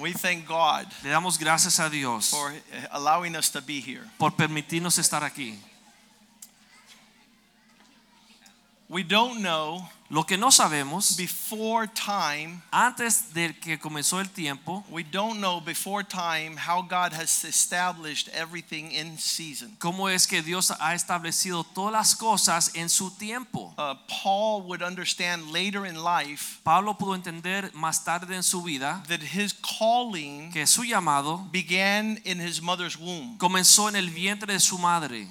We thank God Le damos gracias a Dios for eh, allowing us to be here. por permitirnos estar aquí. We don't know Lo que no sabemos, before time, antes de que comenzó el tiempo, we don't know before time how God has established everything in season. cómo es que Dios ha establecido todas las cosas en su tiempo. Uh, Paul would understand later in life Pablo pudo entender más tarde en su vida that his calling que su llamado began in his mother's womb. comenzó en el vientre de su madre.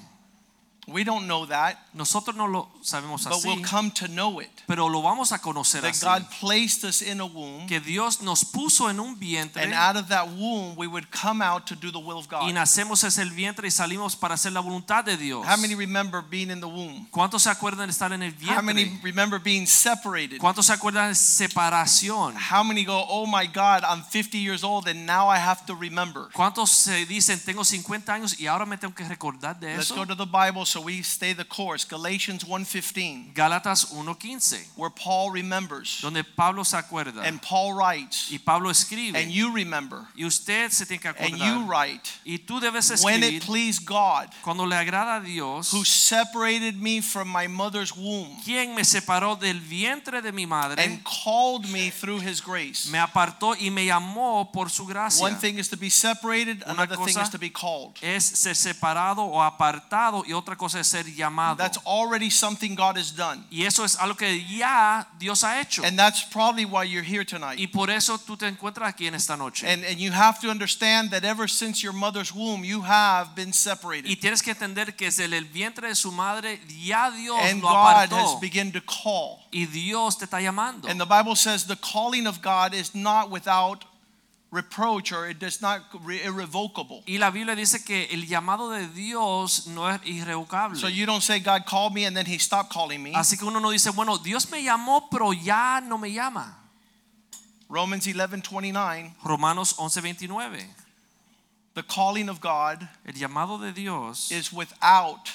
We don't know that, Nosotros no lo sabemos but así, we'll come to know it. pero lo vamos a conocer That así. God placed us in a womb, Que Dios nos puso en un vientre and out of that womb we would come out to do the will of God. y nacemos en el vientre y salimos para hacer la voluntad de Dios. How many remember being in the womb? ¿Cuántos se acuerdan de estar en el vientre? How many remember being separated? ¿Cuántos se acuerdan de separación? How many go, oh my God, I'm 50 years old and now I have to remember? ¿Cuántos se dicen tengo 50 años y ahora me tengo que recordar de eso"? Let's go to the Bible so we stay the course. Galatians 1:15, Gálatas 1:15, where Paul remembers donde Pablo se acuerda and Paul writes y Pablo escribe. and you remember y usted se tiene que acordar. and you write y tú debes escribir. when it pleased God cuando le agrada a Dios who separated me from my mother's womb quien me separó del vientre de mi madre and called me through his grace. me apartó y me llamó por su gracia One thing is to be separated, another thing is to be called. es ser separado o apartado y otra cosa es ser llamado That's already something God has done. y eso es algo que ya Dios ha hecho And that's probably why you're here tonight. y por eso tú te encuentras aquí en esta noche And, and you have to understand that ever since your mother's womb, you have been separated. Y tienes que entender que desde el vientre de su madre ya Dios And lo God has begun to call. y Dios te está llamando. And the Bible says the calling of God is not without reproach or it is not re- irrevocable. Y la Biblia dice que el llamado de Dios no es irrevocable. So you don't say God called me and then he stopped calling me. Así que uno no dice, bueno, Dios me llamó, pero ya no me llama. Romans 11:29, Romanos 11:29. the calling of God El llamado de Dios is without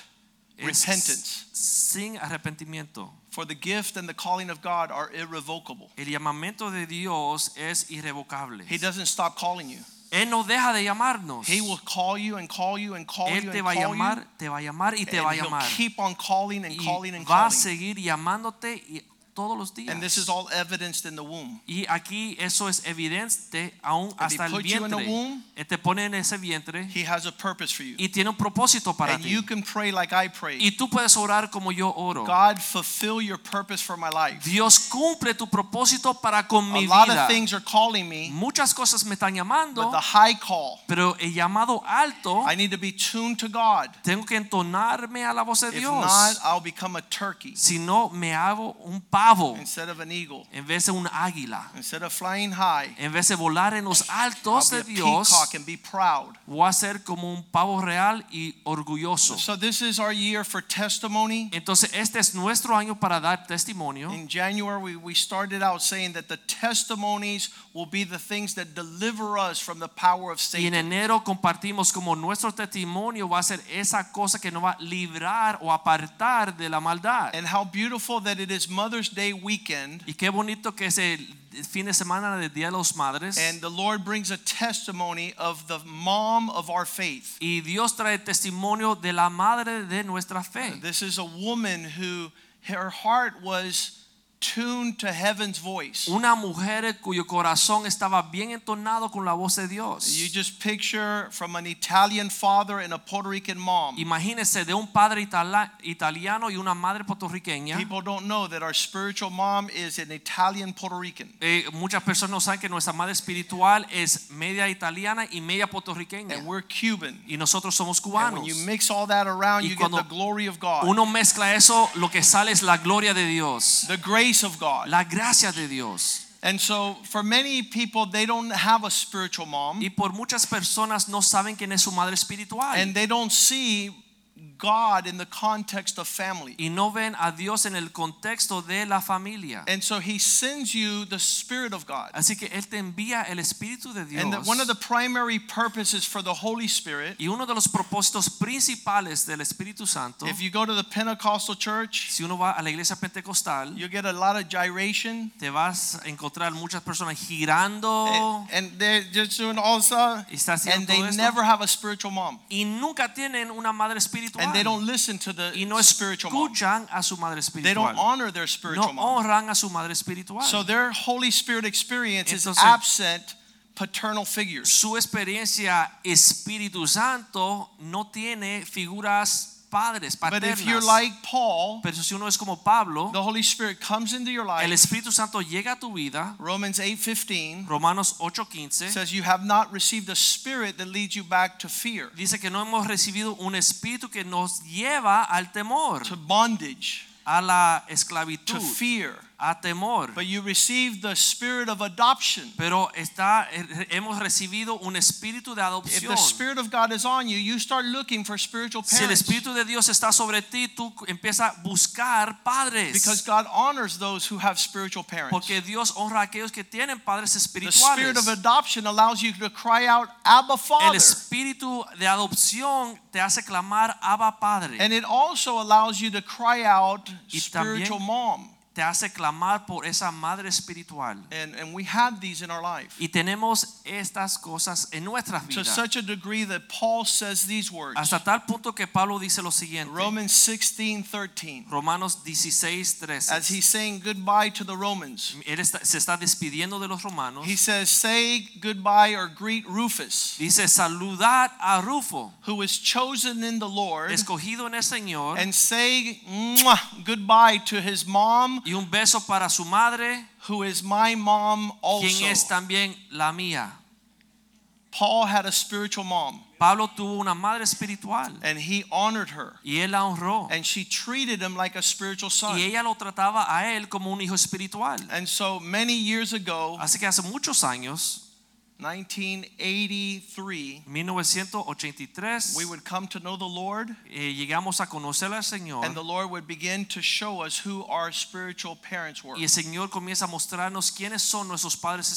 repentance. sin arrepentimiento. For the gift and the calling of God are irrevocable. El llamamiento de Dios es irrevocable. He doesn't stop calling you. Él no deja de llamarnos. He will call you and call you and call you Él te and va a call you. llamar, te va a llamar y te va a llamar. keep on calling and calling and va a calling. seguir llamándote y- todos los días. And this is all evidenced in the womb. y aquí eso es evidente aún hasta el put you in a vientre. womb, te pone en ese vientre He has a purpose for you. y tiene un propósito para And ti. you can pray like I pray. y tú puedes orar como yo oro. God, fulfill your purpose for my life. Dios cumple tu propósito para con mi A mi lot of things are calling me, Muchas cosas me están llamando, but the high call, pero el llamado alto I need to be tuned to God. tengo que entonarme a la voz de Dios. If not, I'll become a turkey si no me hago un pavo instead of an eagle. en vez de un águila. Instead of flying high, En vez de volar en los altos de Dios, and be proud. voy a ser como un pavo real y orgulloso. So this is our year for testimony. Entonces este es nuestro año para dar testimonio. In January, we, we started out saying that the testimonies will be the things that deliver us from the power of Satan. Y en enero compartimos como nuestro testimonio va a ser esa cosa que nos va a librar o apartar de la maldad. And how beautiful that it is Mother's Day weekend. Y qué bonito que es el fin de semana del Día de los Madres. And the Lord brings a testimony of the mom of our faith. Y Dios trae testimonio de la madre de nuestra fe. This is a woman who her heart was tuned to heaven's voice. Una mujer cuyo corazón estaba bien entonado con la voz de Dios. You just picture from an Italian father and a Puerto Rican mom. Imagínese de un padre italiano y una madre puertorriqueña. People don't know that our spiritual mom is an Italian Puerto Rican. Eh, muchas personas no saben que nuestra madre espiritual es media italiana y media puertorriqueña. And we're Cuban. Y nosotros somos And cubanos. when you mix all that around, Y you get the glory of God, Uno mezcla eso, lo que sale es la gloria de Dios. the grace of God. La gracia de Dios. And so, for many people, they don't have a spiritual mom, Y por muchas personas no saben quién es su madre espiritual. and they don't see God in the context of family. y no ven a Dios en el contexto de la familia. And so he sends you the Spirit of God. Así que Él te envía el Espíritu de Dios. And that one of the primary purposes for the Holy Spirit, y uno de los propósitos principales del Espíritu Santo, if you go to the Pentecostal church, si uno va a la iglesia pentecostal, you get a lot of gyration. te vas a encontrar muchas personas girando And, and they're just doing all haciendo And they esto, never have a spiritual mom. y nunca tienen una madre espiritual. And they don't listen to the y no spiritual mom. a su madre They don't honor their No spiritual mom. honran a su madre espiritual. So their Holy Spirit experience is Entonces- absent paternal figures. su experiencia Espíritu Santo no tiene figuras padres, But if you're like Paul, Pero si uno es como Pablo, the Holy Spirit comes into your life. el. Espíritu Santo llega a tu vida. Romans 8:15 Romanos 8:15 says you have not received the spirit that leads you back to fear, dice que no hemos recibido un espíritu que nos lleva al temor, to bondage, a la esclavitud. to fear. A temor. But you received the spirit of adoption. Pero está eh, hemos recibido un espíritu de adopción. If the spirit of God is on you, you start looking for spiritual parents. Si el espíritu de Dios está sobre ti, tú empiezas a buscar padres. Because God honors those who have spiritual parents. Porque Dios honra a aquellos que tienen padres espirituales. The spirit of adoption allows you to cry out, Abba Father. El espíritu de adopción te hace clamar Abba Padre. And it also allows you to cry out, spiritual mom. Te hace clamar por esa madre espiritual. And, and we have these in our life. Y tenemos estas cosas en nuestras To such a degree that Paul says these words. Hasta tal punto que Pablo dice lo siguiente. Romans 16, 13. Romanos 16, 13. As he's saying goodbye to the Romans. Él está- se está despidiendo de los romanos. He says, say goodbye or greet Rufus, Dice, saludad a Rufo, who was chosen in the Lord, escogido en el Señor. and say goodbye to his mom, Y un beso para su madre, who is my mom quien es also. también la mía. Paul had a spiritual mom, Pablo tuvo una madre espiritual and he honored her, y él la honró. and she treated him like a spiritual son. Y ella lo trataba a él como un hijo espiritual. And so many years ago, Así que hace muchos años, 1983, 1983, we would come to know the Lord, eh, llegamos a conocer al Señor and the Lord would begin to show us who our spiritual parents were. y el Señor comienza a mostrarnos quiénes son nuestros padres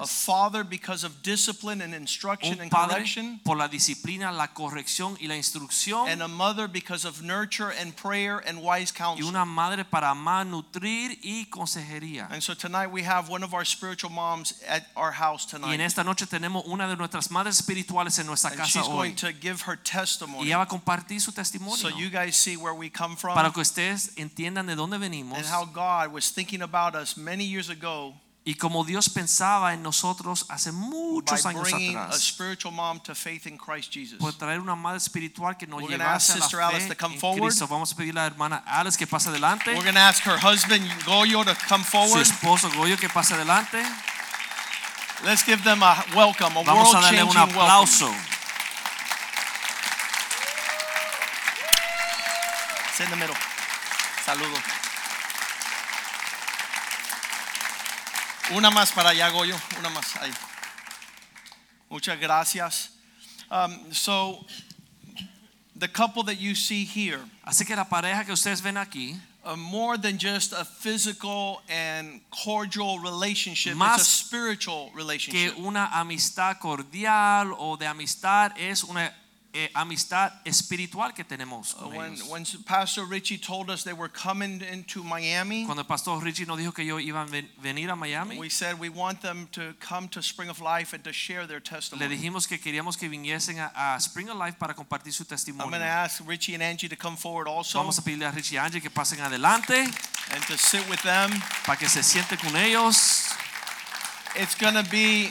A father because of discipline and instruction Un and correction, por la disciplina, la corrección y la instrucción and a mother because of nurture and prayer and wise counsel y una madre para amar, nutrir y consejería. And so tonight we have one of our spiritual moms at our house tonight. Esta noche tenemos una de nuestras madres espirituales en nuestra And casa she's going hoy. to give her Y testimony ella va a compartir su so testimonio you guys see where we come from para que ustedes entiendan de dónde venimos and how God was thinking about us many years ago y como Dios pensaba en nosotros hace by muchos años atrás. Por traer una madre espiritual que nos We're llevase a la Alice fe to come en forward. Cristo. Vamos a pedir a la hermana Alice que pase adelante. We're going to ask her husband Goyo to come Su forward. esposo Goyo que pase adelante. Let's give them a welcome, a Vamos a darle un welcome. aplauso. The middle. Saludo. Una más para allá, Goyo. Una más ahí. Muchas gracias. Um, so, the couple that you see here, Así que la pareja que ustedes ven aquí, more than just a physical and cordial relationship, Más it's a spiritual relationship. que una amistad cordial o de amistad es una eh, amistad espiritual que tenemos con when, ellos. when Pastor Richie told us they were coming into Miami, Cuando el pastor Richie nos dijo que ellos iban a ven- venir a Miami, we said we want them to come to Spring of Life and to share their le testimony. dijimos que queríamos que viniesen a, a Spring of Life para compartir su I'm going to ask Richie and Angie to come forward also Vamos a pedirle a Richie y Angie que pasen adelante and to sit with them. para que se sienten con ellos. It's going to be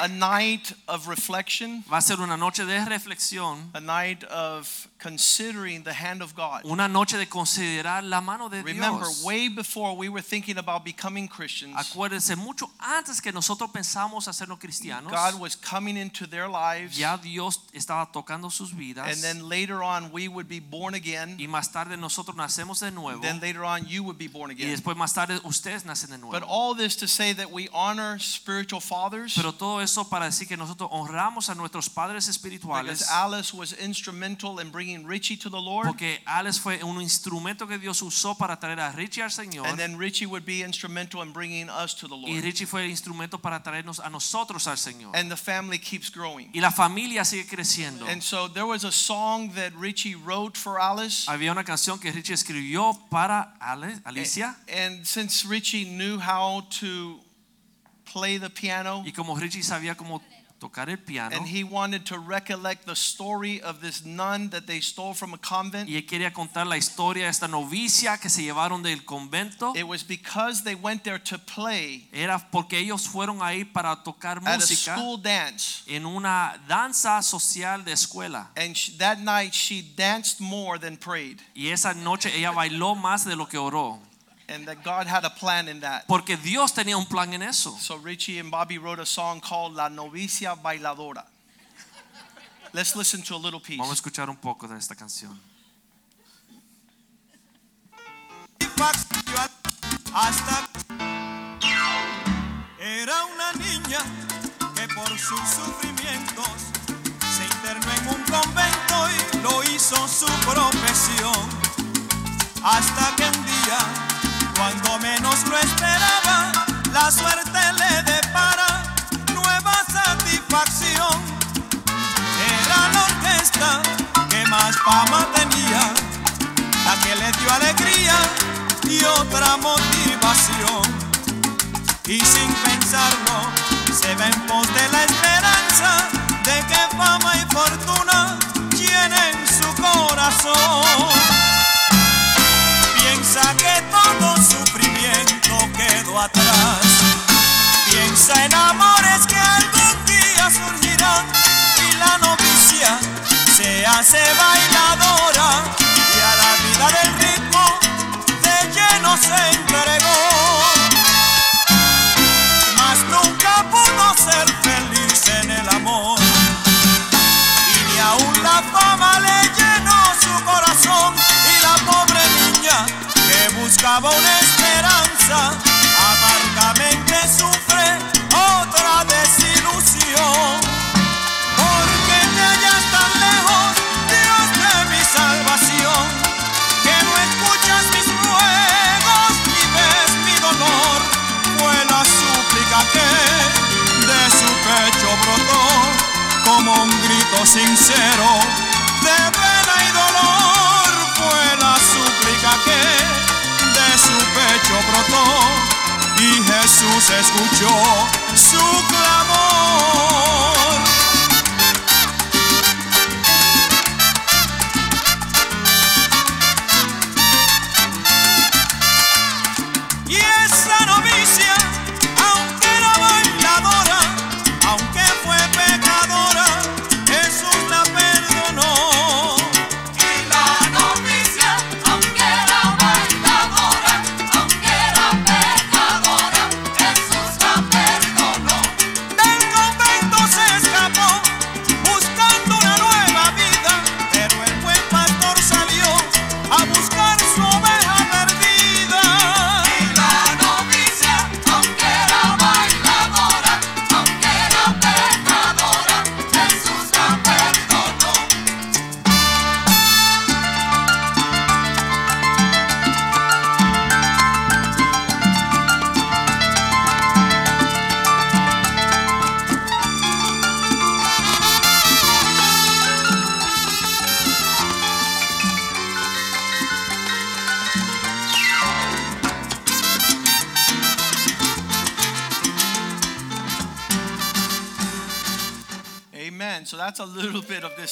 a night of reflection, Va a ser una noche de reflexión, a night of considering the hand of God. una noche de considerar la mano de Remember, Dios. way before we were thinking about becoming Christians, Acuérdense, mucho antes que nosotros pensamos hacernos cristianos, God was coming into their lives, ya Dios estaba tocando sus vidas. and then later on we would be born again. y más tarde nosotros nacemos de nuevo. Then later on you would be born again. y después más tarde ustedes nacen de nuevo. But all this to say that we honor spiritual fathers Pero todo eso para decir que nosotros honramos a nuestros padres espirituales. because Alice was instrumental in bringing Richie to the Lord. porque Alex fue un instrumento que Dios usó para traer a Richie al Señor And then Richie would be instrumental in bringing us to the y Lord. Richie fue el instrumento para traernos a nosotros al Señor. And the family keeps growing. Y la familia sigue creciendo. And so there was a song that Richie wrote for Alice. Había una canción que Richie escribió para Alicia And since Richie knew how to play the piano, y como Richie sabía cómo tocar el piano and he wanted to recollect the story of this nun that they stole from a convent, y él quería contar la historia de esta novicia que se llevaron del convento, it was because they went there to play era porque ellos fueron ahí para tocar música. at a school dance. en una danza social de escuela. And sh that night she danced more than prayed. Y esa noche ella bailó más de lo que oró. And that God had a plan in that. Porque Dios tenía un plan en eso. So Richie and Bobby wrote a song called La Novicia Bailadora. Let's listen to a little piece. Vamos a escuchar un poco de esta canción. hasta era una niña que por sus sufrimientos se internó en un convento y lo hizo su profesión hasta que un día cuando menos lo esperaba la suerte le depara nueva satisfacción era la orquesta que más fama tenía la que le dio alegría y otra motivación. Y sin pensarlo, se va en pos de la esperanza de que fama y fortuna llenen su corazón. Piensa que todo Piensa en amores que algún día surgirán y la novicia se hace bailadora y a la vida del ritmo de lleno se entregó. Mas nunca pudo ser feliz en el amor y ni aún la fama le llenó su corazón y la pobre niña que buscaba una esperanza sincero de pena y dolor fue la súplica que de su pecho brotó y Jesús escuchó su clamor.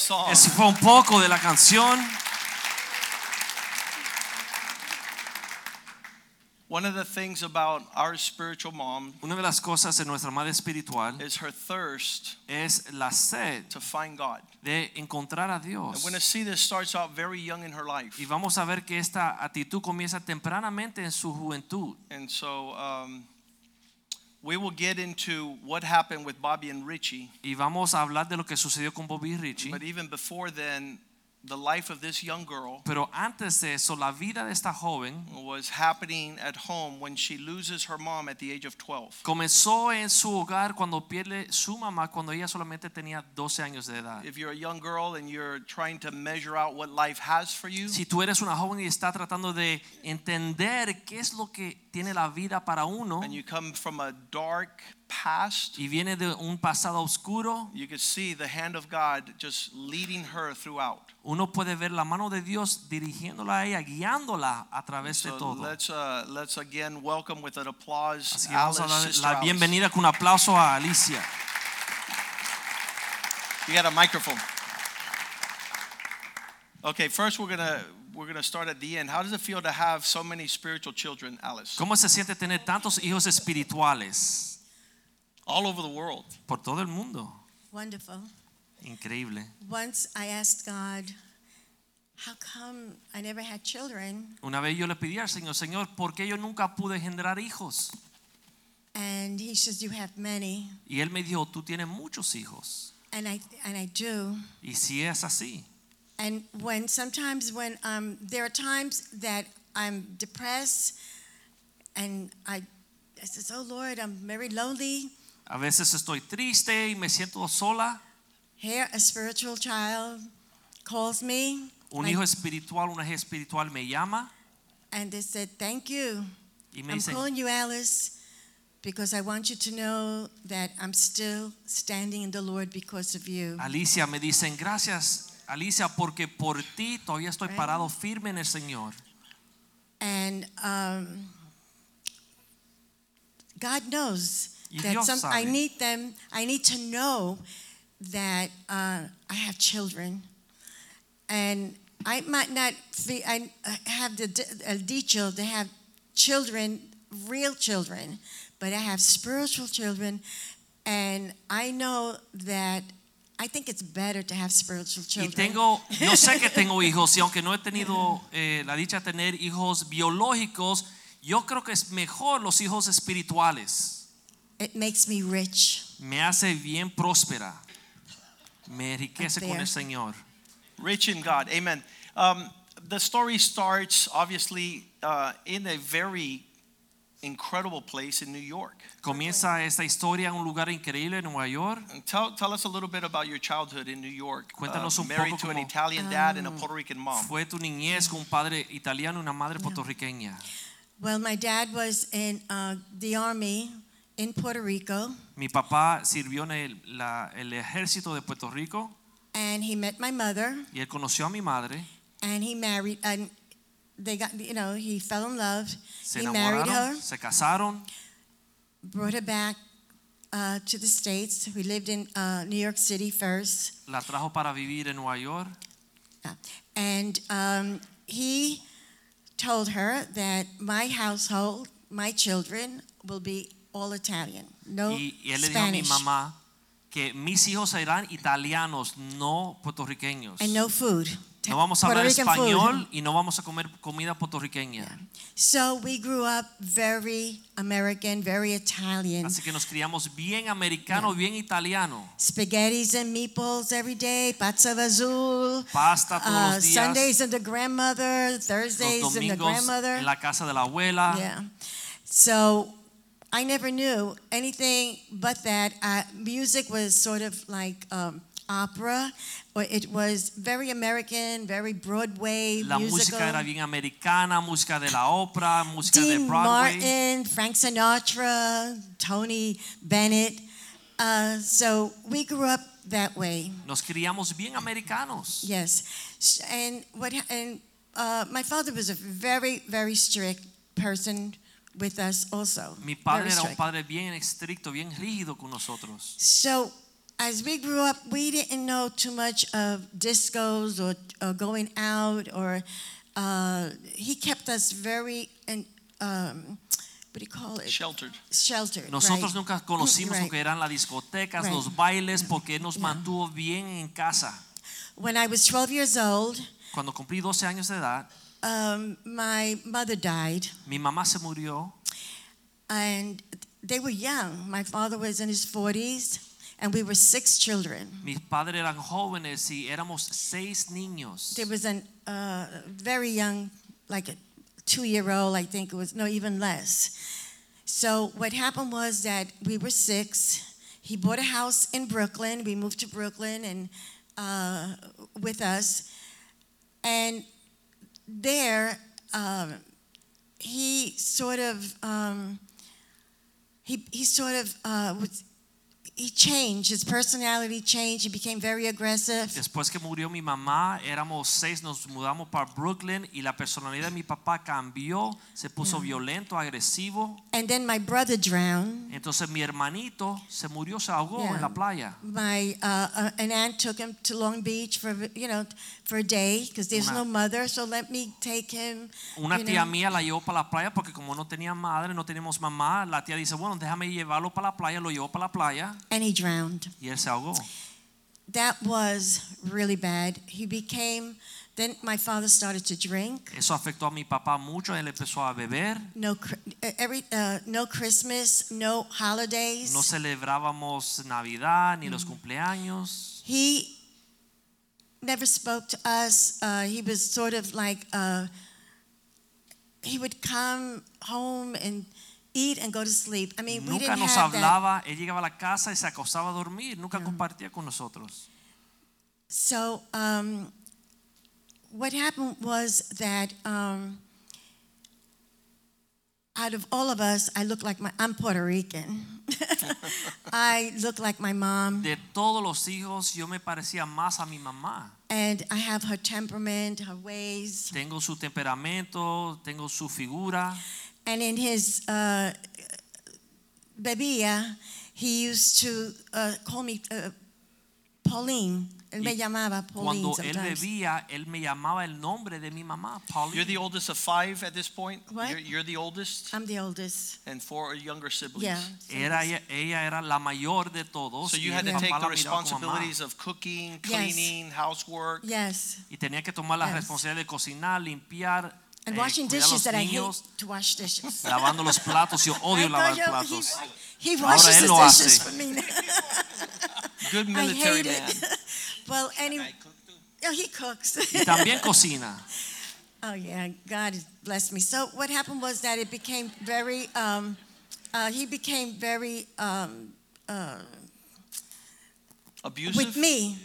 Song. Eso fue un poco de la canción. One of the things about our spiritual mom Una de las cosas de nuestra madre espiritual is her thirst es la sed to find God. de encontrar a And Dios. we're going to see this starts out very young in her life. Y vamos a ver que esta actitud comienza tempranamente en su juventud. And so um, we will get into what happened with Bobby and Richie. Y vamos a hablar de lo que sucedió con Bobby y Richie. But even before then, the life of this young girl Pero antes de eso, la vida de esta joven was happening at home when she loses her mom at the age of 12. comenzó en su hogar cuando pierde su mamá cuando ella solamente tenía 12 años de edad. If you're a young girl and you're trying to measure out what life has for you, Si tú eres una joven y está tratando de entender qué es lo que tiene la vida para uno and you come from a dark past, y viene de un pasado oscuro, you can see the hand of God just leading her throughout. uno puede ver la mano de Dios dirigiéndola a ella, guiándola a través de todo. let's uh, let's again welcome with an applause Así que vamos a dar la bienvenida con un aplauso a Alicia. You got a microphone. Okay, first we're gonna we're gonna start at the end. How does it feel to have so many spiritual children, Alice, ¿Cómo se siente tener tantos hijos espirituales all over the world? por todo el mundo? Wonderful. Increíble. Once I asked God, how come I never had children? Una vez yo le pedí al Señor, Señor, ¿por qué yo nunca pude generar hijos? And he says, You have many. Y él me dijo, tú tienes muchos hijos. And I and I do. Y si es así. And when sometimes when um, there are times that I'm depressed and I, I says, Oh Lord, I'm very lonely. A veces estoy triste y me siento sola. Here a spiritual child calls me Un hijo espiritual, una hija espiritual me llama and they said, Thank you. y me I'm calling you Alice because I want you to know that I'm still standing in the Lord because of you. Alicia, me dicen, gracias Alicia, porque por ti todavía estoy Right. parado firme en el Señor. And um, God knows that some, I need them, I need to know that uh, I have children. And I might not be, I have the dicho to have children, real children, but I have spiritual children. And I know that I think it's better to have spiritual Y children. tengo, yo sé que tengo hijos y aunque no he tenido eh, la dicha de tener hijos biológicos, yo creo que es mejor los hijos espirituales. It makes me rich. Me hace bien próspera. Me enriquece con el Señor. Rich in God. Amen. Um, the story starts obviously uh, in a very incredible place in New York. Comienza esta historia en un lugar increíble en Nueva York. Tell, tell us a little bit about your childhood in New York. Cuéntanos Uh, un married poco to an cómo- Italian dad and a Puerto Rican mom. Fue tu niñez con un padre italiano y una madre puertorriqueña. Well, my dad was in uh, the army in Puerto Rico, Mi papá sirvió en el, la- el ejército de Puerto Rico and he met my mother, y él conoció a mi madre. and he married, and they got, you know, he fell in love. Se he married her, se casaron, brought her back uh, to the States. We lived in uh, New York City first, la trajo para vivir en Nueva York. Yeah. and um, he told her that my household, my children, will be all Italian, no Y, él le dijo a mi Spanish, mamá que mis hijos serán italianos, no puertorriqueños. and no food. No vamos a Puerto hablar Rican food. español y no vamos a comer comida puertorriqueña. So we grew up very American, very Italian. Así que nos criamos bien americano, bien italiano. Spaghettis and meatballs every day, pazza azul. Pasta todos Uh, los días. Sundays in the grandmother, los Thursdays in the domingos grandmother. en la casa de la abuela. Yeah. So I never knew anything but that. Uh, music was sort of like um, opera, or it was very American, very Broadway La musical. música era bien americana, música de la ópera, música de Dean Broadway. Martin, Frank Sinatra, Tony Bennett. Uh, so we grew up that way. Nos criamos bien americanos. Yes, and what? And uh, my father was a very, very strict person with us, also. Mi padre era un strict. padre bien estricto, bien rígido con nosotros. So as we grew up, we didn't know too much of discos or, or going out, or uh, he kept us very and um, what do you call it? Sheltered. Sheltered. Nosotros right. nunca conocimos Right. lo que eran las discotecas, Right. los bailes, porque él nos Yeah. mantuvo bien en casa. When I was 12 years old, Cuando cumplí 12 años de edad, um, my mother died, mi mamá se murió and they were young. My father was in his 40s, and we were six children. Mis padres eran jóvenes y éramos seis niños. There was a uh, very young, like a two-year-old, I think it was, no, even less. So what happened was that we were six. He bought a house in Brooklyn. We moved to Brooklyn and uh, with us, and there um, he sort of um, he he sort of uh, was. He changed. His personality changed. He became very aggressive. Después que murió mi mamá, éramos seis, nos mudamos para Brooklyn y la personalidad de mi papá cambió, se puso violento, agresivo. And then my brother drowned. Entonces mi hermanito se murió, se ahogó Yeah. en la playa. My uh, uh, an aunt took him to Long Beach for you know for a day because there's Una- no mother. So let me take him. Una tía know. mía la llevó para la playa porque como no tenía madre, no teníamos mamá, la tía dice, bueno, déjame llevarlo para la playa, lo llevó para la playa and he drowned. y él se ahogó. That was really bad. He became. Then my father started to drink. Eso afectó a mi papá mucho, él empezó a beber, No, every uh, no Christmas, no holidays. no celebrábamos Navidad ni los cumpleaños. He never spoke to us. Uh, he was sort of like uh, he would come home and eat and go to sleep. I mean, we Nunca didn't nos have that. hablaba, él llegaba a la casa y se acostaba a dormir, nunca compartía con nosotros. So um, what happened was that um, out of all of us, I look like my. I'm Puerto Rican. I look like my mom, De todos los hijos, yo me parecía más a mi mamá. and I have her temperament, her ways. Tengo su temperamento, tengo su figura. And in his uh, bebía, he used to uh, call me uh, Pauline. Él me Y llamaba Pauline Cuando él sometimes. bebía, él me llamaba el nombre de mi mamá, Pauline. You're the oldest of five at this point? What? You're, you're the oldest? I'm the oldest. and four younger siblings. Yeah. Era, ella, ella era la mayor de todos. So y you had el to take papá the miraba como mamá. responsibilities of cooking, Yes. cleaning, housework. Yes. Y tenía que tomar la Yes. responsabilidad de cocinar, limpiar, And eh, washing cuidar dishes los that I niños, hate to wash dishes. lavando los platos. Yo odio I lavar thought, yo, platos. He, he Ahora washes él the lo dishes hace. for me. Good I military hate man. it. well, anyway, oh, he cooks. Y también cocina. Oh yeah, God has blessed me. So what happened was that it became very. Um, uh, he became very um, uh, Abusive? with me,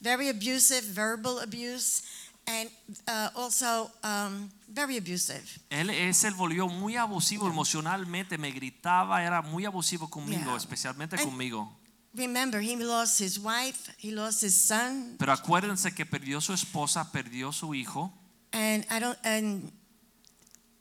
very abusive, verbal abuse, and uh, also um, very abusive. Él, él se volvió muy abusivo emocionalmente, me gritaba, era muy abusivo conmigo, Yeah. especialmente And- conmigo. Remember, he lost his wife, he lost his son, Pero acuérdense que perdió su esposa, perdió su hijo, and I don't. And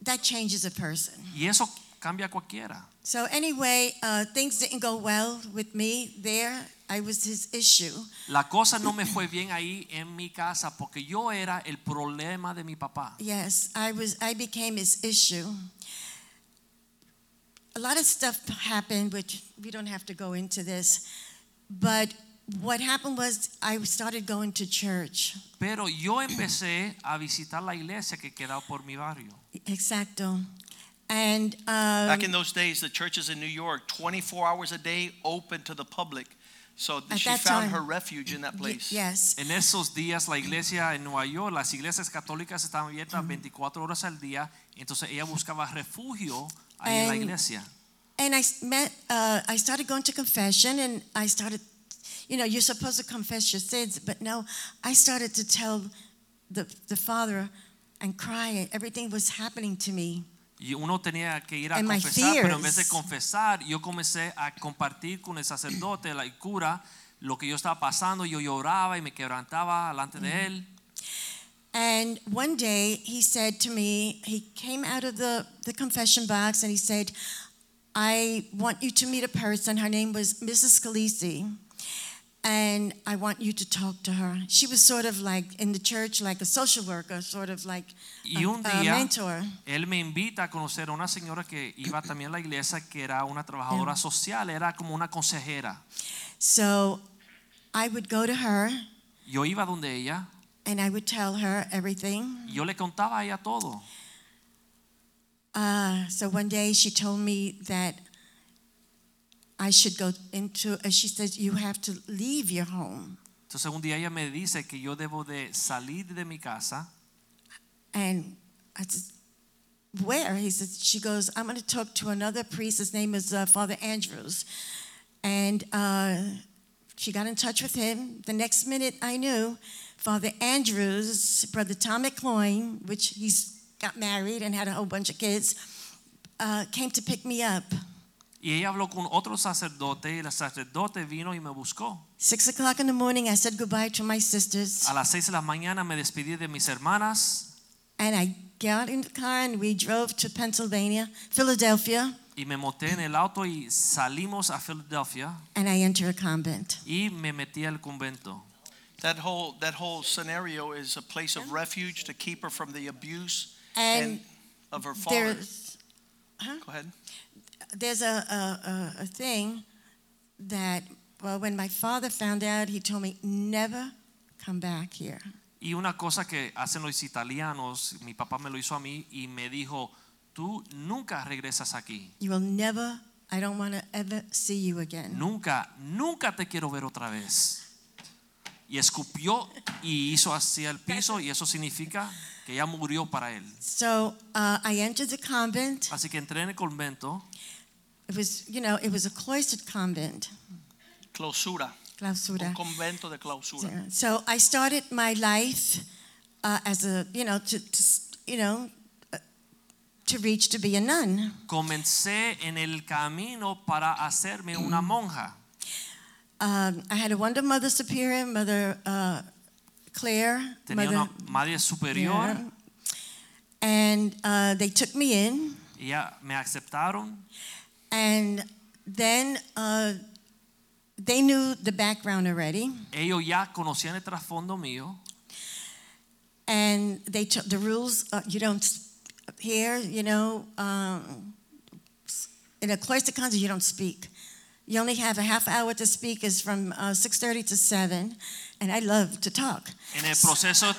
that changes a person. y eso cambia a cualquiera. So anyway, uh, things didn't go well with me there. I was his issue. La cosa no me fue bien ahí en mi casa porque yo era el problema de mi papá. Yes, I was. I became his issue. A lot of stuff happened, which we don't have to go into this. But what happened was I started going to church. Pero yo empecé a visitar la iglesia que quedaba por mi barrio. Exacto. And um, Back in those days, the churches in New York, 24 hours a day, open to the public. So she found time- her refuge in that place. yes, En esos días la iglesia en Nueva York, las iglesias católicas estaban abiertas 24 horas al día, entonces ella buscaba refugio ahí en la And- iglesia. And I met. Uh, I started going to confession, and I started. You know, you're supposed to confess your sins, but no, I started to tell the the Father and cry. Everything was happening to me. Y uno tenía que ir a And confesar, pero en vez de confesar, yo comencé a compartir con el sacerdote, el cura, lo que yo estaba pasando. Yo lloraba y me quebrantaba delante de él. And one day he said to me, he came out of the, the confession box and he said, I want you to meet a person. Her name was Mrs. Scalisi. And I want you to talk to her. She was sort of like in the church, like a social worker, sort of like Y a, un a día, mentor. él me invita a conocer a una señora que iba también a la iglesia, que era una trabajadora social, era como una consejera. So I would go to her Yo iba donde ella and I would tell her everything. y yo le contaba a ella todo. Uh, so one day she told me that I should go into. Uh, she said, "You have to leave your home." Entonces un día ella me dice que yo debo de salir de mi casa And I said, Where? He said, She goes, I'm going to talk to another priest. His name is uh, Father Andrews. And uh, she got in touch with him. The next minute, I knew Father Andrews, Brother Tom McCloyne, which he's got married and had a whole bunch of kids, uh, came to pick me up. y ella habló con otro sacerdote y el sacerdote vino y me buscó. Six o'clock in the morning, I said goodbye to my sisters. A las seis de la mañana me despedí de mis hermanas And I got in the car and we drove to Pennsylvania, Philadelphia, y me monté en el auto y salimos a Filadelfia and I entered a convent. y me metí al convento. That whole that whole scenario is a place of refuge to keep her from the abuse And and of her father. there's Go ahead. there's a, a, a, a thing that well when my father found out he told me never come back here Y una cosa que hacen los italianos, mi papá me lo hizo a mí y me dijo, tú nunca regresas aquí. you will never i don't want to ever see you again Nunca, nunca te quiero ver otra vez. Y escupió y hizo hacia el piso y eso significa que ya murió para él. so uh, i entered the convent Así que entré en el convento it was you know it was a cloistered convent Clausura. clausura Un convento de clausura. so i started my life uh, as a you know to, to you know uh, to reach to be a nun comencé en el camino para hacerme una monja. Um, i had a wonder mother superior mother uh, claire Tenía mother una madre superior. Yeah. And uh, they took me in, y ya me aceptaron and then uh, they knew the background already, ellos ya conocían el trasfondo mío and they took the rules. Uh, you don't here, you know, um, in a cloister concert, you don't speak. You only have a half hour to speak. is from uh, six thirty to seven, and I love to talk. En el proceso,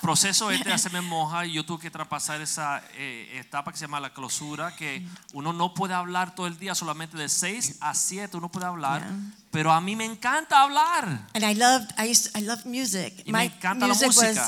proceso este de hacerme monja, yo tuve que traspasar esa eh, etapa que se llama la clausura, que uno no puede hablar todo el día, solamente de 6 a 7 uno puede hablar, Yeah. pero a mí me encanta hablar. And I loved, I used, I loved music. Y me My encanta la music was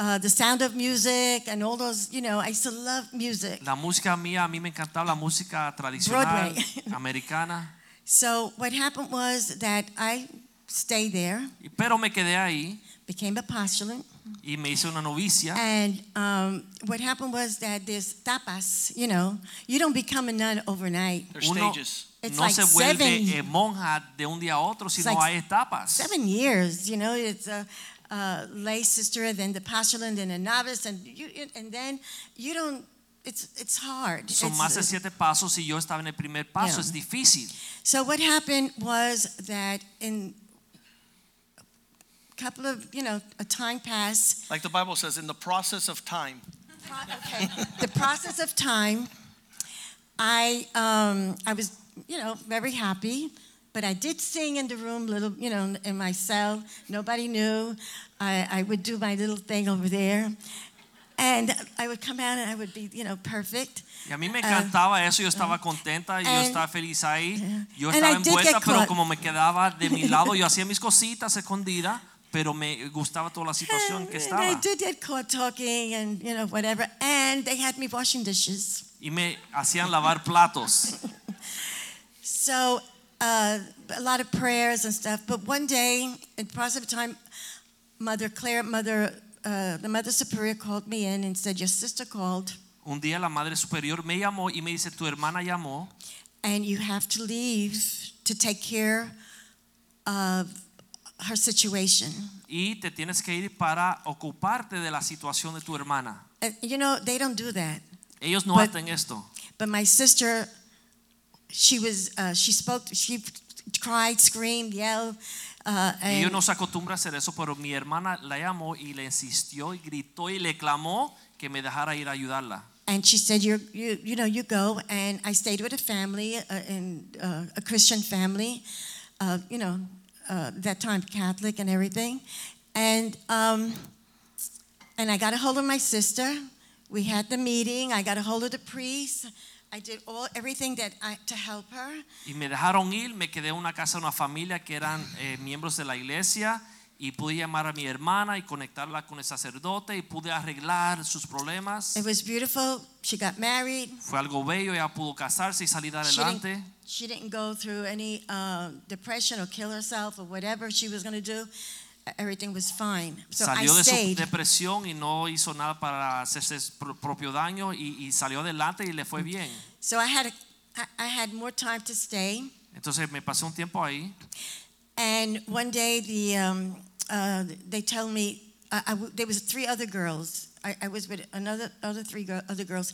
uh, the sound of music and all those, you know, I used to love music. La música mía, a mí me encantaba la música tradicional Broadway. americana, So what happened was that I stayed there, pero me quedé ahí became a postulant, y me hice una novicia. and um, what happened was that there's tapas, you know, you don't become a nun overnight. There's Uno stages. It's no like se vuelve seven- eh, monja de un día a otro, sino like hay etapas. Seven years, you know, it's a, a lay sister, then the postulant, then a novice, and you, and then you don't. It's it's hard. Son It's- más de siete pasos y yo estaba en el primer paso, Yeah. es difícil. So what happened was that in a couple of, you know, a time passed. Like the Bible says, in the process of time. Okay. the process of time, I um, I was, you know, very happy. But I did sing in the room, little, you know, in my cell. Nobody knew. I, I would do my little thing over there, and I would come out and I would be, you know, perfect. Y a mí me encantaba eso, yo estaba contenta, yo Uh, and- estaba feliz ahí, yo estaba I did envuelta, pero como me quedaba de mi lado, yo hacía mis cositas escondidas, pero me gustaba toda la situación que And I did get caught talking and you know whatever, and they had me washing dishes. Y me hacían lavar platos. So uh, a lot of prayers and stuff. But one day, in the process of time, Mother Claire, Mother, uh, the Mother Superior called me in and said, "Your sister called, Un día la madre superior me llamó y me dice, tu hermana llamó and you have to leave to take care of her situation." y te tienes que ir para ocuparte de la situación de tu hermana. And, you know, they don't do that. Ellos no But- hacen esto. But my sister, she was, uh, she spoke, she cried, screamed, yelled, uh, Ellos and no se acostumbran a hacer eso, pero mi hermana la llamó y le insistió y gritó y le clamó que me dejara ir a ayudarla. And she said, you, you know, you go. And I stayed with a family, uh, in, uh, a Christian family, uh, you know, uh, that time Catholic and everything. And, um, and I got a hold of my sister. We had the meeting. I got a hold of the priest. I did all everything that I to help her. Y me dejaron ir, me quedé en una casa una familia que eran eh, miembros de la iglesia y pude llamar a mi hermana y conectarla con el sacerdote y pude arreglar sus problemas. It was beautiful. She got married. Fue algo bello, ella pudo casarse y salir She adelante. didn't, she didn't go through any uh, depression or kill herself or whatever she was going to do. Everything was fine. So I Salió de su stayed. depresión y no hizo nada para hacerse su pro- propio daño y, y salió adelante y le fue bien. So I had a, I, I had more time to stay. Entonces me pasé un tiempo ahí And one day, the um, uh, they tell me I, I there was three other girls. I, I was with another other three girl, other girls,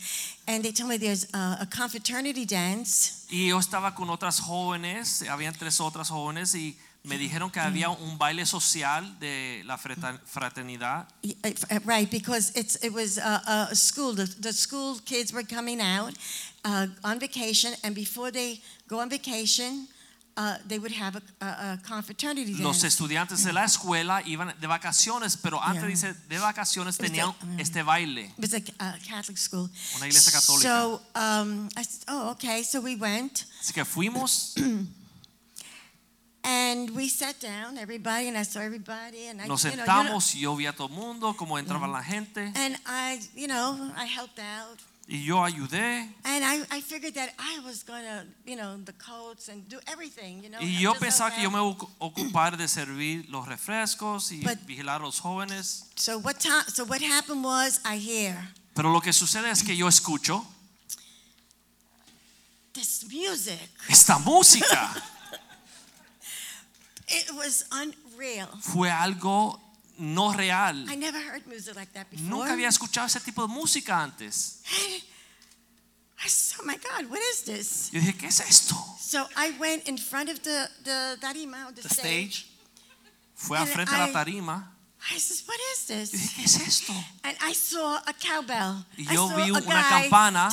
and they tell me there's uh, a confraternity dance. y yo estaba con otras jóvenes, habían tres otras jóvenes y me dijeron que había un baile social de la fraternidad Y- uh, Right, because it's it was uh, a school. The, the school kids were coming out uh, on vacation, and before they go on vacation, uh, they would have a, a, a confraternity Los estudiantes de la escuela iban de vacaciones, pero antes Yeah. dice de vacaciones tenían the- mm. este baile. It was a, a Catholic school. Una iglesia católica. So um, I said, oh, okay. So we went. Así que fuimos, And we sat down, everybody, and I saw everybody, and I, nos you know, you know, sentamos y yo vi a todo el mundo, cómo entraba la gente and I, you know, I helped out, y yo ayudé. and I, I figured that I was gonna, you know, the coats and do everything, you know. Y yo just help pensaba que yo me out. ocu- ocupar de servir los refrescos y But- vigilar a los jóvenes. So what time? So what happened was I hear Pero lo que sucede es que yo escucho this music. esta música. It was unreal. Fue algo no real. I never heard music like that before. Nunca había escuchado ese tipo de música antes. I said, oh my God, what is this? Yo dije, ¿qué es esto? So I went in front of the the tarima, the, The stage. stage. Fue a And frente a la tarima. I said, what is Yo this? dije, ¿qué es esto? And I saw a cowbell. Y I yo saw vi a una guy campana.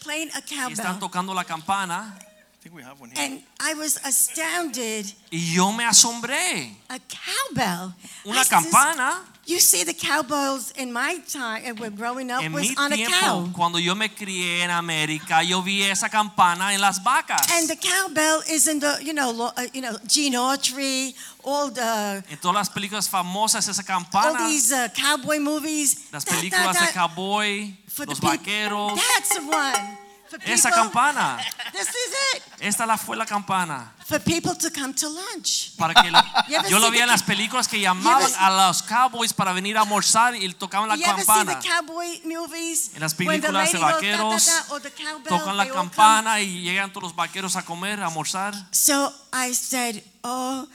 playing a Y están tocando la campana. I think we have one here. And I was astounded. Y yo me asombré. A cowbell. I Una says, campana. You see, the cowbells in my time, and when growing up, En was mi on a tiempo, cow. cuando yo me crié en América, yo vi esa campana en las vacas. And the cowbell is in the, you know, lo- uh, you know, Gene Autry, all the, En todas las películas famosas esa campana. all these uh, cowboy movies. las Da, da, películas da. de cowboy, los peop- vaqueros, That's the one. Esa campana. This is it. Esta la fue la campana. For people to come to lunch. Para que lo- yo lo vi en las películas que llamaban a los cowboys para venir a almorzar y tocaban la campana. En las películas de vaqueros, Tocan la campana y llegan todos los vaqueros a comer, a almorzar. So I said, oh,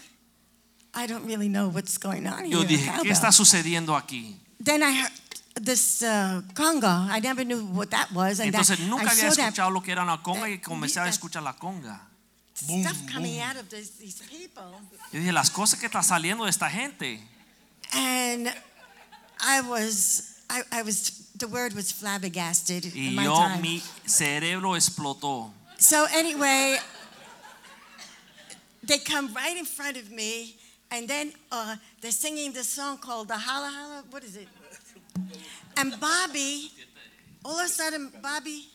I don't really know what's going on Yo here. dije, ¿qué cowbell." está sucediendo aquí? Then I heard this uh, conga. I never knew what that was. And Entonces that, nunca I había saw that escuchado lo que era una conga y comencé a escuchar la conga. stuff coming out of this, these people. Yo dije, las cosas que están saliendo de esta gente. And I was, I, I was, the word was flabbergasted in Y my yo, time. mi cerebro explotó. So anyway, they come right in front of me, and then uh, they're singing this song called the Holla Holla. What is it? And Bobby, all of a sudden, Bobby,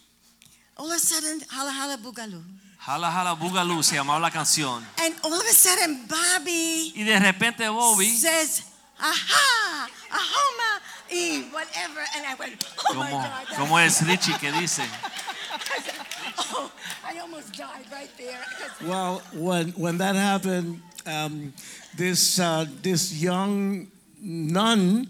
all of a sudden, Jala Jala Boogaloo. Hala Hala Bugalú se llamaba la canción. And all of a sudden, Bobby Y de repente Bobby, says, Aha, Ahoma, E, whatever. And I went, Oh my como, God. that- como es Richie que dice, Oh, I almost died right there. 'cause Well, when when that happened, um, this uh, this young nun,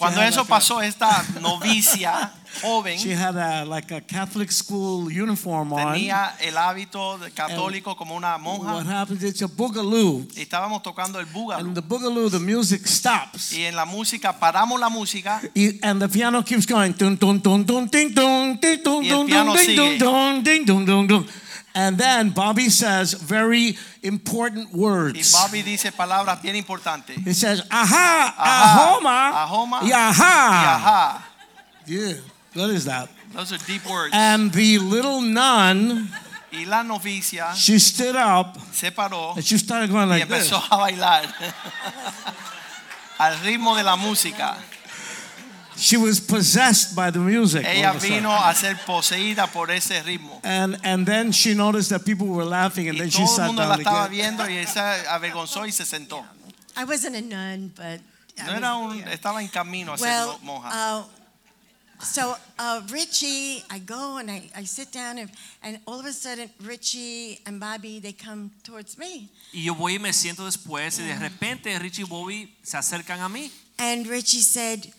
Cuando eso like a- pasó, esta novicia joven she had a like a Catholic school uniform on. tenía el hábito católico como una What monja happens? It's a boogaloo, y estábamos tocando el and búgalo. the boogaloo, the music stops, Y en la música paramos la música Y- and the piano keeps going. Dun, dun, dun, dun, ding, dun, ding, dun, Y el piano ding, sigue. dun, ding, dun, dun, dun. And then Bobby says very important y words. Bobby dice palabras bien importantes. He says, aha, Ajá, ahoma, ahoma, y Y aha. Yeah, what is that? Those are deep words. And the little nun, y la novicia she stood up se paró and she started going y like this. empezó a bailar al ritmo de la música. She was possessed by the music. all Ella of a sudden. vino a ser poseída por ese ritmo. And and then she noticed that people were laughing, and Y then she todo el sat mundo la down estaba again. viendo y él se avergonzó y se sentó. I wasn't a nun, but I No was- era un, yeah. estaba en camino a ser well, mo- monja. uh, so uh, Richie, I go and I, I sit down and, and all of a sudden Richie and Bobby they come towards me Y yo voy y me siento después y de repente Richie y Bobby se acercan a mí. and Richie said,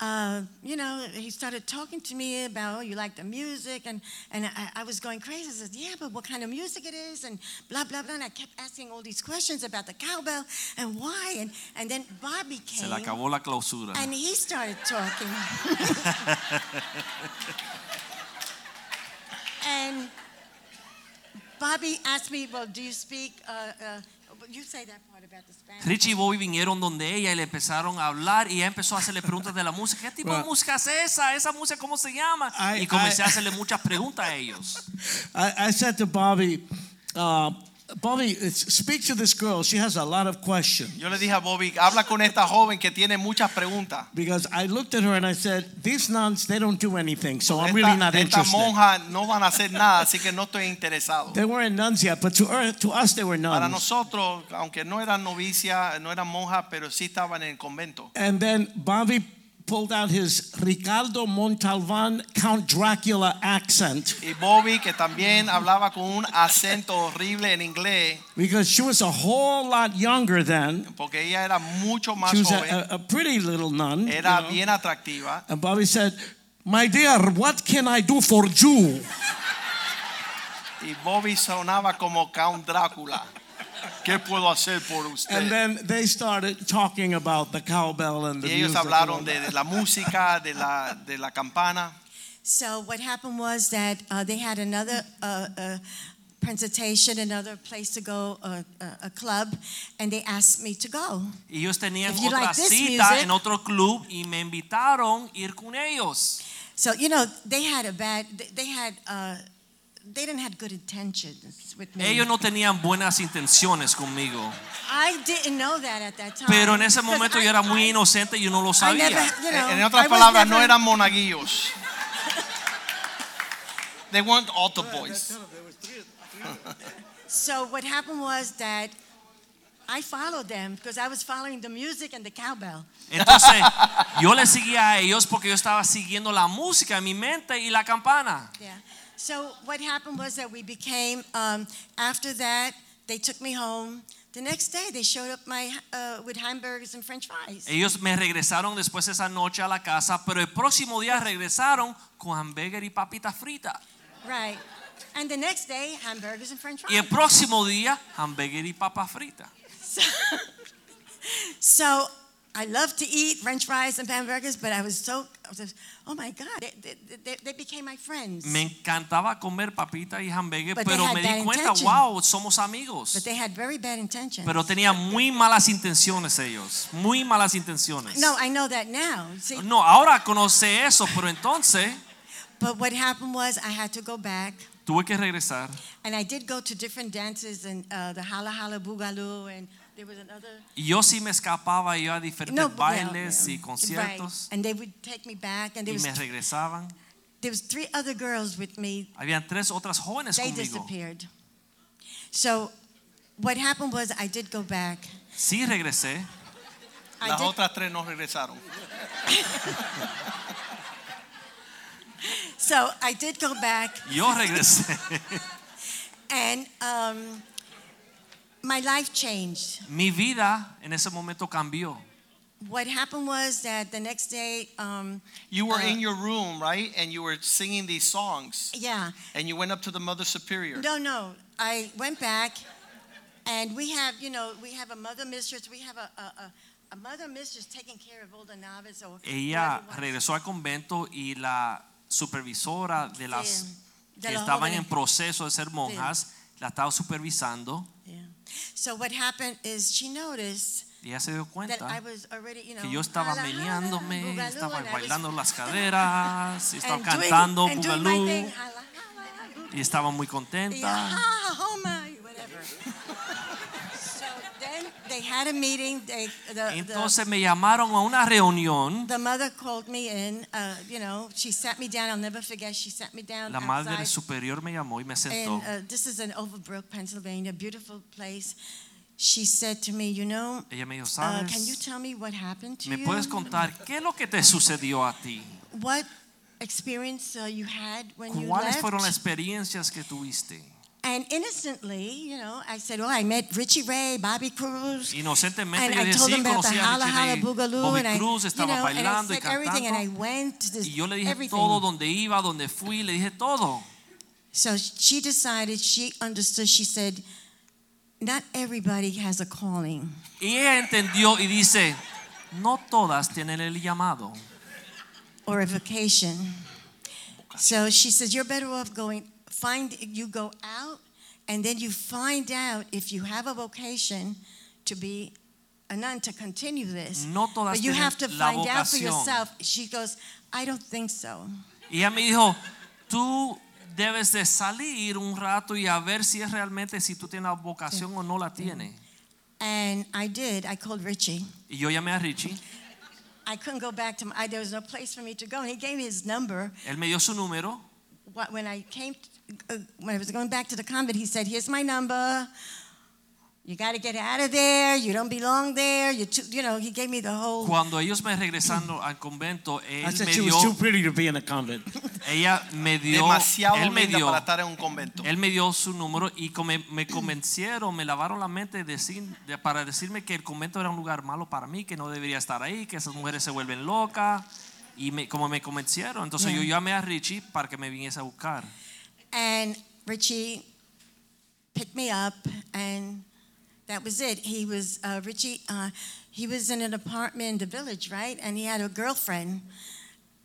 uh, you know, he started talking to me about, oh, you like the music, and, and I, I was going crazy. I said, yeah, but what kind of music it is, and blah, blah, blah. And I kept asking all these questions about the cowbell and why. And, and then Bobby Se came. le acabó la clausura. And he started talking. and Bobby asked me, Well, do you speak? Uh, uh, you say that Richie y Bobby vinieron donde ella y le empezaron a hablar y ella empezó a hacerle preguntas de la música. ¿Qué tipo de Well, música es esa? ¿Esa música cómo se llama? I- y comencé I- a hacerle muchas preguntas a ellos. I, I said to Bobby, uh, Bobby, speak to this girl. She has a lot of questions. Yo le dije a Bobby, habla con esta joven que tiene muchas preguntas. Because I looked at her and I said, these nuns, they don't do anything, so I'm really not interested. monja no van a hacer nada, así que no estoy interesado. They weren't nuns yet, but to, her, to us, they were nuns. Para nosotros, aunque no eran novicias, no eran monjas, pero sí estaban en el convento. And then Bobby pulled out his Ricardo Montalbán Count Dracula accent Y Bobby, que también hablaba con un acento horrible en inglés, because she was a whole lot younger then. porque ella era mucho más She was joven, a, a, pretty little nun. you era know. bien atractiva. And Bobby said, My dear, what can I do for you? Y Bobby sonaba como Count Drácula. ¿Qué puedo hacer por And then they started talking about the cowbell and the Y ellos music and all hablaron de, that. de la música, de la, de la campana. So what happened was that uh, they had another uh, uh, presentation, another place to go, uh, uh, a club, and they asked me to go. Y ellos tenían If you otra like this cita music- en otro club y me invitaron a ir con ellos. So you know they had a bad. They, they had. They didn't have good intentions with me. Ellos no tenían buenas intenciones conmigo. I didn't know that at that time. Pero en ese 'cause momento I- yo era muy I- inocente y yo no lo sabía. never, you know, en otras was palabras, no eran monaguillos. They weren't altar boys. So what happened was that I followed them because I was following the music and the cowbell. Entonces, yo le seguía a ellos porque yo estaba siguiendo la música en mi mente y la campana. Yeah. So what happened was that we became. Um, after that, they took me home. The next day, they showed up my uh, with hamburgers and French fries. Ellos me regresaron después esa noche a la casa, pero el próximo día regresaron con hamburger y papitas fritas. Right. And the next day, hamburgers and French fries. Y el próximo día, hamburger y papas fritas. So I love to eat French fries and hamburgers, but I was so. I was oh my God! They, they, they, became my friends. Me encantaba comer papitas y hamburgues, pero me di cuenta, intention. wow, somos amigos. But they had very bad intentions. Pero tenían muy malas intenciones ellos, muy malas intenciones. no, I know that now. See, No, ahora conoce eso, pero entonces but what happened was I had to go back, tuve que regresar. and I did go to different dances and uh, the Jala Jala Boogaloo, and there was another. Y yo sí me escapaba yo a diferentes No, but- yeah, bailes yeah. y conciertos Right. And they would take me back, and there y was me regresaban. there was three other girls with me. Habían tres otras jóvenes They conmigo. disappeared. So what happened was I did go back. Sí regresé. I Las did, otras tres no regresaron. so I did go back, Yo regresé. and um, my life changed. Mi vida en ese momento cambió. What happened was that the next day, um, You were Uh, in your room, right? And you were singing these songs. yeah, And you went up to the Mother Superior. no, no, I went back, and we have, you know, we have a mother mistress. We have a a, a, a mother mistress taking care of all the novices or Ella regresó al convento y la supervisora de las Sí, de que estaban jóvenes. en proceso de ser monjas la estaba supervisando Yeah. So what happened is she noticed y ella se dio that cuenta I was already, you know, que yo estaba hala, hala, meneándome, boogaloo, estaba and I was- bailando las caderas, y estaba and doing- cantando and doing my bugalú thing, hala, hala, boogaloo. y estaba muy Yeah, contenta. ha, ha, oh they had a meeting. They, the, Entonces me llamaron a una reunión. the, the mother called me in. Uh, you know, she sat me down. I'll never forget. She sat me down La madre outside. superior me llamó y me sentó. And uh, this is in Overbrook, Pennsylvania, beautiful place. She said to me, you know, Ella me dijo, uh, can you ¿sabes? tell me what happened to ¿Me you? puedes contar qué es lo que te sucedió a ti? What experience uh, you had when you ¿Cuáles left? fueron las experiencias que tuviste? And innocently, you know, I said, oh, I met Richie Ray, Bobby Cruz. Inocentemente And yo I dije, sí, him about the conocí a Richie Ray. Bobby Cruz you estaba know, and I bailando y everything, and I cantando. went to this, Y yo le dije todo, donde iba, donde fui, le dije todo. So she decided, she understood, she said, not everybody has a calling. Y ella entendió y dice, no todas tienen el llamado. or a vacation. So she says, You're better off going, find, you go out, and then you find out if you have a vocation to be a nun to continue this. No todas but you have to find out for yourself. She goes, I don't think so. Y ella me dijo, tú debes de salir un rato y a ver si es realmente si tú tienes la vocación o no la tienes. And I did. I called Richie. Y yo llamé a Richie, I couldn't go back to my, I, there was no place for me to go. And he gave me his number. él me dio su número. When I came, uh, when I was going back to the convent, he said, Here's my number. You got to get out of there. You don't belong there. You, too, you know, he gave me the whole. Cuando ellos me regresaron al convento, I él said me she dio, was too pretty to be in a convent. ella me dio, Demasiado él me linda dio, para estar en un convento. él me dio su número y come- me convencieron, me lavaron la mente decir- de- para decirme que el convento era un lugar malo para mí, que no debería estar ahí, que esas mujeres se vuelven locas. Y me, como me convencieron, entonces yo llamé a Richie para que me viniese a buscar. And Richie picked me up, and that was it. He was uh, Richie. Uh, he was in an apartment in the village, right? And he had a girlfriend.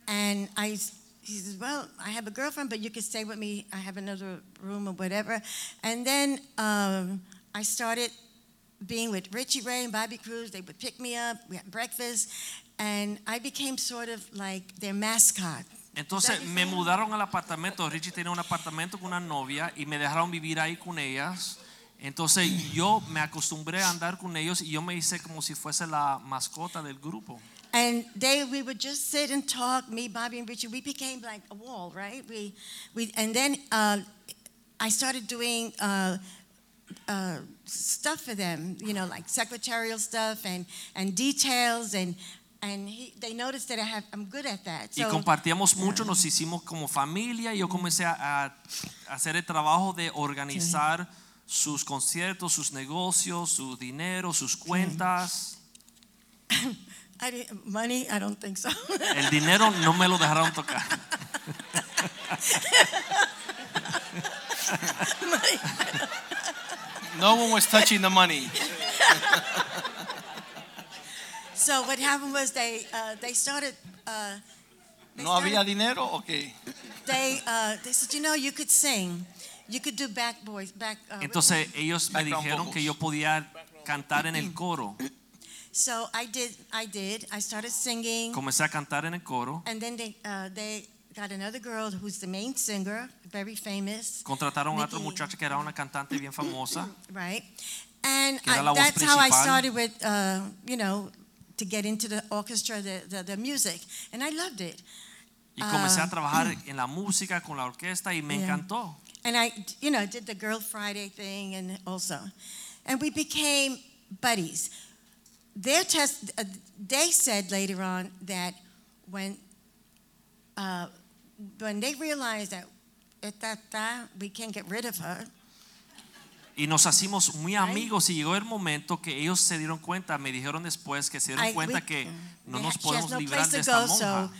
And I, he says, "Well, I have a girlfriend, but you can stay with me. I have another room or whatever." And then um, I started being with Richie Ray and Bobby Cruz. They would pick me up. We had breakfast, and I became sort of like their mascot. Entonces me mudaron al apartamento. Richie tenía un apartamento con una novia y me dejaron vivir ahí con ellas. Entonces yo me acostumbré a andar con ellos y yo me hice como si fuese la mascota del grupo. And they, we would just sit and talk. Me, Bobby, and Richie. We became like a wall, right? We, we, and then uh, I started doing uh, uh, stuff for them. You know, like secretarial stuff and and details and. And he, they noticed that I have, I'm good at that. Y compartíamos uh, mucho, nos hicimos como familia y yo comencé a, a hacer el trabajo de organizar sus conciertos, sus negocios, su dinero, sus cuentas. I didn't, money, I don't think so. El dinero no me lo dejaron tocar. No one was touching the money. So what happened was they, uh, they started. Uh, they ¿No started- había dinero? Ok. they uh, they said, you know, you could sing, you could do back boys, back. Uh, Entonces ellos me dijeron vocals. que yo podía cantar en el coro. so I did, I did. I started singing, Comencé a cantar en el coro. and then they uh, they got another girl who's the main singer, very famous, Contrataron a otra Nikki. muchacha que era una cantante bien famosa. right? And I- that's how I started with, uh, you know, to get into the orchestra, the, the the music, and I loved it. Y comencé a trabajar en la música con la orquesta y me Yeah. encantó. And I, you know, did the Girl Friday thing and also. And we became buddies. Their test, uh, they said later on that when, uh, when they realized that esta, esta, we can't get rid of her, Y nos hicimos muy Right. amigos y llegó el momento que ellos se dieron cuenta, me dijeron después que se dieron cuenta we- que no nos podemos librar de esta monja.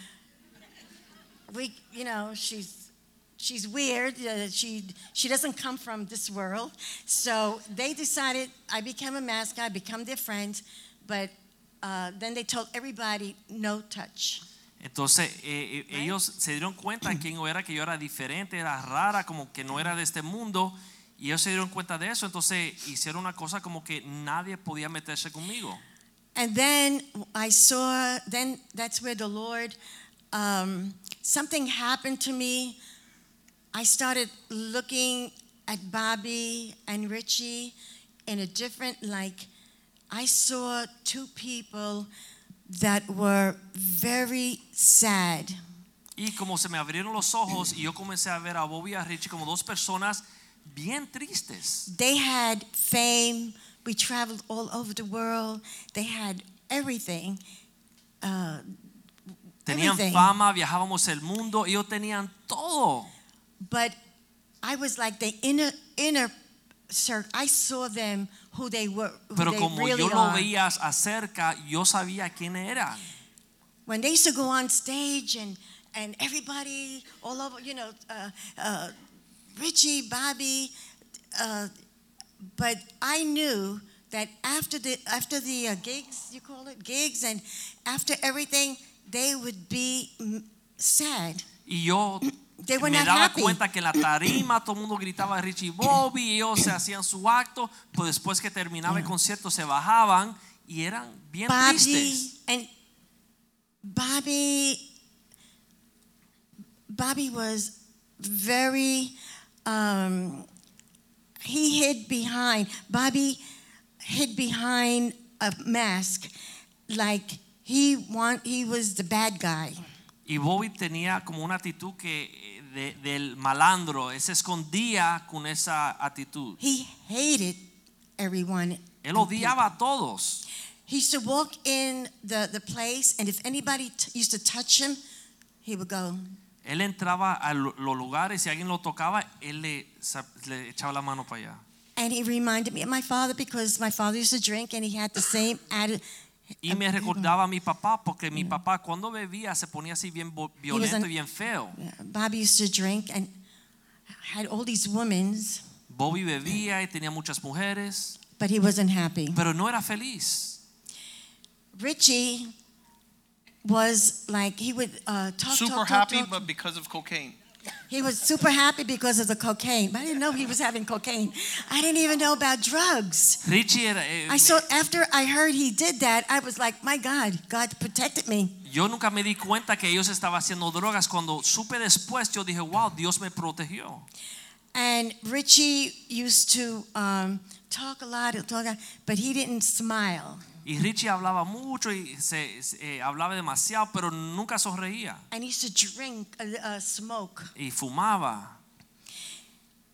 we, you know, she's she's weird. Uh, she she doesn't come from this world. So they decided I became a mascot, I become their friend, but uh, then they told everybody no touch. Entonces eh, eh, ellos se dieron cuenta quién era, que yo era diferente, era rara, como que no era de este mundo. Y ellos se dieron cuenta de eso, entonces hicieron una cosa como que nadie podía meterse conmigo. And then I saw. Then that's where the Lord. Um, something happened to me. I started looking at Bobby and Richie in a different like. I saw two people that were very sad. Y como se me abrieron los ojos y yo comencé a ver a Bobby y a Richie como dos personas bien tristes. They had fame. We traveled all over the world. They had everything. Uh, Tenían Everything. fama, viajábamos el mundo, ellos tenían todo. but I was like the inner inner circle. I saw them who they were. Who Pero they como really yo lo are. veía acerca, yo sabía quién eran. when they used to go on stage and and everybody all over, you know, uh, uh, Richie, Bobby, uh, but I knew that after the after the uh, gigs, you call it gigs, and after everything, they would be mm, sad. Y yo They were me not daba happy. cuenta que en la tarima todo el mundo gritaba Richie Bobby, y ellos se hacían su acto, pues después que terminaba el concierto se bajaban y eran bien Bobby tristes. and Bobby Bobby was very um, he hid behind Bobby hid behind a mask like he want he was the bad guy Y Bobby tenía como una actitud que de- del malandro, se escondía con esa actitud. he hated everyone Él odiaba a todos. he used to walk in the, the place and if anybody used to touch him he would go Él entraba a lo- los lugares y alguien lo tocaba, él le, le echaba la mano para allá. And he reminded me of my father because my father used to drink and he had the same attitude. Y me recordaba a mi papá, porque mi papá cuando bebía se ponía así bien violento y bien feo. Bobby used to drink and had all these women, Bobby bebía y tenía muchas mujeres, but he wasn't happy. pero no era feliz. Richie was like he would uh, talk, Super talk, talk, happy, talk. but because of cocaine. He was super happy because of the cocaine. But I didn't know he was having cocaine. I didn't even know about drugs. Richie era, eh, I saw after I heard he did that, I was like, my God, God protected me. yo nunca me di cuenta que ellos estaban haciendo drogas. Cuando supe después, yo dije, wow, Dios me protegió. And Richie used to um, talk a lot, talk, a lot, but he didn't smile. Y Richie hablaba mucho y se, se- eh, hablaba demasiado, pero nunca sonreía. And he used to drink, uh, uh, smoke. Y fumaba.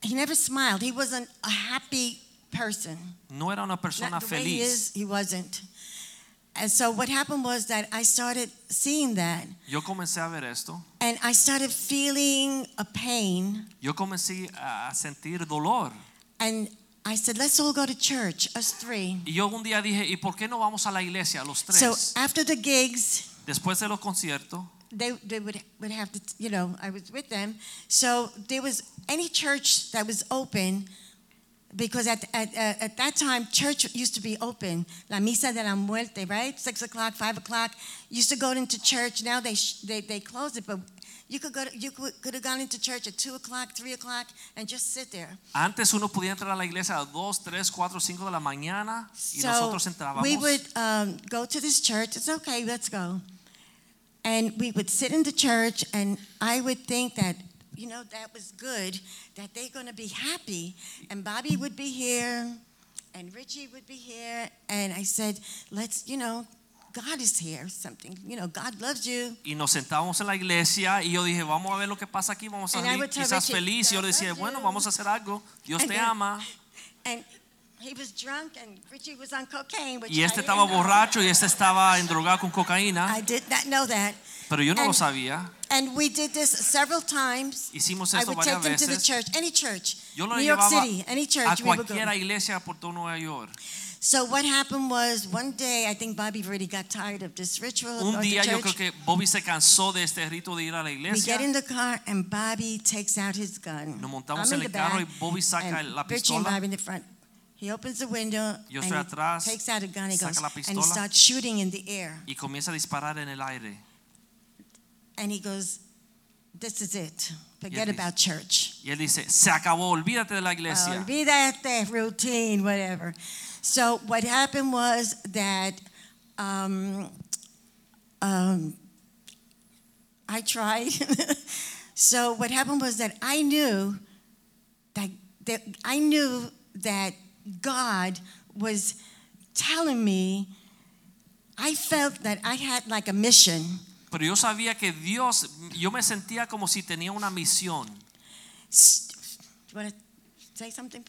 He never smiled. He wasn't a happy person. No era una persona Not the way he feliz. is, he wasn't. And so what happened was that I started seeing that, Yo comencé a ver esto. and I started feeling a pain. Yo comencé a sentir dolor. And I said, let's all go to church, us three. Y yo un día dije, ¿y por qué no vamos a la iglesia los tres? So after the gigs, Después de los conciertos, they, they would, would have to, you know, I was with them. So there was any church that was open, because at, at, at, at that time, church used to be open. La Misa de la Muerte, right? Six o'clock, five o'clock. Used to go into church. Now they, sh- they, they close it, but you could, go to, you could, could have gone into church at two o'clock, three o'clock, and just sit there. antes uno podía entrar a la iglesia a 2, 3, 4, 5 de la mañana y So nosotros entrábamos. we would um, go to this church. It's okay, let's go. And we would sit in the church, and I would think that, you know, that was good, that they're going to be happy. And Bobby would be here, and Richie would be here. And I said, let's, you know, God is here, something, you know, God loves you. y nos sentábamos en la iglesia y yo dije, vamos a ver lo que pasa aquí, vamos a salir quizás Richie, feliz. Y yo le "God decía, bueno, vamos a hacer algo. Dios And te then- ama. And he was drunk, and Richie was on cocaine. Which Y este I estaba didn't know. borracho y este estaba endrogado con cocaína. I did not know that. Pero yo no lo And- sabía. And we did this several times. Hicimos I would take them to the church, any church, Yo lo New York llevaba City, any a church. We would go. iglesia por todo Nueva York. So what happened was one day, I think Bobby already got tired of this ritual. Un día yo church. creo que Bobby se cansó de este rito de ir a la we iglesia. get in the car and Bobby takes out his gun. Nos montamos I'm en in el the carro back, y Bobby saca and la Richie and pistola. Bobby in the front. He opens the window Yo and estoy he atrás, takes out a gun. He saca goes la and he pistola. starts shooting in the air. Y comienza a disparar en el aire. And he goes, "This is it. Forget about church." Y él dice, se acabó, olvídate de la Oh, iglesia. Olvídate, routine, whatever. So what happened was that um, um, I tried. so what happened was that I knew that, that I knew that God was telling me, I felt that I had like a mission. Pero yo sabía que Dios, yo me sentía como si tenía una misión. Say something?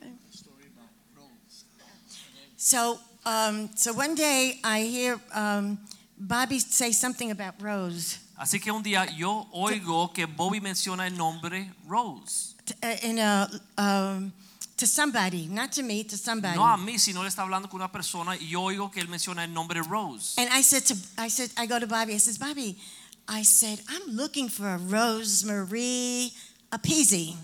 So, um, so one day I hear um, Bobby say something about Rose Así que un día yo oigo que Bobby menciona el nombre Rose. uh, in a, um, to somebody, not to me, to somebody. No a mí, sino le está hablando con una persona y yo oigo que él menciona el nombre Rose. And I said to, I said, I go to Bobby. I says, Bobby, I said, I'm looking for a Rosemary Appeasy.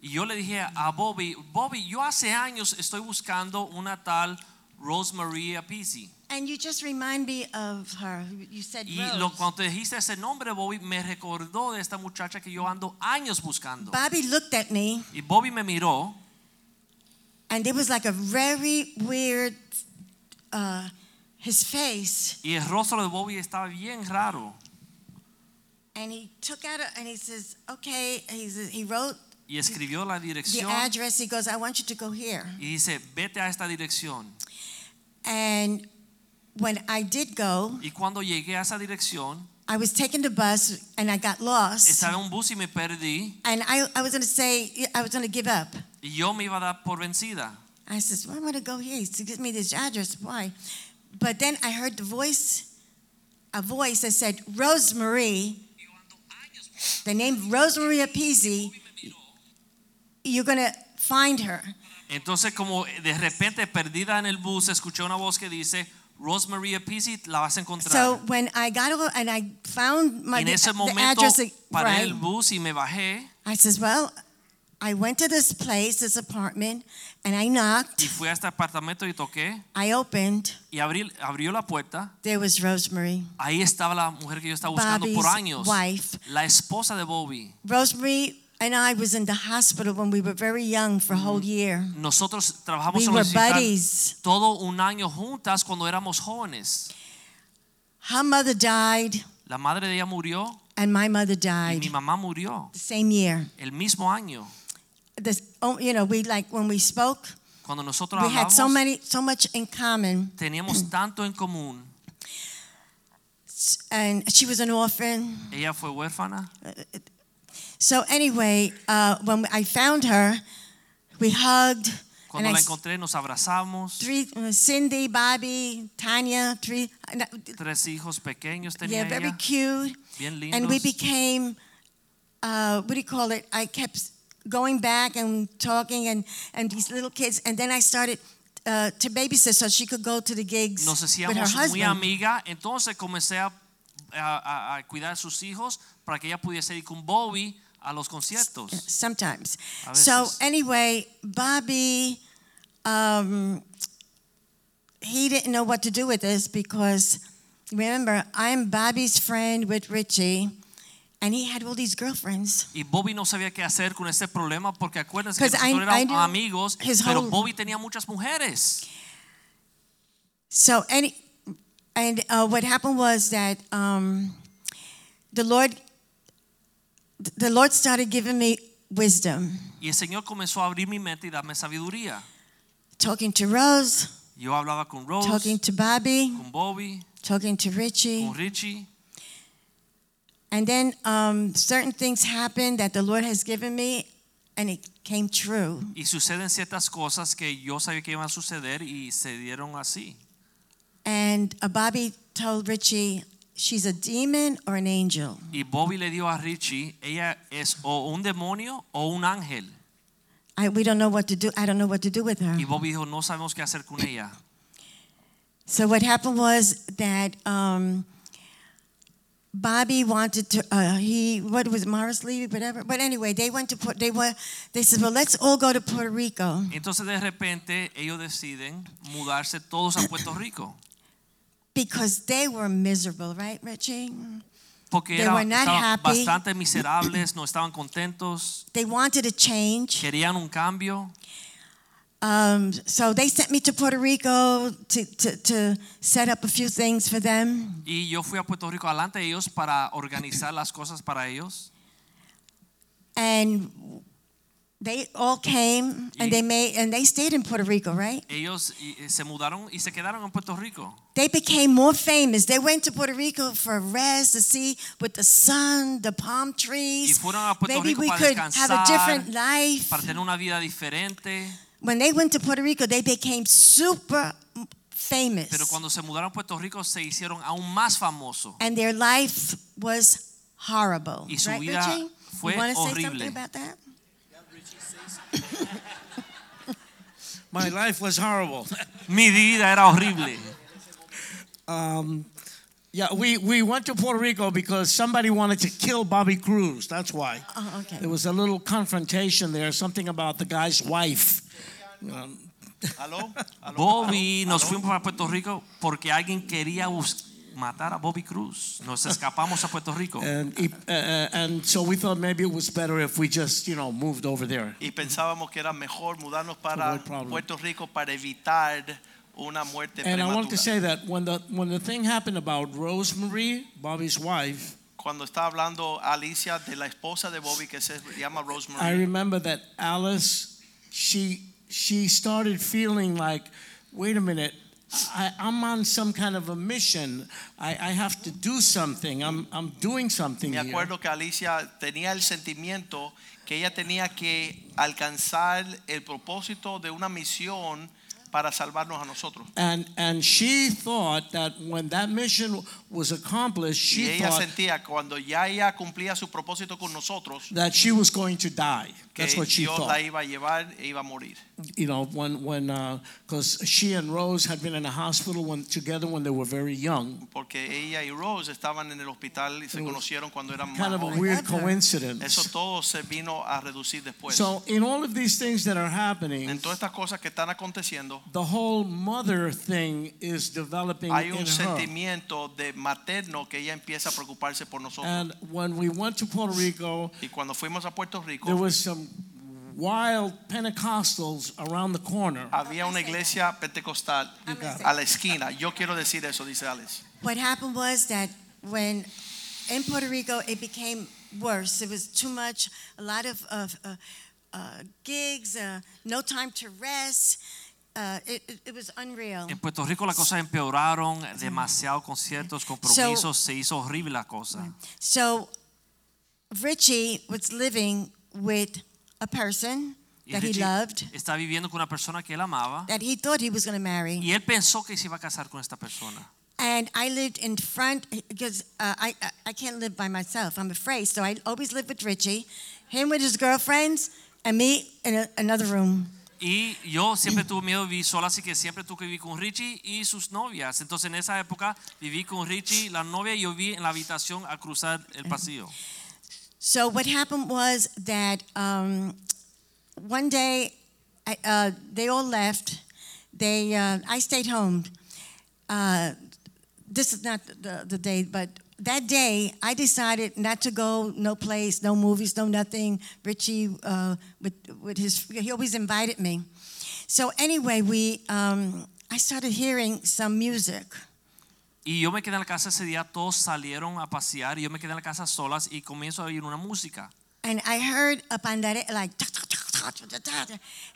Y yo le dije a Bobby, Bobby, yo hace años estoy buscando una tal Rosemary Apisi. And you just remind me of her. You said Y Rose. lo, cuando te dijiste ese nombre, Bobby, me recordó de esta muchacha que yo ando años buscando. Bobby looked at me, Y Bobby me miró and it was like a very weird, uh, his face. y el rostro de Bobby estaba bien raro. And he took out a, and he says, okay, he, says, he wrote Y escribió la the address. He goes, I want you to go here. y dice, vete a esta dirección. And when I did go, Y cuando llegué a esa dirección, I was taking the bus and I got lost. estaba en un bus y me perdí And I, I was going to say, I was going to give up. Y yo me iba a dar por vencida. I says, well, I'm going to go here. He said, give me this address. Why? But then I heard the voice, a voice that said, Rosemary, the name Rosemary Appeasy, you're going to find her. Entonces, como de repente perdida en el bus, escuché una voz que dice, Rosemary Apisi, la vas a encontrar. So when I got over and I found my en the, ese the momento address, paré right, el bus y me bajé I says, well, I went to this place, this apartment, and I knocked. y fui a este apartamento y toqué I opened. y abrí, abrió la puerta. There was Rosemary, Ahí estaba la mujer que yo estaba buscando Bobby's por años. wife. La esposa de Bobby. Rosemary and I was in the hospital when we were very young for a whole mm. year. Nosotros trabajamos We en were buddies. todo un año juntas cuando éramos jóvenes. Her mother died, La madre de ella murió and my mother y mi died mamá murió the same year. el mismo año. This, oh, you know, we like when we spoke, Cuando nosotros we had so many, so much in common. teníamos tanto en común. And she was an orphan. Ella fue huérfana. So anyway, uh, when I found her, we hugged. Cuando and la I, encontré nos abrazamos. three, uh, Cindy, Bobby, Tanya, three, uh, Tres hijos pequeños tenía yeah, very ella, cute. bien lindos. And we became, uh, what do you call it? I kept going back and talking and, and these little kids. And then I started uh, to babysit so she could go to the gigs Nos with her hacíamos muy amiga. Entonces comencé a, a- a- a cuidar a sus hijos para que ella pudiese ir con Bobby a los conciertos. Sometimes. So anyway, Bobby, um, he didn't know what to do with this because remember, I'm Bobby's friend with Richie, and he had all these girlfriends. Y Bobby no sabía qué hacer con este problema porque acuérdense que I- nosotros éramos amigos, pero Bobby tenía muchas mujeres. So any, and uh, what happened was that um, the Lord, the Lord started giving me wisdom, Y el Señor comenzó a abrir mi mente y darme sabiduría. talking to Rose, Yo hablaba con Rose, talking to Bobby, con Bobby, talking to Richie. con Richie. And then um, certain things happened that the Lord has given me, and it came true. Y suceden ciertas cosas que yo sabía que iban a suceder y se dieron así. And uh, Bobby told Richie, she's a demon or an angel. Y Bobby le dio a Richie, ella es o un demonio o un ángel. I, we don't know what to do. I don't know what to do with her. Y Bobby dijo, no sabemos qué hacer con ella. So what happened was that um, Bobby wanted to. Uh, he what was it, Morris Levy, whatever. But anyway, they went to Port. They were. They said, well, let's all go to Puerto Rico Entonces de repente ellos deciden mudarse todos a Puerto Rico. because they were miserable, right, Richie? Porque They era- were not happy. bastante miserables, no estaban contentos, They wanted a change. querían un cambio. Um, so they sent me to Puerto Rico to, to, to set up a few things for them. Y yo fui a Puerto Rico adelante de ellos para organizar las cosas para ellos. And they all came and they made and they stayed in Puerto Rico, right? Ellos eh, se mudaron y se quedaron en Puerto Rico. They became more famous. They went to Puerto Rico for rest to see with the sun, the palm Y trees. fueron a Puerto Maybe Rico we para could have a different life. para tener una vida diferente. When they went to Puerto Rico, they became super famous. Pero cuando se mudaron a Puerto Rico se hicieron aún más famosos. and their life was horrible. Y su right, vida Richie? fue you want to say something about that? My life was horrible. Mi vida era horrible. Um, yeah, we, we went to Puerto Rico because somebody wanted to kill Bobby Cruz. That's why. Oh, okay. There was a little confrontation there, something about the guy's wife. ¿Aló? ¿Aló? Bobby, nos ¿Aló? fuimos para Puerto Rico porque alguien quería matar a Bobby Cruz. Nos escapamos a Puerto Rico. and, uh, and so we thought maybe it was better if we just, you know, moved over there. Y pensábamos que era mejor mudarnos para. Puerto Rico para evitar una muerte And I want to prematura. say that when the when the thing happened about Rosemary, Bobby's wife, Cuando está hablando Alicia de la esposa de Bobby que se llama I Rosemary, remember that Alice, she she started feeling like, wait a minute, I, I'm on some kind of a mission. I, I have to do something. I'm I'm doing something me here. acuerdo que Alicia tenía el sentimiento que ella tenía que alcanzar el propósito de una misión para salvarnos a nosotros. And and she thought that when that mission was accomplished, Y she ella thought sentía cuando ya ella cumplía su propósito con nosotros, that she was going to die. That's what she Dios thought. la iba a llevar e iba a morir. you know, when when uh, because she and Rose had been in a hospital when together when they were very young. Porque ella y Rose estaban en el hospital y se conocieron cuando eran Kind of a weird coincidence. Eso todo se vino a reducir después. So in all of these things that are happening, en todas estas cosas que están aconteciendo, the whole mother thing is developing hay in un her. sentimiento de materno que ella empieza a preocuparse por nosotros. And when we went to Puerto Rico, y cuando fuimos a Puerto Rico, there was some wild Pentecostals around the corner. había una iglesia pentecostal a la esquina. Yo quiero decir eso, dice Alex. What happened was that when in Puerto Rico it became worse. It was too much, a lot of, of uh, uh, gigs, uh, no time to rest. Uh, it, was unreal. En Puerto Rico las cosas empeoraron, demasiados conciertos, compromisos, se hizo horrible la cosa. So Richie was living with a person that he loved, está viviendo con una persona que él amaba that he thought he was going to marry. y él pensó que se iba a casar con esta persona. And I lived in front because uh, I, I I can't live by myself. I'm afraid. So I always lived with Richie, him with his girlfriends, and me in a, another room. Y yo siempre tuve miedo de vivir sola, así que siempre tuve que vivir con Richie y sus novias. Entonces en esa época viví con Richie, la novia, y yo vi en la habitación a cruzar el pasillo. So what happened was that um, one day I, uh, they all left. They uh, I stayed home. Uh, this is not the, the day, but that day I decided not to go, no place, no movies, no nothing. Richie uh, with with his he always invited me. So anyway, we um, I started hearing some music. Y yo me quedé en la casa ese día, todos salieron a pasear y yo me quedé en la casa solas y comienzo a oír una música. And I heard a pandere like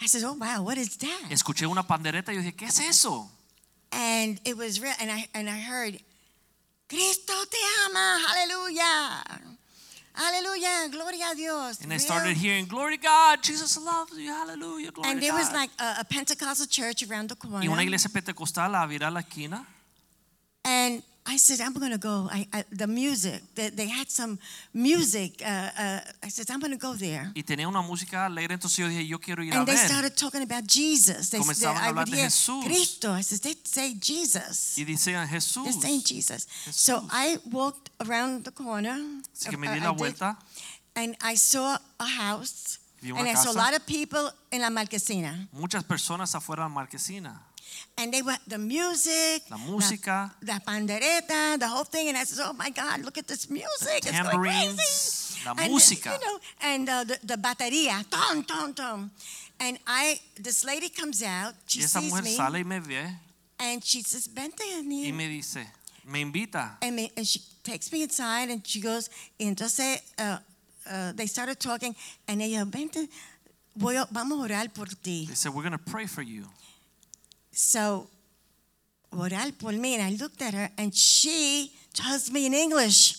I said, "Oh wow, what is that?" Escuché una pandereta y yo dije, ¿qué es eso? And it was real. And I and I heard, "Cristo te ama, Hallelujah, Hallelujah, gloria a Dios." And I started hearing, glory to God, Jesus loves you, hallelujah, glory and there was like a, a Pentecostal church around the corner. y una iglesia pentecostal a virar la esquina. And I said, "I'm going to go." I, I, the music, they, they had some music. Uh, uh, I said, "I'm going to go there." Y tenía una música alegre, entonces yo dije, yo quiero ir a And they ver. started talking about Jesus. They, they, a I hablar would de hear Jesús. Cristo. I said, they say Jesus. Y decían Jesús. They're saying Jesus. So I walked around the corner. Así que me di la did, vuelta, and I saw a house. Vi una and I saw a lot of people in La Marquesina. muchas personas afuera de la marquesina. And they were the music, La música, the, the pandereta, the whole thing. And I said, oh my God, look at this music. It's going crazy. la and, música. You know, and uh, the, the batería, tom, tom, tom. And I, this lady comes out, she y esa sees mujer me, sale y me ve and she says, vente, y Ani." me dice, me invita. And, me, and she takes me inside and she goes, entonces uh, uh, they started talking, and ella, vente, voy vamos a orar por ti. They said, We're going to pray for you. So, orar por mí. And I looked at her and she tells me in English.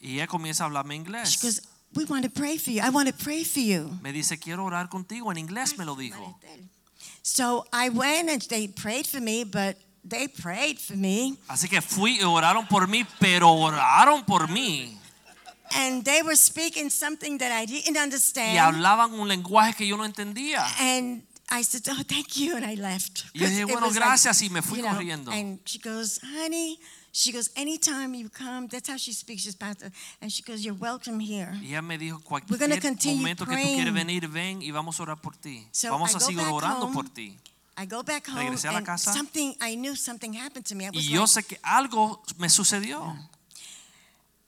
Y ella comienza a hablarme She goes, we want to pray for you. I want to pray for you. Me dice, quiero orar contigo. En inglés me lo dijo. So I went and they prayed for me, but they prayed for me. Así que fui y oraron por mí, pero oraron por mí. And they were speaking something that I didn't understand. Y hablaban un lenguaje que yo no entendía. And I said, oh, thank you. And I left. Y dije, bueno, was like, gracias, y me fui you know, corriendo. And she goes, honey, she goes, anytime you come, that's how she speaks. She's pastor. And she goes, you're welcome here. Y ella me dijo, cualquier continue que tú praying. quieres venir, ven y vamos a orar por ti. So Vamos I a go seguir back orando home. por ti. I go back home Regresé a la and casa. something, I knew something happened to me. I was Y yo like, sé que algo me sucedió.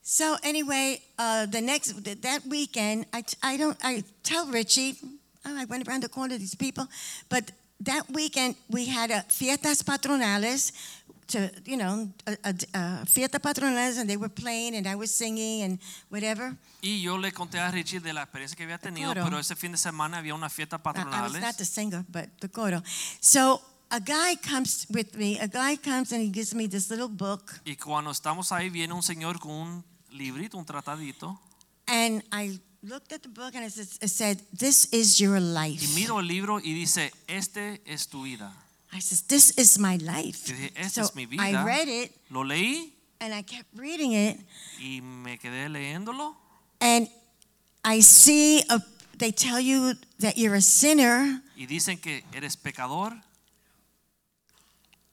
So anyway, uh, the next th- that weekend, I, I don't I tell Richie, I went around the corner to these people, but that weekend we had a fiestas patronales, to you know, a, a, a fiesta patronales, and they were playing, and I was singing and whatever. Y yo le conté a Richie de la experiencia que había tenido, pero ese fin de semana había una fiesta I, I was not the singer, but the coro. So a guy comes with me. A guy comes and he gives me this little book, Y cuando estamos ahí viene un señor con un librito, un tratadito, and I looked at the book and it, said, "This is your life." y miro el libro y dice, este es tu vida. I says, "This is my life." Dije, esta so es mi vida. I read it Lo leí and I kept reading it, y me quedé leyéndolo and I see a, they tell you that you're a sinner, y dicen que eres pecador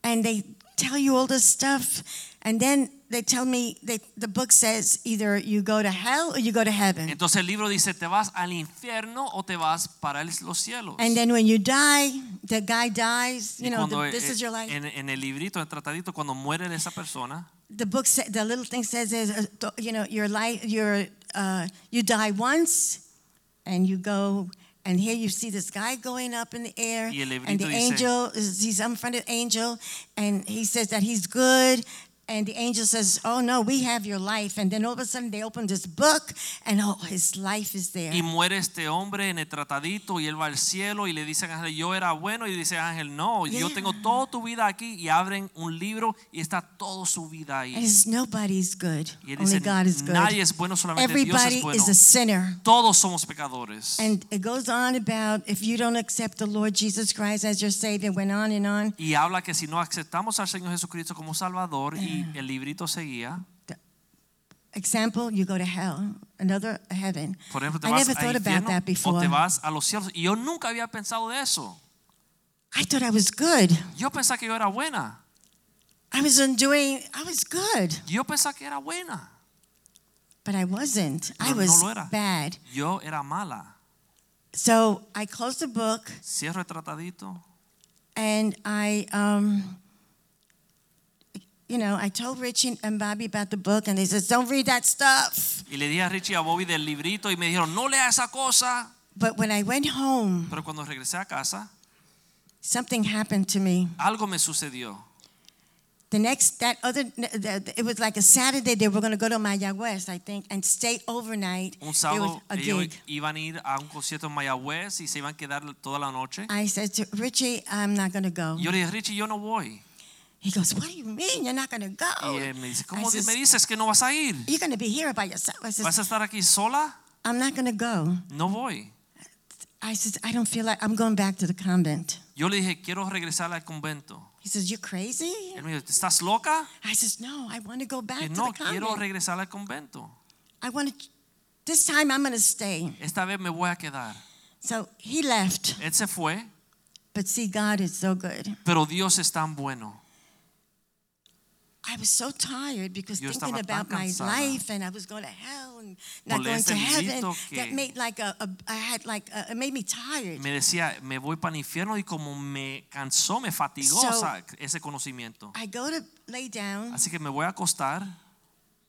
and they tell you all this stuff, and then they tell me they, the book says either you go to hell or you go to heaven, Entonces el libro dice, ¿te vas al infierno o te vas para los cielos? and then when you die, the guy dies. You know, the, this is your life. En, en el librito, en el tratadito, cuando muere esa persona, the book said the little thing says is uh, you know your life your uh, you die once and you go and here you see this guy going up in the air and the dice- angel is he's in front of the angel and he says that he's good and the angel says oh no we have your life and then all of a sudden they open this book and oh his life is there y muere este hombre en el tratadito y él va al cielo y le dicen a Ángel, yo era bueno y dice Ángel, no, yo Yeah. tengo toda tu vida aquí y abren un libro y está toda su vida ahí. it's nobody's good Y él only dice, God is good nadie es bueno, solamente Dios everybody es bueno. is a sinner Todos somos pecadores. And it goes on about if you don't accept the Lord Jesus Christ as your Savior, went on and on. Y habla que si no aceptamos al Señor Jesucristo como Salvador y el librito seguía, Example, you go to hell, another heaven. por ejemplo, te I vas never thought about that o before. te vas a los cielos. Y yo nunca había pensado de eso. I thought I was good. Yo pensaba que yo era buena. I was doing, I was good, Yo pensaba que era buena. but I wasn't. I Pero no was lo era. bad. Yo era mala. So I closed the book Cierro el tratadito. and I, um, you know, I told Richie and Bobby about the book, and they said, "Don't read that stuff." Y le dije a Richie y a Bobby del librito y me dijeron, no lea esa cosa. But when I went home, Pero cuando regresé a casa, something happened to me. algo me sucedió. The next, that other, the, it was like a Saturday. They were going to go to Mayagüez, I think, and stay overnight. Un sábado a ellos iban a ir a un concierto en Mayagüez y se iban a quedar toda la noche. I said to Richie, I'm not going to go. Y yo le dije, Richie, yo no voy. He goes, What do you mean you're not going to go? Y él me dice, I ¿cómo says, me dices que no vas a ir? You're going to be here by yourself. I ¿Vas says, a estar aquí sola? I'm not going to go. No voy. I says, I don't feel like I'm going back to the convent. Yo le dije, quiero regresar al convento. He says, You're crazy? Él me dijo, ¿estás loca? I says, No, I want to go back Que to no, the quiero convent. regresar al convento. I want to, this time I'm going to stay. Esta vez me voy a quedar. So he left. Él se fue, But see, God is so good. pero Dios es tan bueno. I was so tired because Yo thinking about my cansada. life and I was going to hell and not Por going to heaven. That made like a, a I had like a, it made me tired. Me decía, me voy para el infierno y como me cansó, me fatigó So- ese conocimiento. I go to lay down Así que me voy a acostar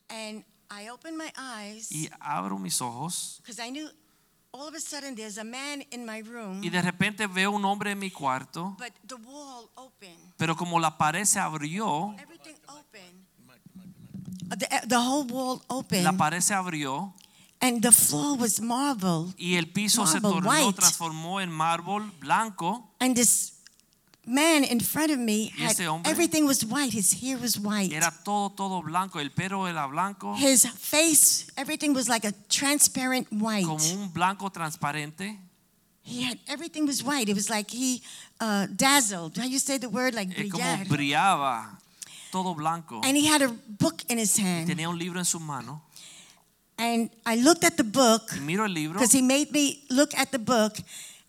and I open my eyes y abro mis ojos because I knew all of a sudden there's a man in my room, y de repente veo un hombre en mi cuarto, but the wall open, pero como la pared se abrió, Uh, the, the whole wall opened. la pared se abrió and the floor was marble. y el piso se tornó, white. transformó en mármol blanco And this man in front of me had hombre- everything was white. His hair was white. era todo, todo blanco, el pelo era blanco, His face, everything was like a transparent white. como un blanco transparente, He had everything was white. It was like he uh, dazzled. How you say the word like es como brillaba, todo blanco. And he had a book in his hand. Tenía un libro en su mano. And I looked at the book miro el libro because he made me look at the book,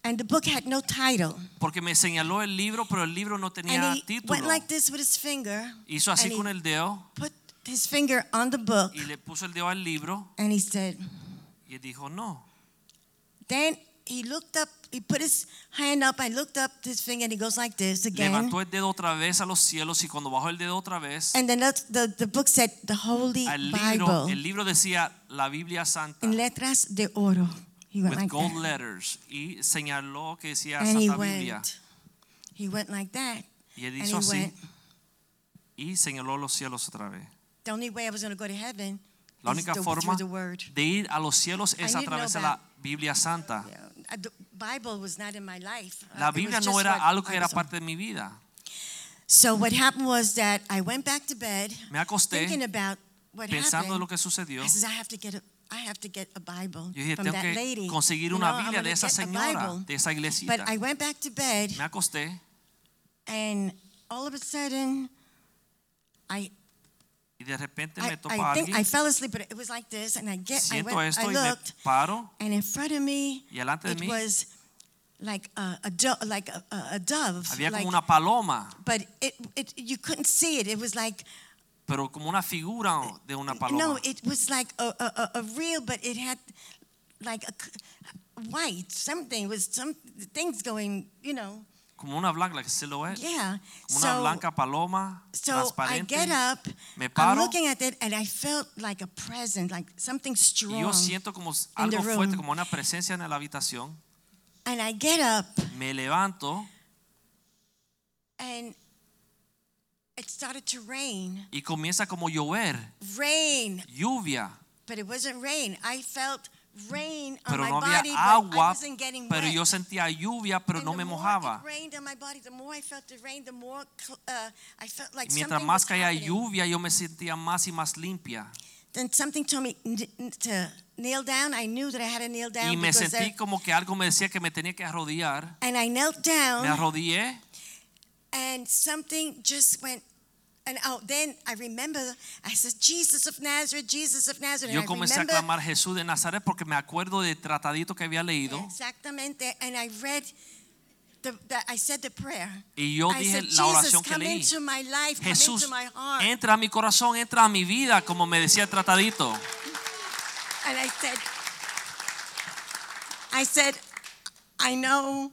and the book had no title. porque me señaló el libro, pero el libro no tenía And he título. went like this with his finger, Hizo así con el dedo put his finger on the book, y le puso el dedo al libro and he said, y él dijo no. Then he looked up, he put his hand up, I looked up his finger, and he goes like this again. Levantó el dedo otra vez a los cielos y cuando bajó el dedo otra vez And then that's- the, the book said, the Holy al libro, Bible, el libro decía la Biblia Santa in letras de oro. He went with like gold that. letters y señaló que decía And he Santa Biblia went, he went like that. y él hizo así went, y señaló los cielos otra vez. the only way I was going to go to heaven La única the- forma the de ir a los cielos es a través de la Biblia Santa. Bible was not in my life. Uh, La Biblia no era algo que era parte de mi vida. So what happened was that I went back to bed Me acosté thinking about what pensando en lo happened. que sucedió. I says I have to get a I have to get a Bible Yo dije, from tengo that que lady. conseguir You una know, Biblia de esa señora, de esa But. I went back to bed Me acosté and all of a sudden I y de repente me I, topa I think alguien. I fell asleep, but it was like this, and I get I Siento went esto I y me looked, paro and in front of me y delante de it mí was like a, a do, like a, a, a dove, había like, como una paloma, but it, it you couldn't see it. It was like pero como una figura de una paloma. no, it was like a, a, a- a real, but it had like a c- white something. It was some things going, you know. Como una blanca, like silhouette. Yeah. Como una So blanca paloma so I transparente. get up. Me I'm looking at it, and I felt like a presence, like something strong. yo siento como algo fuerte, como una presencia en la habitación. And I get up, Me levanto and it started to rain. y comienza como llover, Rain, lluvia. but it wasn't rain. I felt rain on Pero my no había body, but I agua, wasn't getting pero wet. yo sentía lluvia, pero And no the me more mojaba. It rained on my body. The more I felt the rain, the more cl- uh, I felt like mientras something más was caía happening. lluvia, yo me sentía más y más limpia. Then something told me n- n- to kneel down. I knew that I had to kneel down Y me because sentí there- como que algo me decía que me tenía que arrodillar. and I knelt Me down, arrodillé and something just went. And oh, then I remember I said, Jesus of Nazareth, Jesus of Nazareth. Yo and I comencé a clamar Jesús de Nazaret porque me acuerdo del tratadito que había leído. Exactamente. And I read, the, the, I said the prayer. Y yo I dije said, la Jesus, oración que leí. life, Jesús, entra a mi corazón, entra a mi vida, como me decía el tratadito. And I said, I said, I know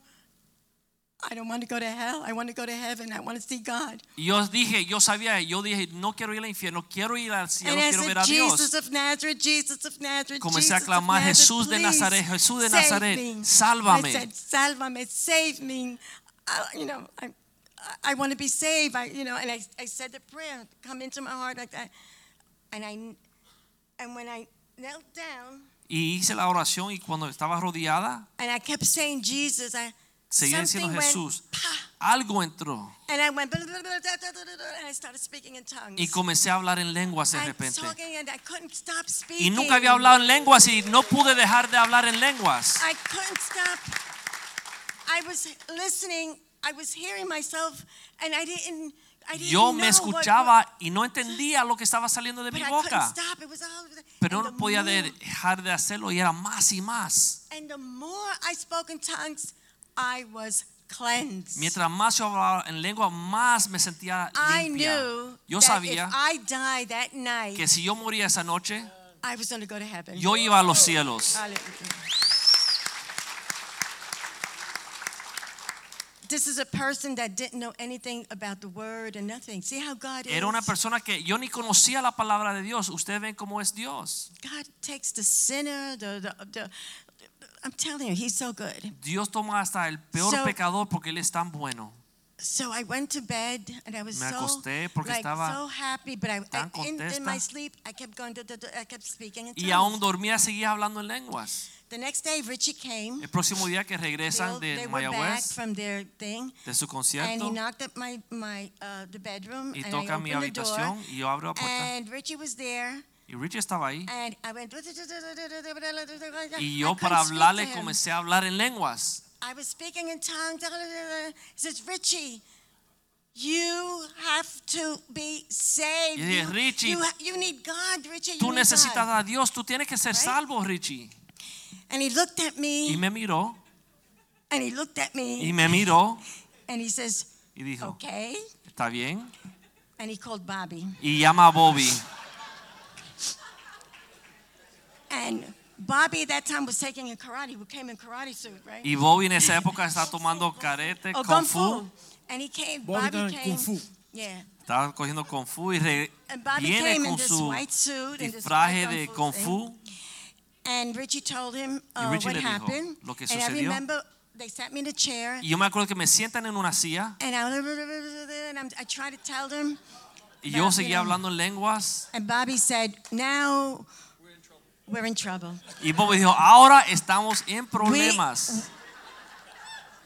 Y yo dije, yo sabía, yo dije, no quiero ir al infierno, quiero ir al cielo, and quiero ver a Jesus Dios. of Nazareth, Jesus of Nazareth, Comencé a clamar, Jesús de Nazaret, Jesús de Nazaret, me. sálvame. I said, sálvame, save me. I, you know, I, I want to be saved. I, you know, and I, I said the prayer, come into my heart like that. And I, and when I knelt down, Y hice la oración y cuando estaba rodeada, and I kept saying Jesus, I seguía diciendo Jesús, algo entró. Y comencé a hablar en lenguas de repente. Y nunca había hablado en lenguas y no pude dejar de hablar en lenguas. Yo me escuchaba y no entendía lo que estaba saliendo de mi boca. Pero no podía dejar de hacerlo y era más y más. And the more I spoke in tongues, I was cleansed. Mientras más yo hablaba en lengua, más me sentía I limpia. knew Yo that sabía if I died that night, que si yo moría esa noche, I was going to go to heaven. yo iba a los cielos. This is a person that didn't know anything about the word and nothing. See how God is? Era una persona que yo ni conocía la palabra de Dios. Ustedes ven cómo es Dios. God takes the sinner, the, the, the, I'm telling you, he's so good. Dios toma hasta el peor So- pecador porque Él es tan bueno. so I went to bed and I was Me so acosté porque like estaba so happy, but I, tan I in, in my sleep I kept going, I kept speaking in Y aún tongues. dormía, seguía hablando en lenguas. The next day Richie came. El próximo día que regresan they de Mayagüez, from their thing, de su and he knocked at my my uh, the bedroom, y toca mi opened the door, habitación y yo abro la puerta. and Richie was there, Y Richie estaba ahí. Y yo para hablarle comencé a hablar en lenguas. I was speaking in tongues. He says, Richie, you have to be saved. Dije, "Richie, you, you need God, Richie. Tú necesitas God." a Dios, tú tienes que ser Right? salvo, Richie. And he looked at me, Y me miró, and he looked at me, y me miró, and he says, y dijo, okay. ¿está bien? And he called Bobby. Y llama a Bobby. And Bobby at that time was taking a karate, who came in karate suit, right? Y Bobby en esa época está tomando carete, oh, kung fu. And he came, Bobby Bobby came. Kung Fu. Yeah. Estaba cogiendo kung fu y re- viene con su white de Kung Fu. And Richie told him uh, Richie what le dijo happened. lo que and I sucedió. remember they sat me in a chair, Y yo me acuerdo que me sientan en una silla and I, and I'm, I tried to tell them. y yo seguía hablando en lenguas. And Bobby said, "Now we're in trouble." Y Bobby dijo, ahora estamos en problemas.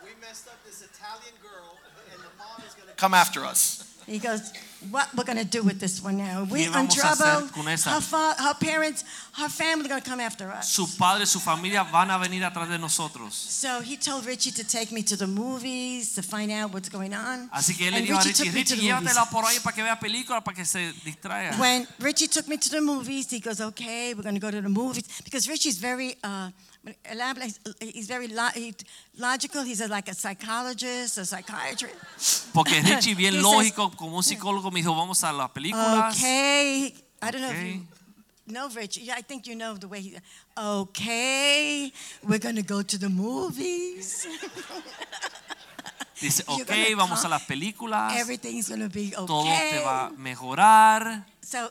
We messed up this Italian girl, and the mom is going to come after us. He goes, "What we're gonna do with this one now? We're in vamos a hacer trouble. Her, fa- her parents, her family are gonna come after us." Su padre, su familia van a venir atrás de nosotros. So he told Richie to take me to the movies to find out what's going on. Así que él le And dijo a Richie Richie, Richie, llévatela por ahí para que vea películas, para que se distraiga. When Richie took me to the movies, he goes, "Okay, we're going to go to the movies." Because Richie's very, uh, elaborate. He's very lo- he- logical. He's like a psychologist, a psychiatrist. Porque Richie, bien lógico, como un psicólogo, me dijo, vamos a las películas. Okay, I don't know if you know Richie. Yeah, I think you know the way he. Okay, we're going to go to the movies. Dice, ok, gonna vamos a las películas. Everything's going to be okay. Todo te va a mejorar. So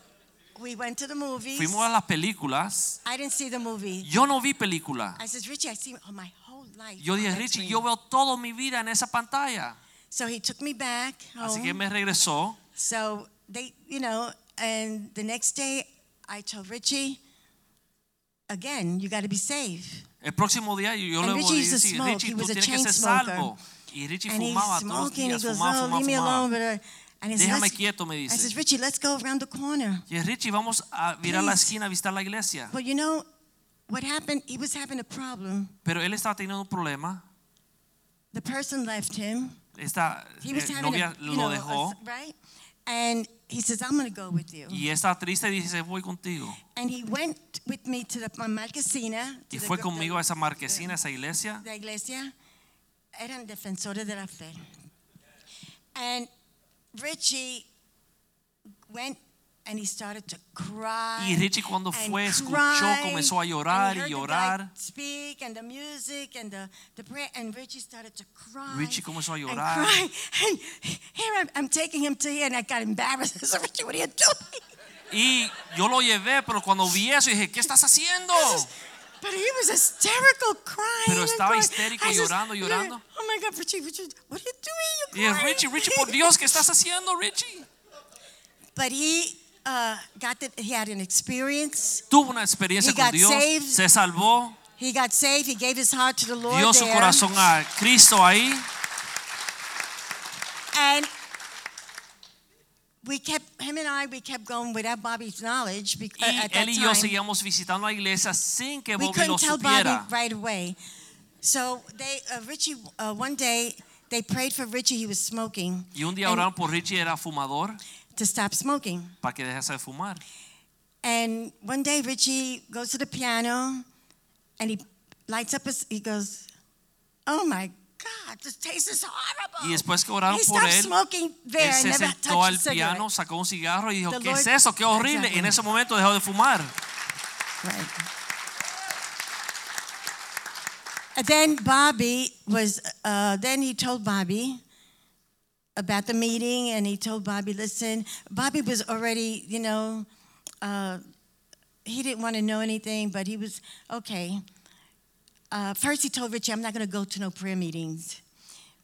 we went to the movies. Fuimos a las películas. I didn't see the movie. Yo no vi película. I said, Richie, I see oh, my whole life. Yo oh, dije, Richie, screen." yo veo toda mi vida en esa pantalla. So he took me back Así que me regresó. So they, you know, and the next day I told Richie, again, you got to be safe. El próximo día yo, And le voy Richie a decir, smoke. Richie, tú tienes que ser salvo. Y Richie And fumaba todos los días, fumaba, oh, fumaba, fumaba. Uh, But, and he says, Déjame "Let's-" quieto, me I says, dice. Richie, let's go around the corner. Y Richie, vamos a virar la esquina a visitar la iglesia. Well, you know what happened? He was having a problem. Pero él estaba teniendo un problema. The person left him. Esta He was eh, having novia a, lo know, a- dejó. right? And he says, I'm going to go with you. Y está triste y dice, voy contigo. And he went with me to the Marquesina. to Y the fue gr- conmigo a the- esa marquesina, a esa iglesia. la iglesia. Eran defensores de la fe. And Richie went and he started to cry. Y Richie cuando and fue, escuchó, comenzó a llorar and y llorar. and and and Richie comenzó a and llorar. cry. And here I'm, I'm taking him to here and I got embarrassed. I said, Richie, what are you doing? Y yo lo llevé, pero cuando vi eso dije, ¿qué estás haciendo? But he was hysterical, crying. Pero and estaba crying. histérico, says, llorando, llorando. Oh my God, Richie, Richie, what are you doing? You're crying. Richie, Richie, por Dios, ¿qué estás haciendo, Richie? But he uh, got the, he had an experience. Tuvo una experiencia He con Dios, saved. se salvó, He got saved. He gave his heart to the Lord dio su there. corazón a Cristo ahí. And we kept him and I. We kept going without Bobby's knowledge. Because, Y at that y yo time, seguíamos visitando la iglesia sin que we Bobby lo couldn't tell supiera. Bobby right away. So they, uh, Richie, uh, one day they prayed for Richie. He was smoking Y un día And- oraron por Richie, era fumador, to stop smoking. para que dejase de fumar. And one day Richie goes to the piano and he lights up his, he goes, Oh my God, this taste is horrible. Y después que oraron he por stopped él, smoking there Él and se never sentó touched al a cigarette. piano, sacó un cigarro y dijo, The ¿qué es Lord- eso? ¡Qué horrible! Exactly. En ese momento dejó de fumar. Right. And then Bobby was, uh, then he told Bobby about the meeting and he told Bobby, listen, Bobby was already, you know, uh, he didn't want to know anything, but he was, okay. Uh, first he told Richie, I'm not going to go to no prayer meetings.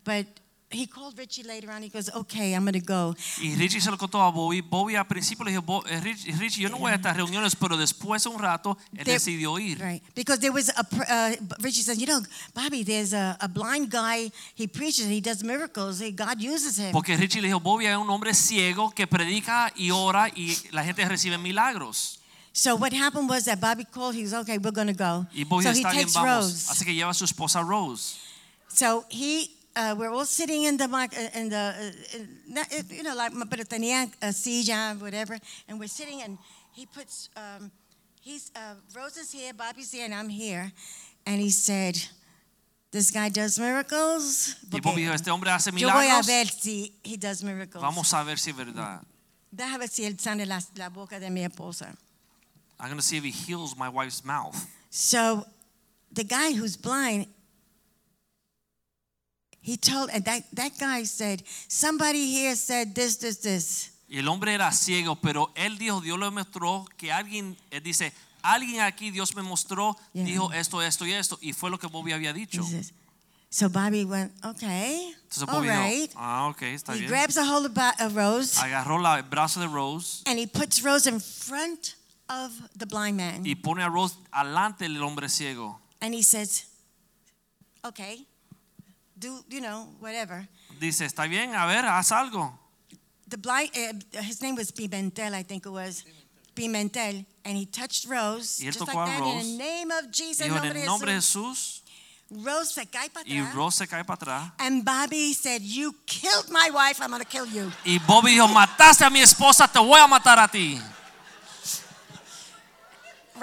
But he called Richie later on. He goes, okay, I'm going to go. Y Richie se lo contó a Bobby. Bobby al principio le dijo, "Bo- eh, Richie, yo no voy a estas reuniones, pero después de un rato él There- decidió ir. Right. Because there was a, uh, Richie says, you know, Bobby, there's a, a blind guy. He preaches, he does miracles. He, God uses him. Porque Richie le dijo, Bobby es un hombre ciego que predica y ora y la gente recibe milagros. So what happened was that Bobby called. He was okay. We're going to go. Y Bobby so he bien, takes vamos. Rose. Así que lleva a su esposa Rose. So he, uh, we're all sitting in the uh, in the, uh, in, uh, you know, like, pero tenía a silla, whatever, and we're sitting, and he puts, um, he's, uh, Rose is here, Bobby's here, and I'm here, and he said, "This guy does miracles." Y Bobby dijo, este hombre hace Yo voy a milagros. ver si he does miracles. Vamos a ver si es verdad. Déjame ver si él sane la, la boca de mi esposa. I'm going to see if he heals my wife's mouth. So the guy who's blind, he told, and that, that guy said, somebody here said this, this, this. Y el hombre era ciego, pero él dijo, Dios le mostró que alguien, él dice, alguien aquí Dios me mostró, Yeah. dijo esto, esto y esto. Y fue lo que Bobby había dicho. says, so Bobby went, okay, Entonces Bobby right. dijo, ah, ok, está He bien. grabs a hold of Rose Agarró la, el brazo de Rose and he puts Rose in front of the blind man. y pone a Rose alante del hombre ciego. And he says, okay, do, you know, whatever. Dice, está bien, a ver, haz algo. The blind, uh, his name was Pimentel, I think it was. Pimentel. And he touched Rose, Y él just tocó like a that, Rose. in the name of Jesus. Dijo, en el nombre de Jesús. Rose se cae para Y. Rose se cae para atrás. And Bobby said, You killed my wife, I'm going to kill you. Y Bobby dijo, mataste a mi esposa, te voy a matar a ti.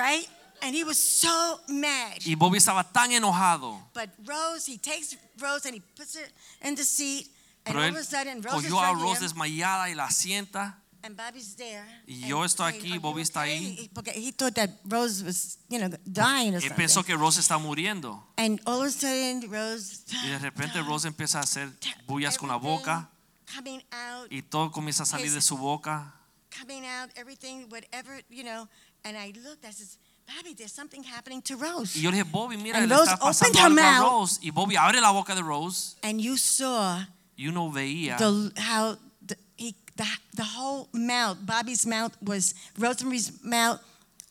Right? And he was so mad. Y Bobby estaba tan enojado. But Rose, he takes Rose and he puts her in the seat. And Pero all of a sudden, Rose is cogió a Rose desmayada y la sienta. and Bobby's there. Y And yo estoy aquí, "Are you Bobby está okay?" ahí. He- Porque he thought that Rose was, you know, dying or Él something. pensó que Rose está muriendo. And all of a sudden, Rose. Y de repente Rose empieza a hacer bullas con la boca Coming out, y todo comienza a salir de su boca. coming out, everything, whatever, you know. And I looked, I says, Bobby, there's something happening to Rose. Y yo le dije, Bobby, mira, And le Rose está pasando opened her algo a mouth. Rose. Y Bobby abre la boca de Rose And you saw y uno veía the, how the, he, the, the whole mouth, Bobby's mouth was, Rosemary's mouth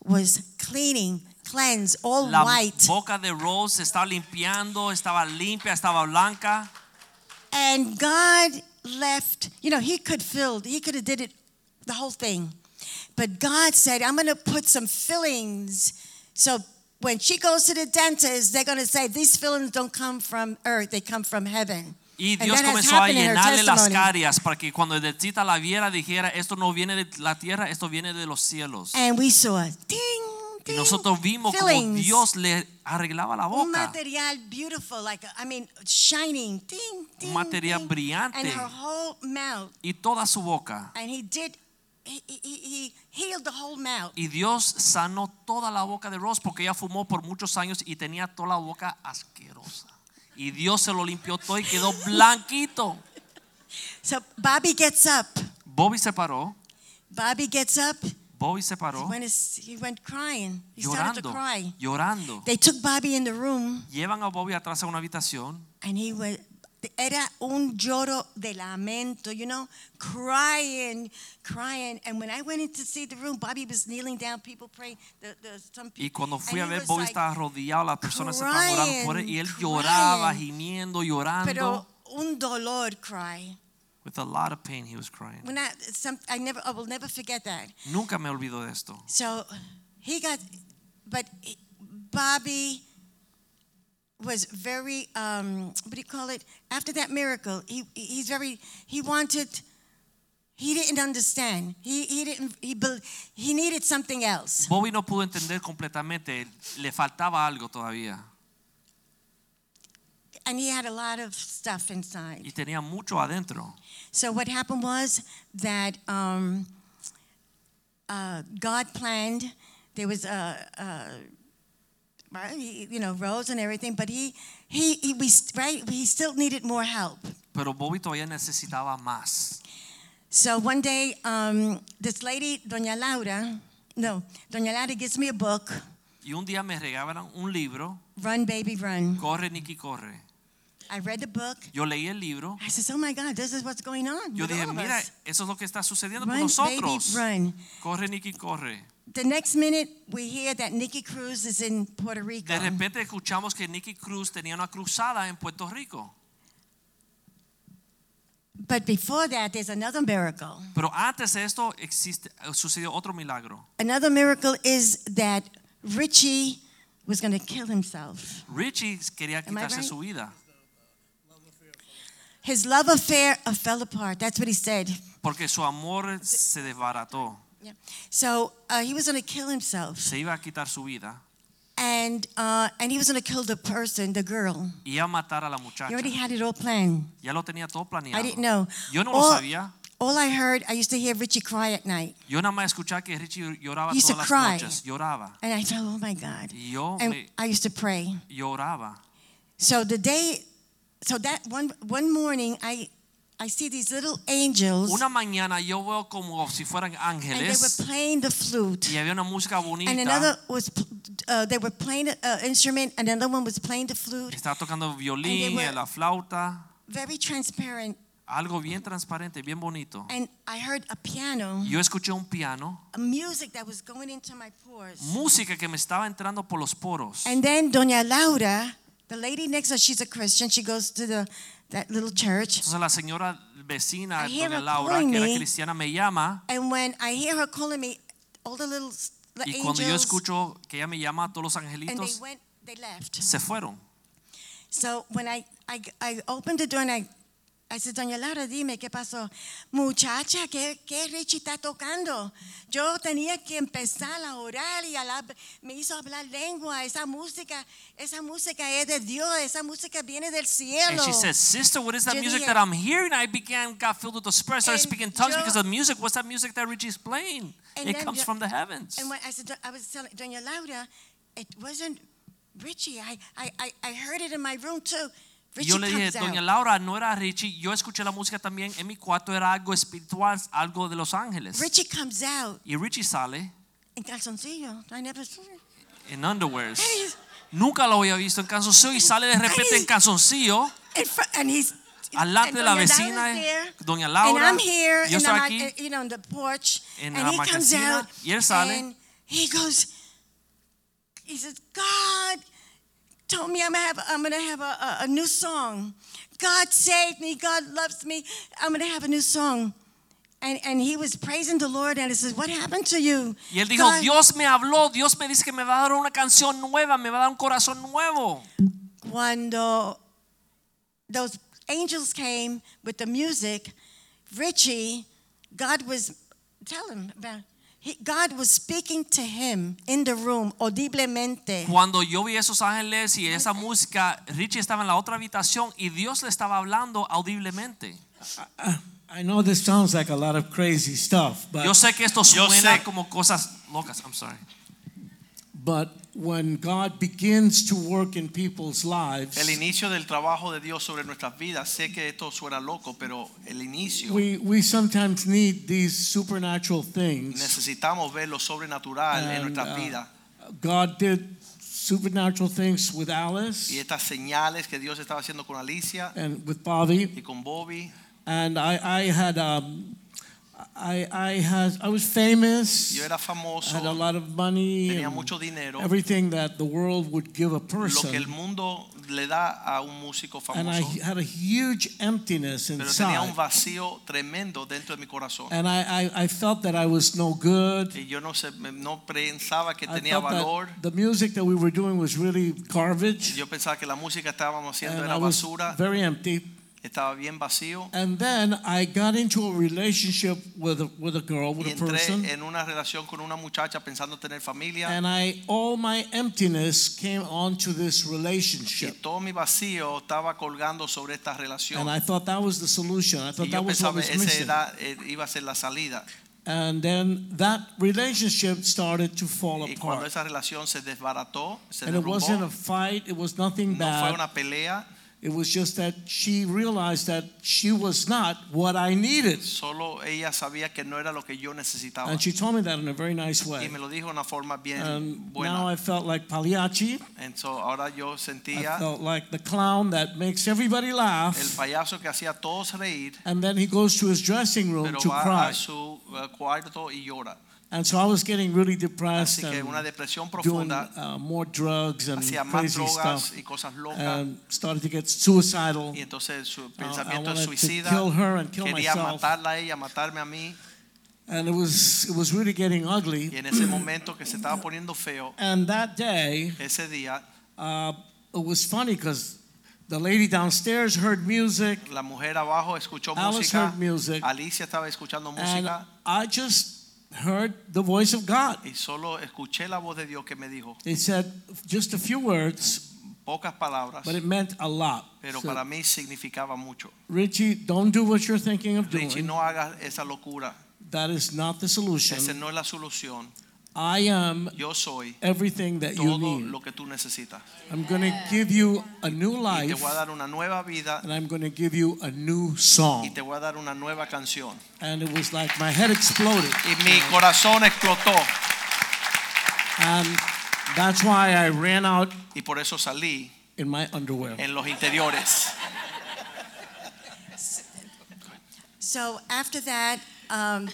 was cleaning, cleansed, all la white. boca de Rose se estaba limpiando, estaba limpia, estaba blanca. And God left, you know, he could fill, he could have did it, the whole thing. But God said, I'm going to put some fillings. So when she goes to the dentist, they're going to say, these fillings don't come from earth, they come from heaven. Y Dios comenzó a happened in her llenarle las caries para que cuando el dentista la viera dijera, esto no viene de la tierra, esto viene de los cielos. And we saw, ding, Y ding, nosotros vimos como fillings. Dios le arreglaba la Un boca. material beautiful, like, I mean, shining, ding, ding, material ding. brillante. And her whole mouth. Y toda su boca. And he did, he, he, he healed the whole mouth. Y Dios sanó toda la boca de Rose porque ella fumó por muchos años y tenía toda la boca asquerosa. Y Dios se lo limpió todo y quedó blanquito. So Bobby gets up. Bobby se paró. Bobby gets up. Bobby se paró He went, he went crying. He started to cry. Llorando. They took Bobby in the room Llevan a Bobby atrás a una habitación and he went, era un lloro de lamento, you know, crying, crying. And when I went in to see the room, Bobby was kneeling down, people praying. The, the, some people, Y cuando fui a ver, Bobby like, estaba arrodillado, las personas se estaban orando por él y él lloraba, gimiendo, llorando. Pero un dolor cry. With a lot of pain he was crying. When I, some, I never, I will never forget that. Nunca me olvido de esto. So he got, but Bobby was very, um, what do you call it? After that miracle, he, he's very, he wanted, he didn't understand. He, he didn't, he, he needed something else. Bobby no pudo entender completamente, le faltaba algo todavía And he had a lot of stuff inside. y tenía mucho adentro. So what happened was that um, uh, God planned. There was a, a right, he- you know Rose and everything, but he he, he we right he still needed more help. Pero Bobby todavía necesitaba más. So one day, um, this lady, Doña Laura, no, Doña Laura gives me a book, Y un día me regalaron un libro, Run Baby Run. Corre Nicky Corre. I read the book. Yo leí el libro. I said, "Oh my God, this is what's going on Yo dije, mira, eso es lo que está sucediendo con Run, baby, run. Corre, Nicky, corre. The next minute, we hear that Nicky Cruz is in Puerto Rico. De repente escuchamos que Nicky Cruz tenía una cruzada en Puerto Rico. But before that, there's another miracle. Pero antes de esto existe, sucedió otro milagro. Another miracle is that Richie was going to kill himself. Richie quería Am quitarse right? su vida His love affair fell apart. That's what he said. porque su amor se desbarató. Yeah. So uh, he was going to kill himself, Se iba a quitar su vida and uh, and he was going to kill the person, the girl. y a matar a la He muchacha. already had it all planned. Ya lo tenía todo planeado. I didn't know. Yo no lo all, sabía. all I heard, I used to hear Richie cry at night, Yo nada más escuchaba que Richie lloraba He used to todas las cry. noches. Lloraba. and I thought, oh my God. Y yo And me I used to pray. lloraba. So the day, so that one one morning, I I see these little angels, Una mañana yo veo como si fueran and they were playing the flute. y había una música bonita. And another was, uh, they were playing an instrument, and another one was playing the flute. Estaba tocando violín, were- la flauta, Very transparent. algo bien transparente, bien bonito. And I heard a piano, Yo escuché un piano, a music that was going into my pores. música que me estaba entrando por los poros. And then Doña Laura, the lady next to her, she's a Christian. She goes to the that little church. Entonces la señora vecina, I hear doña her Laura, calling que era me. cristiana, me llama And when I hear her calling me, all the little the y cuando yo angels, escucho que ella me llama todos los and they angelitos, went, they left. se fueron. So when I, I, I opened the door and I, I said, Doña Laura, dime qué pasó. Muchacha, ¿qué, qué Richie está tocando? Yo tenía que empezar a orar y a la- me hizo hablar lengua. Esa música, esa música es de Dios. Esa música viene del And cielo. she said, Sister, what is that Yo music dije- that I'm hearing? I began, got filled with the Spirit, started And speaking in tongues yo- because of the music. What's that music that Richie's playing? And It comes yo- from the heavens. And when I said, I was telling Doña Laura, it wasn't Richie. I, I, I, I heard it in my room too. Y yo le dije, comes Doña. Laura, no era Richie. Yo escuché la música también en mi cuarto, era algo espiritual, algo de los ángeles. Richie comes out Y Richie sale in calzoncillo. I never en underwears. And he's, Nunca lo había visto en calzoncillo y sale de repente en calzoncillo and he's alante and de la vecina, there, Doña and Laura. I'm here, Yo and estoy aquí. at, you know, on the porch, en and la he comes marquesina, out, y él sale. and he goes, he says, God told me I'm gonna have, I'm gonna have a, a, a new song. God saved me. God loves me. I'm gonna have a new song. And, and he was praising the Lord, and he says, What happened to you? Y él dijo, God- Dios me habló, Dios me dice que me va a dar una canción nueva, me va a dar un corazón nuevo. cuando those angels came with the music, Richie, God was, telling him about, God was speaking to him in the room audiblemente. Cuando yo vi esos ángeles y esa música, Richie estaba en la otra habitación y Dios le estaba hablando audiblemente. I know this sounds like a lot of crazy stuff, but Yo sé que esto suena como cosas locas. I'm sorry. but when God begins to work in people's lives, El inicio del trabajo de Dios sobre nuestras vidas, sé que esto suena loco, pero el inicio we we sometimes need these supernatural things. necesitamos ver lo sobrenatural en And, nuestras uh, vidas God did supernatural things with Alice y estas señales que Dios estaba haciendo con Alicia and with Bobby, y con Bobby. and I I had um I I had I was famous. Yo era I had a lot of money. tenía mucho dinero, Everything that the world would give a lo que el person, mundo le da a un músico and I had a huge emptiness Pero tenía un inside, vacío tremendo dentro de mi corazón. and I, I I felt that I was no good. Y yo no, sé, no pensaba que I tenía valor. that the music that we were doing was really garbage, Yo pensaba que la música que estábamos haciendo and era I was basura, very empty. Estaba bien vacío. And then I got into a relationship with a, with a girl, with Y a person, entré en una relación con una muchacha pensando tener familia. and I all my emptiness came onto this Y relationship. todo mi vacío estaba colgando sobre esta relación. And. I thought that was the solution. I thought yo that was what pensaba was esa missing. era, eh, iba a ser la salida. And then that relationship started to fall Y cuando apart. esa relación se desbarató, se And it wasn't a fight, it was nothing no fue bad. una pelea, It was just that she realized that she was not what I needed. Solo ella sabía que no era lo que yo necesitaba. And she told me that in a very nice way. Y me lo dijo de una forma bien And now. I felt like Pagliacci. And so ahora yo sentía. I felt like the clown that makes everybody laugh. el payaso que hacía a todos reír, And then he goes to his dressing room pero to va cry. a su uh, cuarto y llora. And so I was getting really depressed Así que and una depresión doing uh, more drugs and hacía más crazy drogas stuff. y cosas locas. And started to get suicidal. Y entonces su Uh, I pensamiento wanted es to kill her and kill Quería myself. matarla a ella, matarme a mí. And it was it was really getting Y ugly. en ese momento que se estaba poniendo feo, And that day, ese día, uh, it was funny because the lady downstairs heard music, la mujer abajo escuchó Alice música. heard music, Alicia estaba escuchando and música. I just heard the voice of God. Y solo escuché la voz de Dios que me dijo It said just a few words, pocas palabras, but it meant a lot. pero So, para mí significaba mucho. Richie, don't do what you're thinking of Richie, doing. no hagas esa locura. That is not the Esa solution. no es la solución. I am Yo soy everything that you todo need. lo que tú necesitas. I'm going to give you a new Y te life, voy a dar una nueva vida and I'm going to give you a new y song. te voy a dar una nueva canción. And it was like my head exploded. Y mi corazón explotó. And that's why I ran out Y por eso salí in my underwear. en los interiores. So after that, um,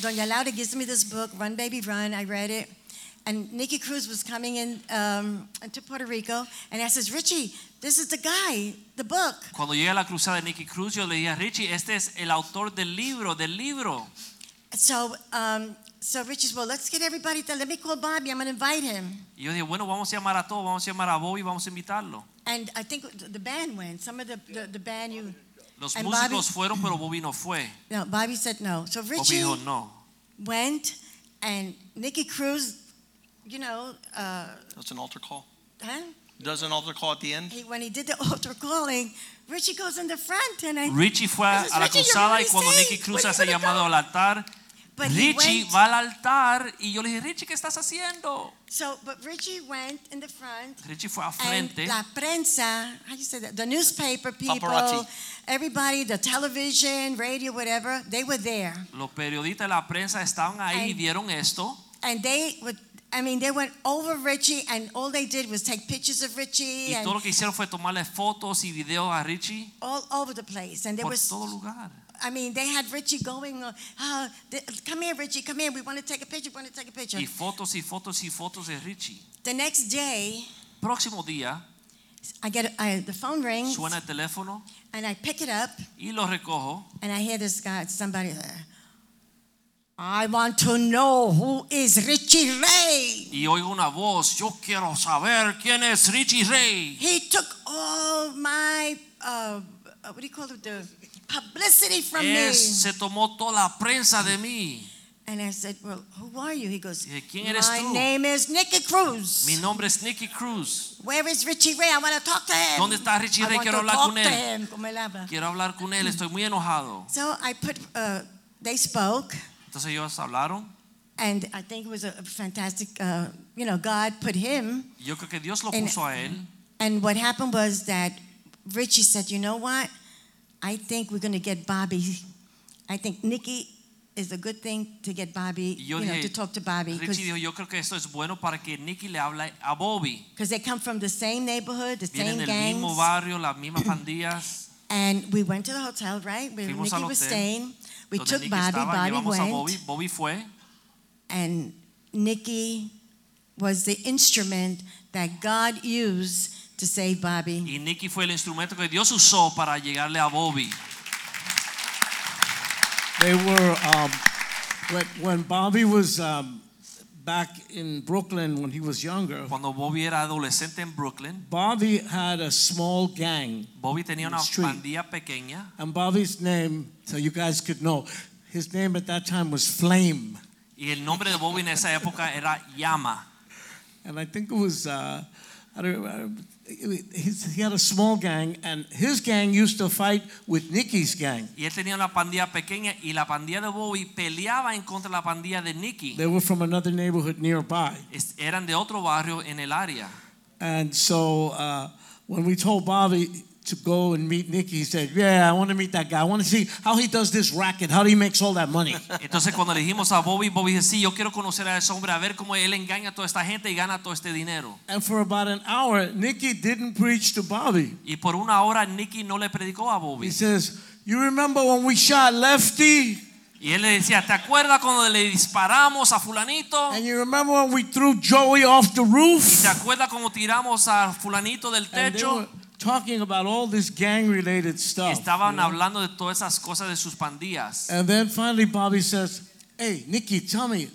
Doña Laura gives me this book, Run Baby Run. I read it. And Nicky Cruz was coming in um, to Puerto Rico, and I says, Richie, this is the guy, the book. Cuando llegué a la cruzada de Nicky Cruz, yo le dije Richie, este es el autor del libro, del libro. So, um, so Richie's, well, let's get everybody there. Let me call Bobby. I'm going to invite him. Y yo dije, bueno, vamos a llamar a todos, vamos a llamar a Bobby, vamos a invitarlo. And I think the band went. Some of the, the, the band you, Los And músicos Bobby- fueron, pero Bobby no fue. no, Bobby said no. So Bobby Richie dijo no. went, and Nicky Cruz, you know, uh, That's an altar call. huh? Does an altar call at the end? He, when he did the altar calling, Richie goes in the front, and I. Richie fue a, says, la cruzada y cuando sick. Nicky Cruz Where hace llamado al altar, But Richie went- va al altar y yo le dije, Richie, ¿qué estás haciendo? So, but Richie went in the front, Richie fue a and frente. la prensa, how do you say that? The newspaper people, Paparazzi. Everybody, the television, radio, whatever, they were there, Los periodistas la prensa estaban ahí y And- vieron esto. and they would. I mean, they went over Richie, and all they did was take pictures of Richie Y todo lo que hicieron fue tomarle fotos y videos a Richie all over the place. And there por was, todo lugar. I mean, they had Richie going, uh, come here, Richie, come here. We want to take a picture. We want to take a picture. Y fotos y fotos y fotos de Richie. The next day, Próximo día I get I, the phone rings, suena el teléfono and I pick it up, y lo recojo. and I hear this guy, somebody there. I want to know who is Richie Ray. Y oigo una voz, yo quiero saber quién es Richie Ray. He took all my uh, what do you call it, the publicity from Es, me. se tomó toda la prensa de mí. And I said, Well, who are you? He goes, "¿Quién eres My tú?" name is Nicky Cruz. Mi nombre es Nicky Cruz. Where is Richie Ray? I want to talk to him. ¿Dónde está Richie I Ray? want Quiero to hablar talk con to él. him. Como él habla. Quiero hablar con él, estoy muy enojado. So I put, uh, they spoke, Entonces ellos hablaron. and I think it was a fantastic, uh, you know, God put him. Yo creo que Dios lo And- puso a él. And what happened was that Richie said, you know what? I think we're going to get Bobby. I think Nicky is a good thing to get Bobby, yo you know, to talk to Bobby. Richie dijo, yo creo que esto es bueno para que Nicky le hable a Bobby. Because they come from the same neighborhood, the Vienen same del mismo gangs. barrio, las mismas pandillas. And we went to the hotel, right? Where Fuimos Nicky al was hotel, staying. We donde took Nicky Bobby. estaba, Bobby llevamos a went. Bobby. Bobby fue. And Nicky was the instrument that God used to save Bobby. Y Nicky fue el instrumento que Dios usó para llegarle a Bobby. They were um, when, when Bobby was um, back in Brooklyn when he was younger. Cuando Bobby era adolescente en Brooklyn, Bobby had a small gang, Bobby tenía una Street. pandilla pequeña and Bobby's name, so you guys could know, his name at that time was Flame, y el nombre de Bobby en esa época era Llama. and I think it was. Uh, I don't, his, he had a small gang, and his gang used to fight with Nicky's gang. Y él tenía una pandilla pequeña y la pandilla de Bobby peleaba en contra de la pandilla de Nicky. They were from another neighborhood nearby. Es- Eran de otro barrio en el área. And so uh, when we told Bobby to go and meet Nicky. He said, "Yeah, I want to meet that guy. I want to see how he does this racket, how he makes all that money." Entonces cuando le dijimos a Bobby, Bobby dice, sí, yo quiero conocer a ese hombre, a ver cómo él engaña a toda esta gente y gana todo este dinero. and for about an hour, Nicky didn't preach to Bobby. Y por una hora Nicky no le predicó a Bobby. He says, "You remember when we shot Lefty, Y él le decía, ¿te acuerdas cuando le disparamos a fulanito? and you remember when we threw Joey off the ¿Y roof?" te acuerdas cómo tiramos a fulanito del techo? Were talking about all this gang-related stuff. Estaban you know? hablando de todas esas cosas de sus pandillas. And then finally, Bobby says, "Hey, Nicky, tell me,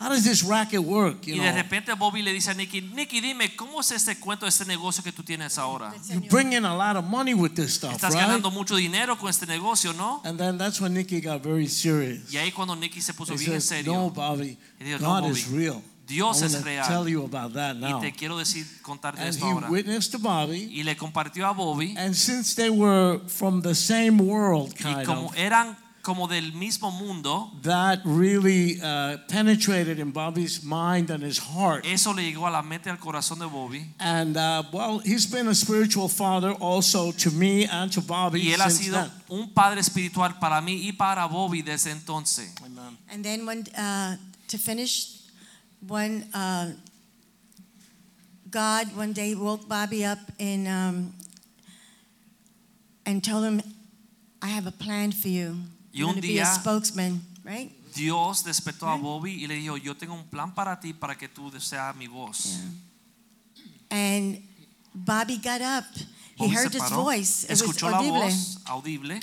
how does this racket work? You Y de know, repente Bobby le dice a Nicky, Nicky, dime, ¿cómo es este cuento, este negocio que tú tienes ahora? you bring in a lot of money with this stuff, Estás right?" ganando mucho dinero con este negocio, ¿no? And then that's when Nicky got very serious. Y ahí cuando Nicky se puso He bien en says, serio. "No, Bobby, Y dijo, "No, God is real. Dios I es want to real. tell you about that Y now." te quiero decir, contarte And esto he ahora. witnessed to Bobby, Y le compartió a Bobby. and since they were from the same world, Y kind como of, eran como del mismo mundo, that really uh, penetrated in Bobby's mind and his heart. eso le llegó a la mente y al corazón de Bobby. And uh, well, he's been a spiritual father also to me and to Bobby Y él ha since sido then. un padre espiritual para mí y para Bobby desde entonces. And then when uh, to finish, when uh, God one day woke Bobby up in, um, and told him, "I have a plan for you. Y un to be a spokesman, right?" Dios despertó a Bobby y le dijo, yo tengo un plan para ti para que tú seas mi voz. And Bobby got up. He heard his voice. It was escuchó la voz audible,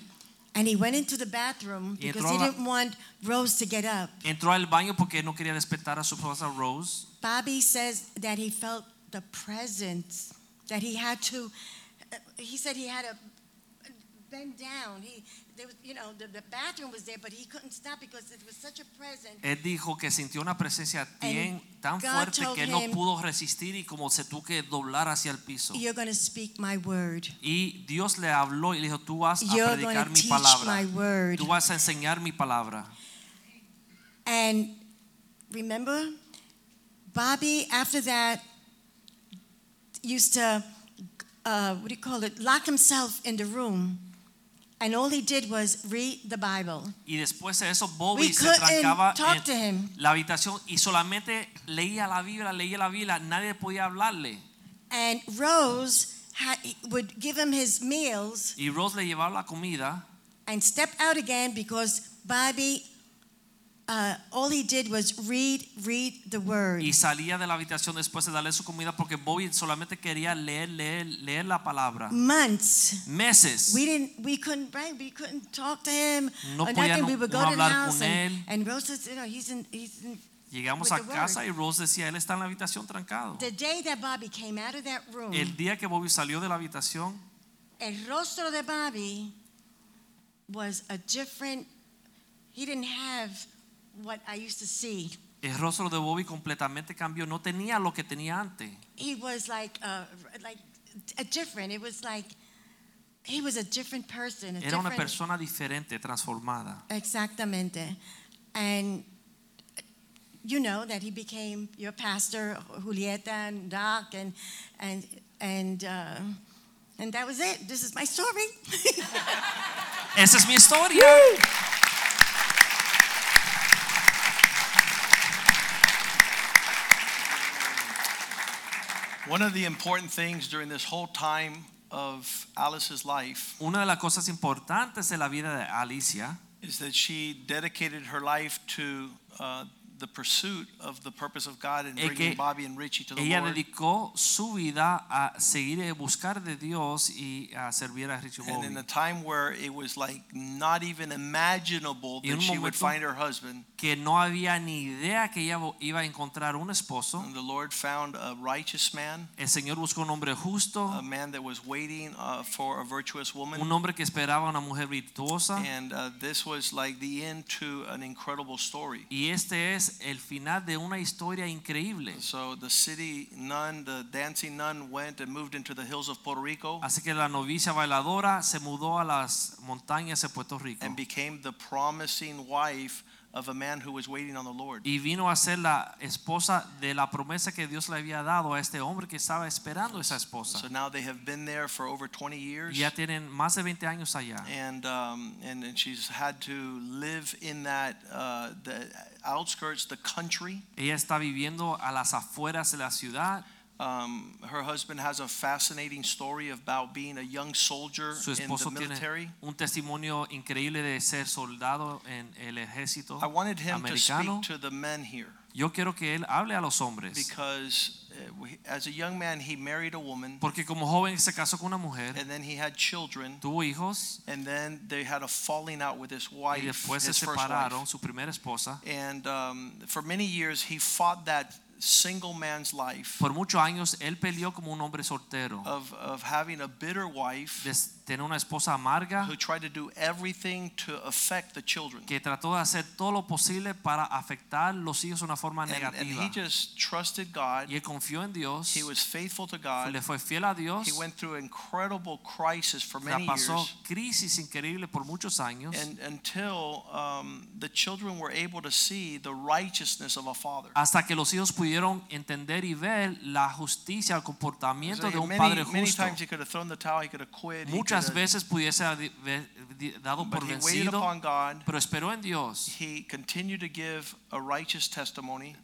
And he went into the bathroom because he didn't want Rose to get up. entró al baño porque no quería despertar a su esposa Rose. Bobby says that he felt the presence, that he had to, uh, he said he had to bend down. He, there was, you know, the, the bathroom was there, but he couldn't stop because it was such a presence. Él dijo que sintió una presencia tan God fuerte que no pudo resistir y como se tuvo que doblar hacia el piso. You're going to speak my word. Y Dios le habló y le dijo, tú vas You're going predicar mi palabra. my word. Tú vas a enseñar mi palabra. And remember, Bobby, after that, used to, uh, what do you call it, lock himself in the room. And all he did was read the Bible. Y después de eso, Bobby We se trancaba talk en to him. la habitación y solamente leía la Biblia, leía la Biblia, nadie podía hablarle. And Rose had, would give him his meals Y Rose le llevaba la comida and step out again because Bobby, uh, all he did was read, read the word. y salía de la habitación después de darle su comida porque Bobby solamente quería leer, leer, leer la palabra. Months. Meses. We didn't, we couldn't, right? We couldn't talk to him No or podía nothing. no- we would go no to hablar house con and, él. and Rose says, you know, he's in, he's in. Llegamos a the casa y Rose decía, él está en la habitación trancado. The day that Bobby came out of that room, El día que Bobby salió de la habitación, el rostro de Bobby was a different, he didn't have what I used to see. el rostro de Bobby completamente cambió. No tenía lo que tenía antes. He was like, uh, like a different, it was like, he was a different person. A Era una different- persona diferente, transformada. Exactamente. And you know that he became your pastor, Julieta and Doc, and and and uh, and that was it. This is my story. Esa es mi historia. One of the important things during this whole time of Alice's life Una de las cosas importantes de la vida de Alicia is that she dedicated her life to uh, the pursuit of the purpose of God and Es bringing que Bobby and Richie to the ella Lord. dedicó su vida a seguir a buscar de Dios y a servir a Richie Bobby. And in a time where it was like not even imaginable that she would find her husband, Que no había ni idea que ella iba a encontrar un esposo. and the Lord found a righteous man, El Señor buscó un hombre justo, a man that was waiting uh, for a virtuous woman. un hombre que esperaba una mujer virtuosa. And uh, this was like the end to an incredible story. Y este es el final de una historia increíble. So the city nun, the dancing nun, went and moved into the hills of Puerto Rico Así que la novicia bailadora se mudó a las montañas de Puerto Rico and became the promising wife of a man who was waiting on the Lord. y vino a ser la esposa de la promesa que Dios le había dado a este hombre que estaba esperando esa esposa. So now they have been there for over 20 years. Ya tienen más de 20 años allá. And, um, and and she's had to live in that uh, the outskirts, the country. Ella está viviendo a las afueras de la ciudad. Um, her husband has a fascinating story about being a young soldier Su in the esposo tiene military. un testimonio increíble de ser soldado en el ejército I wanted him to speak to the men here Yo quiero que él hable a los hombres. because uh, as a young man he married a woman Porque como joven se casó con una mujer, and then he had children tuvo hijos and then they had a falling out with his wife. y después se separaron, su primera esposa. And um, for many years he fought that single man's life Por muchos años él peleó como un hombre soltero. of, of having a bitter wife de tener una esposa amarga who tried to do everything to affect the children. que trató de hacer todo lo posible para afectar los hijos de una forma And, and he just trusted God. Y él confió en Dios, He was faithful to God. le fue fiel a Dios, He went through incredible crisis for many pasó years. crisis increíble por muchos años, And until um, the children were able to see the righteousness of a father. hasta que los hijos pudieron entender y ver la justicia, el comportamiento So de un many, padre many justo. times he could have thrown the towel, he could have quit. he Muchas could have- veces pudiese haber di- dado but por he waited vencido, upon God. pero esperó en Dios. He continued to give a righteous testimony.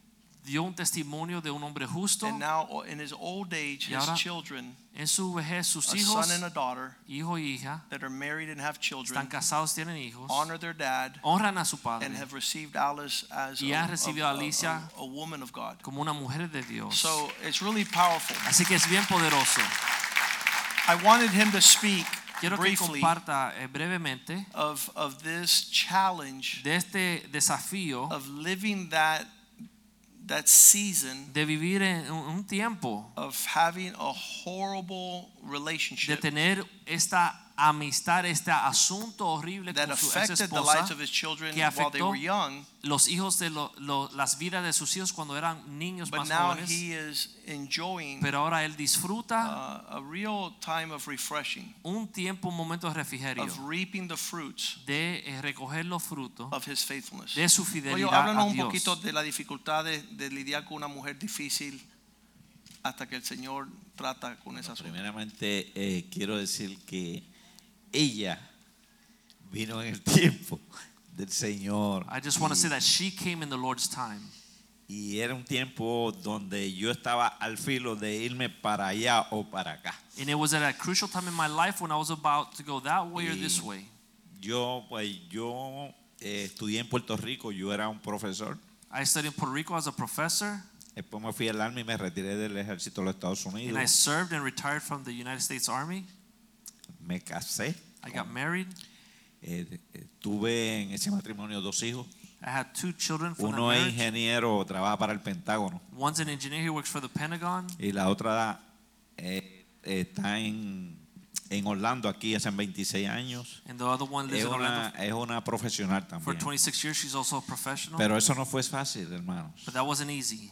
Dio un testimonio de un hombre justo. And now, in his old age, his children, En su vejez, sus a hijos, son and a daughter, hijo y hija, that are married and have están children, casados, tienen hijos, honor their dad honran a su padre and have received Alice as Y a, han recibido a- a Alicia a- a woman of God. como una mujer de Dios. So it's really powerful. Así que es bien poderoso. I wanted him to speak Quiero que briefly comparta eh, brevemente of, of this challenge de este desafío of living that, that season de vivir en un tiempo of having a horrible de relationship tener esta amistad, este asunto horrible that con su ex affected the esposa lives of his children que while they afectó were young, los hijos de lo- lo- las vidas de sus hijos cuando eran niños but más now jóvenes, he is enjoying pero ahora él disfruta uh, a real time of refreshing, un tiempo, un momento de refrigerio, of reaping the fruits de eh, recoger los frutos of his faithfulness. de su Oye, fidelidad háblanos a un Dios. poquito de la dificultad de, de lidiar con una mujer difícil hasta que el Señor trata con esa asunto. Primeramente eh, quiero decir que ella vino en el tiempo del Señor. I just want to say that she came in the Lord's time. y era un tiempo donde yo estaba al filo de irme para allá o para acá. And it was at a crucial time in my life when I was about to go that way or this way. Yo, pues, yo eh, estudié en Puerto Rico, yo era un profesor. I studied in Puerto Rico as a professor, Después me fui al army y me retiré del ejército de los Estados and I Unidos. served and retired from the United States Army. Me casé. I got married. Eh, eh, tuve en ese matrimonio dos hijos. I had two children from Uno es ingeniero, trabaja para el Pentágono. One's an engineer who works for the Pentagon, Y la otra eh, está en, en Orlando, aquí hace 26 años. and the other one lives Es in una, Orlando es una profesional for también. 26 years. She's also a professional. Pero eso no fue fácil, hermanos. but that wasn't easy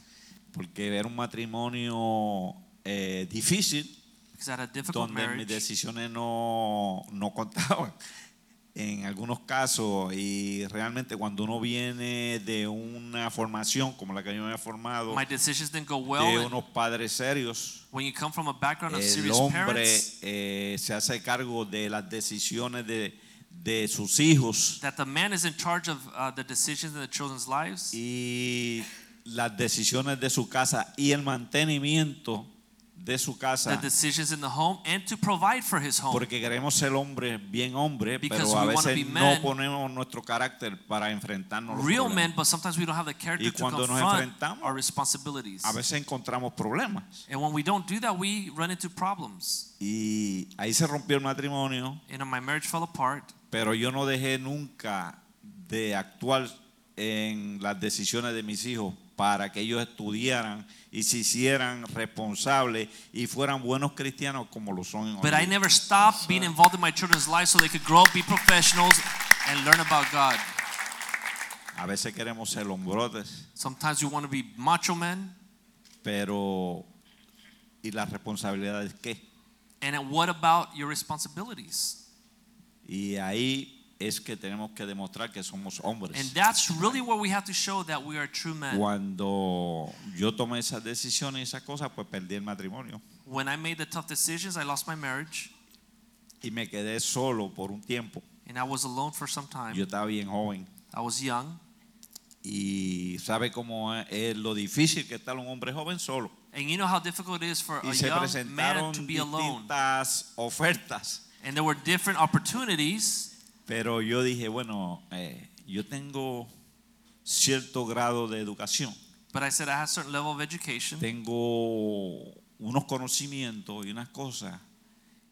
Porque era un matrimonio eh, difícil because I had a difficult donde mis decisiones no, no contaban en algunos casos y realmente cuando uno viene de una formación como la que yo me he formado My decisions didn't go well. de unos padres serios when you come from a background of el hombre parents, eh, se hace cargo de las decisiones de, de sus hijos that the man is in charge of uh, the decisions in the children's lives y las decisiones de su casa y el mantenimiento de su the casa decisions in the home and to provide for his home. porque queremos ser hombres bien hombres Because pero a veces be no men. ponemos nuestro carácter para enfrentarnos los Real problemas. men, but sometimes we don't have the character Y to cuando nos confront enfrentamos, our responsibilities. a veces encontramos problemas And when we don't do that, we run into problems. y ahí se rompió el matrimonio And my marriage fell apart. pero yo no dejé nunca de actuar en las decisiones de mis hijos para que ellos estudiaran y se hicieran responsables y fueran buenos cristianos como lo son hoy But I never stopped being involved in my children's lives so they could grow up, be professionals, and learn about God. A veces queremos ser hombrotes, Sometimes we want to be macho men. pero ¿y las responsabilidades qué? And what about your responsibilities? Y ahí es que tenemos que demostrar que somos And hombres. that's really where we have to show that we are true men. Cuando yo tomé esas decisiones y esas cosas, pues perdí el matrimonio When I made the tough decisions, I lost my marriage y me quedé solo por un tiempo. and I was alone for some time. Yo estaba bien joven I was young. y sabe cómo es, lo difícil que está un hombre joven solo. And you know how difficult it is for Y a se young man to be alone. distintas ofertas. And there were different opportunities. Pero yo dije, bueno, eh, yo tengo cierto grado de educación, But I said I have a certain level of education. tengo unos conocimientos y unas cosas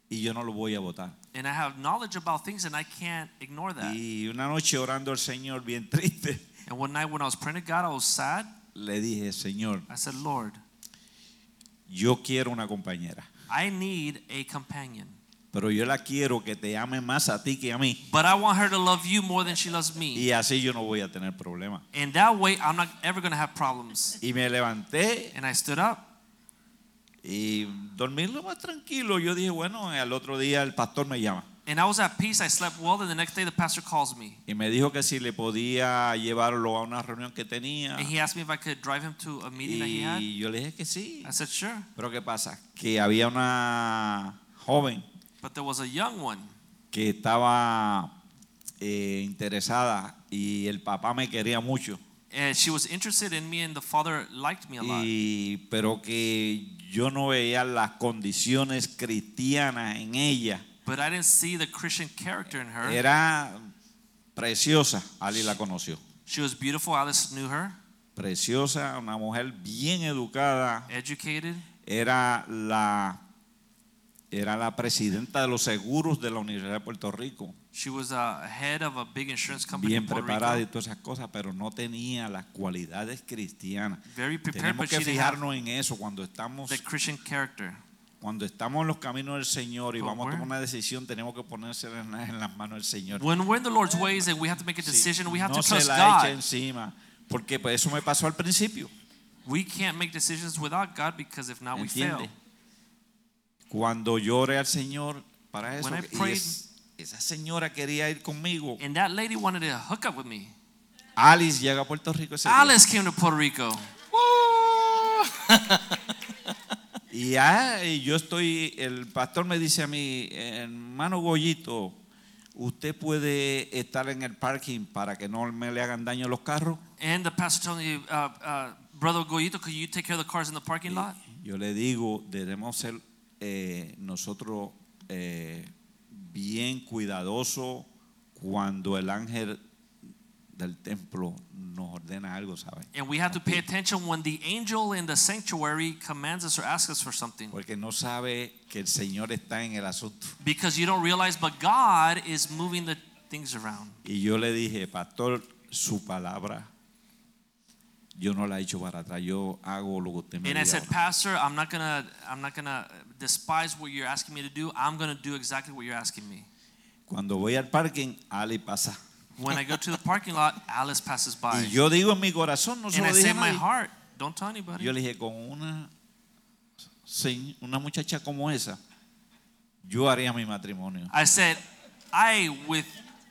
y yo no lo voy a votar. And I have knowledge about things and I can't ignore that. Y una noche orando al Señor bien triste, And one night when I was praying to God, I was sad. le dije, Señor, I said, Lord, yo quiero una compañera, I need a companion. Pero yo la quiero que te ame más a ti que a mí. But I want her to love you more than she loves me. Y así yo no voy a tener problemas. And that way, I'm not ever going to have problems. Y me levanté And I stood up y dormí lo más tranquilo. Yo dije, bueno, al otro día el pastor me llama. and I was at peace. I slept well. And the next day, the pastor calls me. Y me dijo que si le podía llevarlo a una reunión que tenía. And he asked me if I could drive him to a meeting that he had. Y yo le dije que sí. I said, sure. Pero ¿qué pasa? Que había una joven But there was a young one. que estaba eh, interesada y el papá me quería mucho. And she was interested in me, and the father liked me a lot. Y, pero que yo no veía las condiciones cristianas en ella. But I didn't see the Christian character in her. Era preciosa. Ali la conoció. She was beautiful. Alice knew her. Preciosa, una mujer bien educada. Educated. Era la, era la presidenta de los seguros de la Universidad de Puerto Rico. She was a head of a big insurance company bien in Puerto preparada y todas esas cosas, pero no tenía las cualidades cristianas. Very prepared, Tenemos que fijarnos en eso cuando estamos the Christian character. cuando estamos en los caminos del Señor y But vamos a tomar una decisión, tenemos que ponerse en, la- en las manos del Señor. When we're in the Lord's ways and we have to make a Sí, decision, we have no to se trust la eche God. encima, porque pues eso me pasó al principio. We can't make decisions without God because if not, we ¿Entiende? fail. Cuando lloré al Señor para eso, When I y prayed- es- esa señora quería ir conmigo. And that lady wanted to hook up with me. Alice llega a Puerto Rico ese día. Alice came to Puerto Rico. Y, ah, y yo estoy, el pastor me dice a mí, hermano Goyito, usted puede estar en el parking para que no me le hagan daño los carros. And the pastor told me, uh, uh, Brother Goyito, could you take care of the cars in the parking lot? Yo le digo, debemos ser eh, nosotros eh, bien cuidadosos cuando el ángel del templo nos ordena algo, ¿sabe? And we have to pay attention when the angel in the sanctuary commands us or asks us for something. Porque no sabe que el Señor está en el asunto. Because you don't realize, but God is moving the things around. Y yo le dije, pastor, su palabra, yo no la he hecho para atrás, yo hago lo que usted me And I said, ahora". Pastor, I'm not gonna, I'm not gonna despise what you're asking me to do. I'm gonna do exactly what you're asking me. Cuando voy al parking, Ali pasa. When I go to the parking lot, Alice passes by. Y yo digo en mi corazón, no se and lo I dije say in my heart, don't tell anybody. Yo le dije, con una, una muchacha como esa, yo haría mi matrimonio. I said, I, with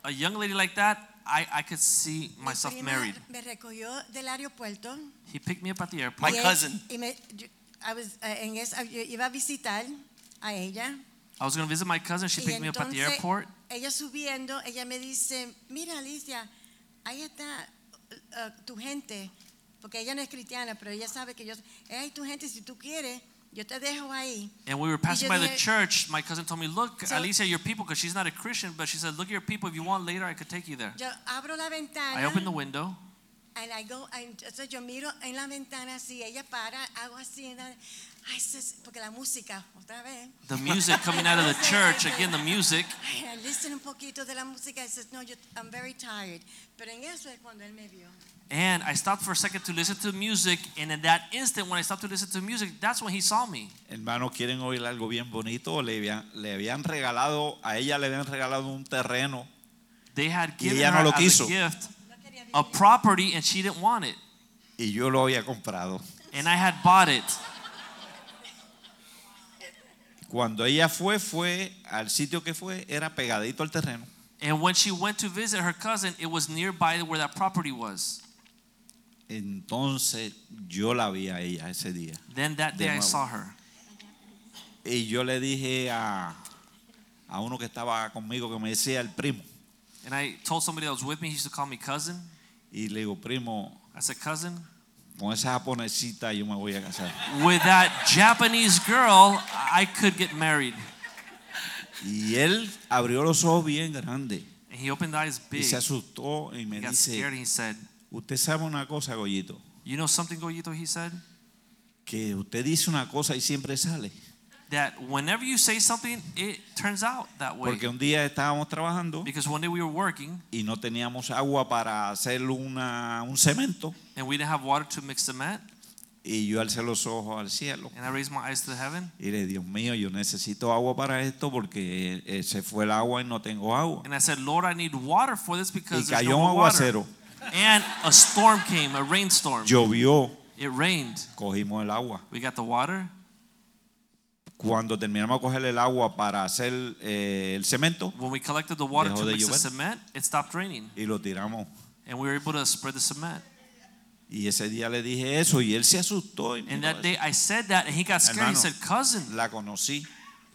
a young lady like that, I, I could see myself married. Me recogió del aeropuerto. He picked me up at the airport. My cousin. Y me, yo, I was, eh, en esa, yo iba a visitar a ella. I was going to visit my cousin. She y picked me up at the entonces, airport. Ella subiendo, ella me dice, mira Alicia, ahí está eh, tu gente, porque ella no es cristiana, pero ella sabe que yo, hey, tu gente, si tú quieres, yo te dejo ahí. And we were passing by the dije- church. My cousin told me, Look, So- Alicia, your people, because she's not a Christian, but she said, Look at your people. If you want later, I could take you there. Yo abro la ventana. I opened the window. And I go, and entonces yo miro en la ventana así, ella para, hago así, and I- ay, sis- porque la música, otra vez. The music coming out of the church. Again, the music. I listen un poquito de la música, y says, no, yo, I'm very tired. Pero en eso es cuando él me vio. And I stopped for a second to listen to music. And in that instant, when I stopped to listen to music, that's when he saw me. Hermanos, ¿quieren oír algo bien bonito? Le habían, le habían regalado, a ella le habían regalado un terreno They had Y given ella her no lo quiso. a gift a property, and she didn't want it. y yo lo había comprado. And I had bought it. Cuando ella fue, fue al sitio que fue, era pegadito al terreno. And when she went to visit her cousin, it was nearby where that property was. Entonces yo la vi a ella ese día. Then that day I saw her. Y yo le dije a, a uno que estaba conmigo que me decía el primo. And I told somebody that was with me, he used to call me cousin. Y le digo, primo, I said, cousin, con esa japonesita yo me voy a casar. with that Japanese girl, I could get married. Y él abrió los ojos bien grandes And he opened eyes y big. se asustó y me He got dice, scared and he said, usted sabe una cosa, Goyito, You know something, Goyito? He said, que usted dice una cosa y siempre sale. That whenever you say something, it turns out that way. Porque un día estábamos trabajando Because one day we were working y no teníamos agua para hacer una, un cemento and we didn't have water to mix cement. y yo alcé los ojos al cielo. And I raised my eyes to heaven Y le Dios mío, yo necesito agua para esto porque eh, se fue el agua y no tengo agua. and I said, Lord, I need water for this Y because there's cayó no un more water. aguacero, And a storm came, a rainstorm. llovió, It rained. cogimos el agua. We got the water. Cuando terminamos de coger el agua para hacer eh, el cemento When we collected the water Dejó to de mix the llover. cement, it stopped raining. y lo tiramos. And we were able to spread the cement. Y ese día le dije eso y él se asustó. Y And that day I said that and he got scared. He Hermano. said, Cousin, la conocí.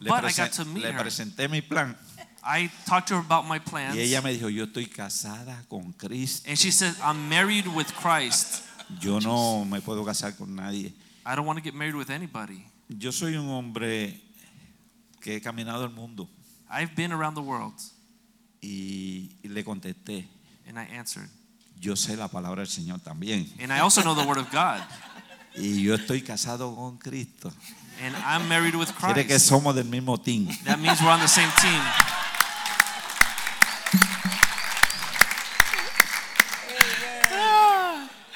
Le, But I presen- got to meet le her. presenté mi plan I talked to her about my plans. y ella me dijo, yo estoy casada con Cristo. And she said, I'm married with Christ. Yo no me puedo casar con nadie. I don't want to get married with anybody. Yo soy un hombre que he caminado el mundo I've been around the world. y, y le contesté, And I answered. yo sé la palabra del Señor también And I also know the word of God. y yo estoy casado con Cristo. And I'm married with Quiere que Christ. somos del mismo team. That means we're on the same team.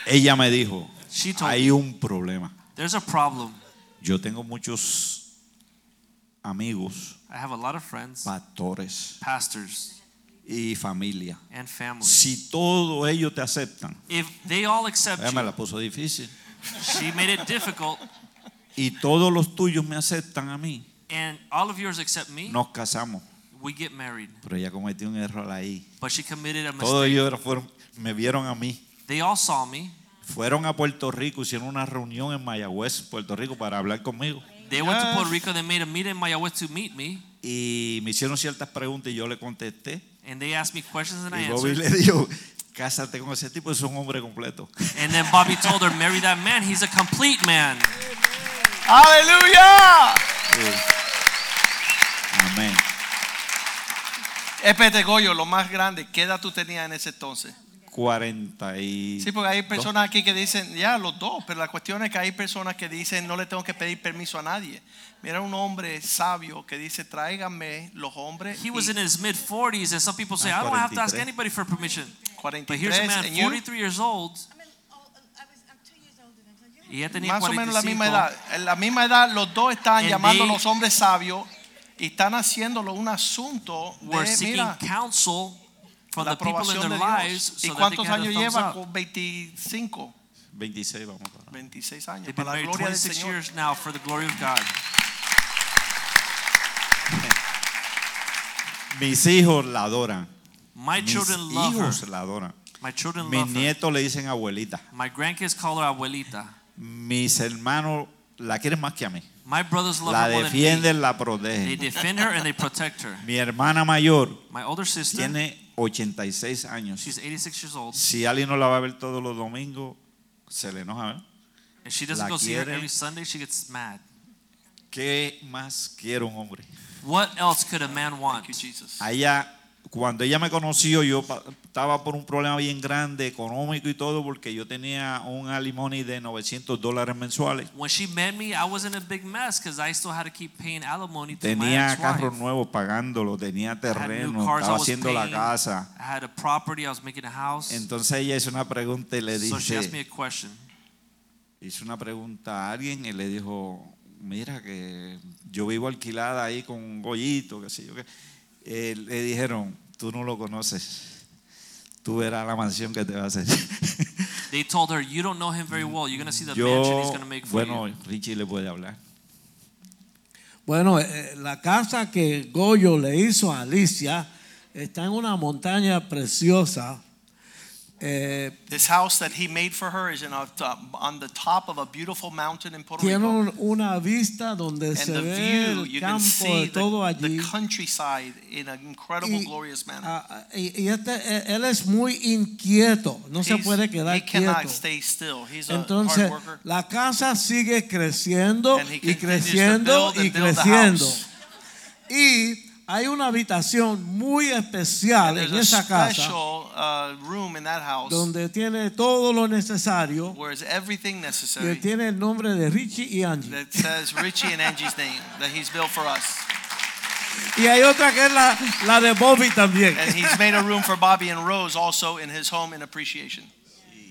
Ella me dijo, She told hay un problema. There's a problem. Yo tengo muchos amigos, I have a lot of friends, pastores pastors, y familia. and family. Si todos ellos te aceptan, If they all accept ella me you, la puso difícil, she made it difficult, y todos los tuyos me aceptan a mí, and all of yours accept me, nos casamos. we get married. Pero ella cometió un error ahí. But she committed a Todos mistake. ellos fueron, me vieron a mí. They all saw me. Fueron a Puerto Rico, hicieron una reunión en Mayagüez, Puerto Rico, para hablar conmigo. They went to Puerto Rico. They made a meeting in Mayagüez to meet me, Y me hicieron ciertas preguntas y yo le contesté. and they asked me questions, and I Y Bobby answered. le dijo, cásate con ese tipo, es un hombre completo. And then Bobby told her, "Marry that man. He's a complete man." Aleluya. Amén. Espérate, Goyo, lo más grande, ¿qué edad tú tenías en ese entonces? 40 y... Sí, porque hay personas aquí que dicen, ya, los dos, pero la cuestión es que hay personas que dicen, no le tengo que pedir permiso a nadie. Mira un hombre sabio que dice, tráiganme los hombres. He was in his mid 40s, and some people say, "I don't have to ask 43. anybody for permission." But 43, here's a man, and you, 43 years old. Y ella tenía más o menos la 45. misma edad. En la misma edad, los dos están And llamando a los hombres sabios y están haciéndolo un asunto Were de, seeking mira, counsel from la the people in their de lives so ¿Y that they cuántos can have a años thumbs lleva? up. Con 25, 26 vamos para. 26 años. They've been Para la married gloria del 26 Señor. years now for the glory of God. Mis hijos la adoran. My Mis children love her. la adoran. My children Mis love her. nietos le dicen abuelita. My grandkids call her abuelita. Mis hermanos la quieren más que a mí. My brothers love La her more than me. defienden, la They protegen. defend her and they protect her. Mi hermana mayor My older sister, tiene 86 años. she's 86 years old, Si alguien no la va a ver todos los domingos, se le enoja. ¿eh? and she doesn't La go see her every Sunday. She gets mad. ¿Qué más quiere un hombre? What else could a man want? Thank you, Jesus. A ella, cuando ella me conoció, yo estaba por un problema bien grande, económico y todo, porque yo tenía un alimony de 900 dólares mensuales. When she met me, I was in a big mess because I still had to keep paying alimony to Tenía carros nuevos pagándolo, tenía I had new terreno, cars estaba haciendo la paying. casa. I had a property. I was making a house. Entonces ella hizo una pregunta y le so she asked me dice, a question. hizo una pregunta a alguien y le dijo, mira que yo vivo alquilada ahí con un gollito, qué sé yo qué. Eh, le dijeron, tú no lo conoces, tú verás la mansión que te va a hacer. They told her, "You don't know him very well. You're gonna see the mansion he's yo, gonna make for bueno, you." Richie le puede hablar. Bueno, eh, la casa que Goyo le hizo a Alicia está en una montaña preciosa. Eh, This house that he made for her is in a, on the top of a beautiful mountain in Puerto Rico. un- una vista donde And se the ve view, el you can see todo the, allí. the countryside in an incredible, Y, glorious manner. ah, ah, y- y este, eh, él es muy inquieto, no se He's- puede quedar he cannot quieto. stay still. He's a Entonces, hard worker. la casa sigue creciendo And he y continues to creciendo build and y build the creciendo. house. Y hay una habitación muy especial en there's a esa casa special uh, room in that house donde tiene todo lo necesario where is everything y necessary tiene el nombre de Richie y Angie. that says Richie and Angie's name that he's built for us. Y hay otra que es la, la de Bobby también. And he's made a room for Bobby and Rose also in his home in appreciation.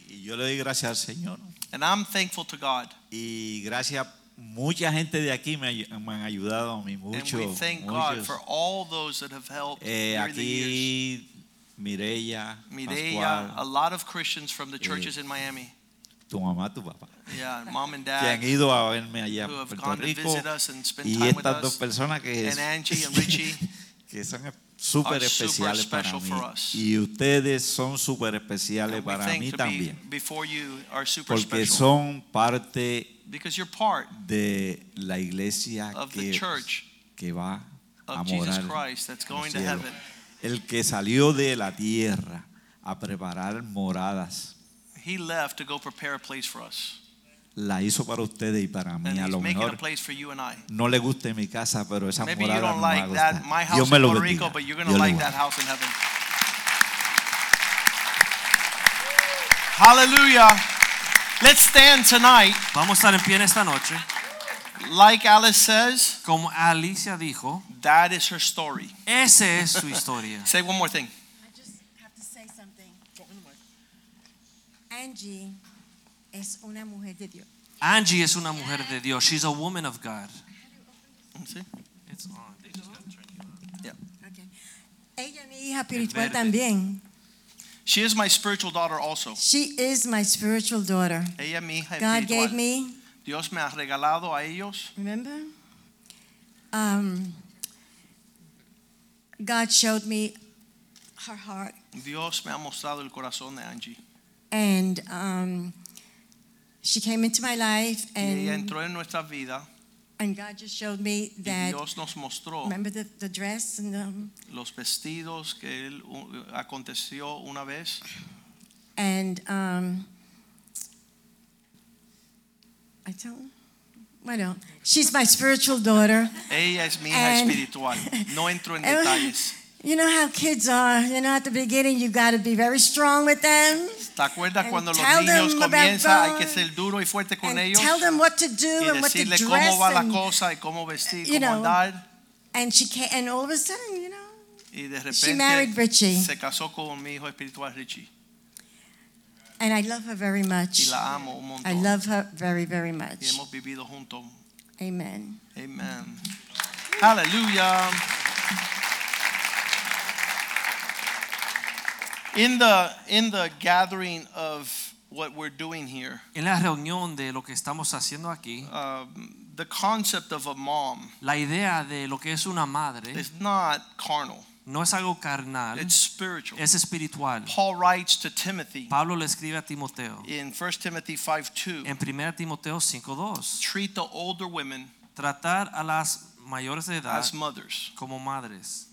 Y yo le doy gracias al Señor. And I'm thankful to God. Y gracias, mucha gente de aquí me, me han ayudado a mí And mucho. we thank God muchos. for all those that have helped Eh, aquí, Mireya, Mireya, a lot of Christians from the churches in Miami. tu mamá, tu papá, Yeah, mom and que han dad ido a verme allá a Puerto Rico. and Y estas dos personas que, And Angie and Richie que son súper especiales para mí. Y ustedes son súper especiales And para mí también. be before you are super Porque special son parte because you're part de la iglesia of que, the church que va a of Jesus morar Christ that's going to heaven. El que salió de la tierra a preparar moradas, He left to go prepare a place for us. la hizo para ustedes y para mí. And A lo a mejor place for you and I. no le guste mi casa, pero esa Maybe morada no like that, my Dios me lo bendiga. Rico, but you're Dios like that house in heaven. Hallelujah. Let's stand tonight. Vamos a estar en pie en esta noche. Like Alice says, Como Alicia dijo, that is her story. esa es su historia. Say one more thing. I just have to say something. Angie es una mujer de Dios. Angie es una mujer de Dios. She's a woman of God. Mm, see? It's on. They just gotta turn you on. Okay. Ella es mi hija espiritual también. She is my spiritual daughter also. She is my spiritual daughter. Ella mi hija God gave me, Dios me ha regalado a ellos. remember? Um, God showed me her heart. Dios me ha mostrado el corazón de Angie. And um, she came into my life, Y ella and, entró en nuestra vida and God just showed me y that. Dios nos mostró Remember the, the dress and the, los vestidos que él uh, aconteció una vez. and um, I tell him, bueno, she's my spiritual daughter. Ella es mi hija And- espiritual. No entro en detalles. You know how kids are. You know, at the beginning, you got to be very strong with them ¿Te acuerdas And cuando los tell niños comienzan? Hay que ser duro y fuerte con ellos tell them what to do y and what to decirle dress. cómo va la and, cosa y cómo vestir, cómo know, andar. and she came, and all of a sudden, you know, Y de she married Richie. se casó con mi hijo espiritual Richie. and I love her very Y much. la amo un I love her very, very Y much. hemos vivido juntos. Amen. Amen. Hallelujah. In the in the gathering of what we're doing here, En la reunión de lo que estamos haciendo aquí, um, the concept of a mom la idea de lo que es una madre is not carnal; no es algo carnal, it's spiritual. es espiritual. Paul writes to Timothy Pablo le escribe a Timoteo in 1 Timothy 5:2, en 1 Timoteo 5:2, treat the older women tratar a las mayores de edad as mothers. como madres,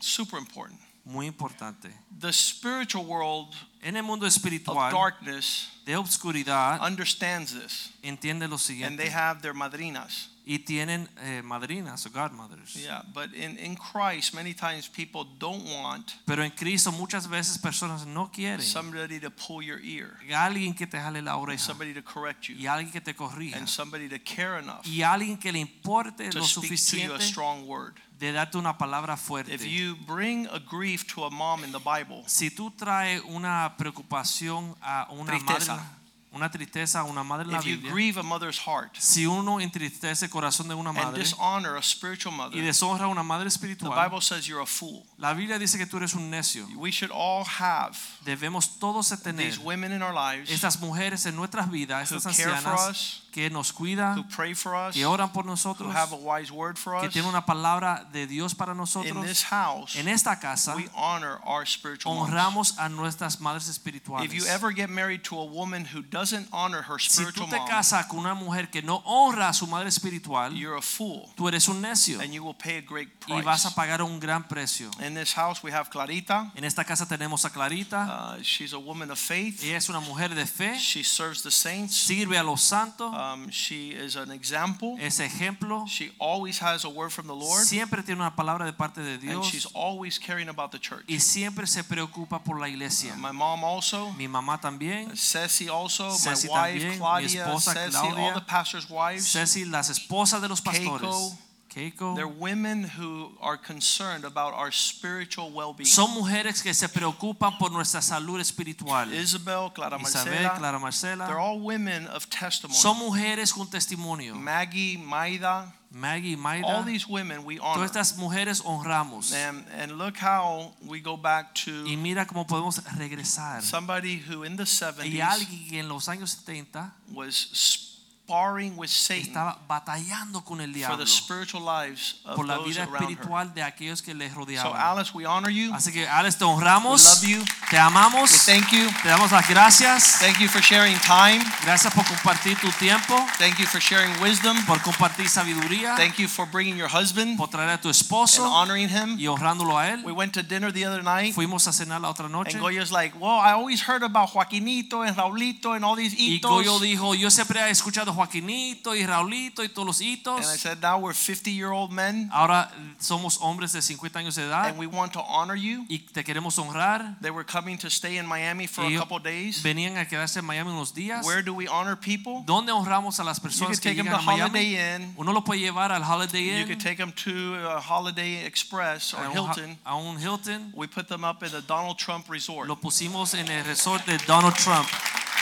Super important. Muy importante. The spiritual world En el mundo of darkness de obscuridad understands this, entiende lo and they have their madrinas. y tienen eh, madrinas o godmothers. Yeah, but in, in Christ, many times people don't want Pero en Cristo muchas veces personas no quieren somebody to pull your ear, alguien que te jale la oreja somebody to correct you, y alguien que te corrija and somebody to care enough y alguien que le importe to lo speak to you a strong word. De darte una palabra fuerte. If you bring a grief to a mom in the Bible, Si tú traes una preocupación a una Tristeza. madre una tristeza a una madre en la if you Biblia, grieve a mother's heart si uno entristece el corazón de una and madre dishonor a spiritual y mother, deshonra a una madre the espiritual, Bible says you're a fool. la Biblia dice que tú eres un necio. We should all have Debemos todos de tener these women in our lives estas mujeres en nuestras vidas, who estas care for ancianas us, que nos who cuidan, pray for us, que oran por who nosotros, have a wise word for que us. tienen una palabra de Dios para In nosotros. this house, En esta casa we honor our spiritual honramos a nuestras madres If you espirituales. ever get married to a woman who doesn't honor her Si tú spiritual te mom, casas con una mujer que no honra a su madre espiritual, you're a fool tú eres un necio and you will pay a great price. y vas a pagar un gran precio. In this house, we have Clarita. En esta casa tenemos a Clarita. Uh, she's a woman of faith. Ella es una mujer de fe, She serves the saints. sirve a los santos, Um, she is an example. es ejemplo. She always has a word from the Lord, Siempre tiene una palabra de parte de and Dios she's always caring about the church. y siempre se preocupa por la iglesia. My mom also, Mi mamá también, Ceci also, Ceci my wife también, mi Claudia, esposa Ceci, Claudia, all the pastors' wives. Ceci, las esposas de los pastores. Keiko. Keiko. They're women who are concerned about our spiritual well-being. Son mujeres que se preocupan por nuestra salud espiritual. Isabel, Clara Isabel, Marcela, Clara they're all women of testimony. Son mujeres con testimonio. Maggie, Maida, Maggie, all these women we Todas honor. estas mujeres honramos. And, and look how we go back to Y mira cómo podemos regresar. somebody who in the Y 70s alguien que en los años 70 was sparring with Satan estaba batallando con el for the spiritual lives of por la those vida her. espiritual de aquellos que les So. Alice, we honor you. Así que Alex, te We love you. te amamos, We thank you. te damos las gracias. Thank you for sharing time. Gracias por compartir tu tiempo, Thank you for sharing wisdom. por compartir sabiduría, Thank you for bringing your husband por traer a tu and esposo honoring him. y honrándolo a él. We went to dinner the other night. Fuimos a cenar la otra noche And Goyo's like, well, I always heard about Joaquinito and Raulito and all these y Goyo dijo, yo siempre he escuchado Joaquinito y Raulito y todos los hitos. And I said, now we're 50 year old men Ahora somos hombres de 50 años de edad and we want to honor you. y te queremos honrar. They were coming to stay in Miami for a couple days. venían a quedarse en Miami unos días. Where do we honor people? ¿Dónde honramos a las You personas could que take them llegan to a Miami? Holiday Inn. Uno lo puede llevar al Holiday Inn. You could take them to uh, Holiday Express or a Hilton. a un Hilton. We put them up at the Donald Trump Resort Lo pusimos en el resort de Donald Trump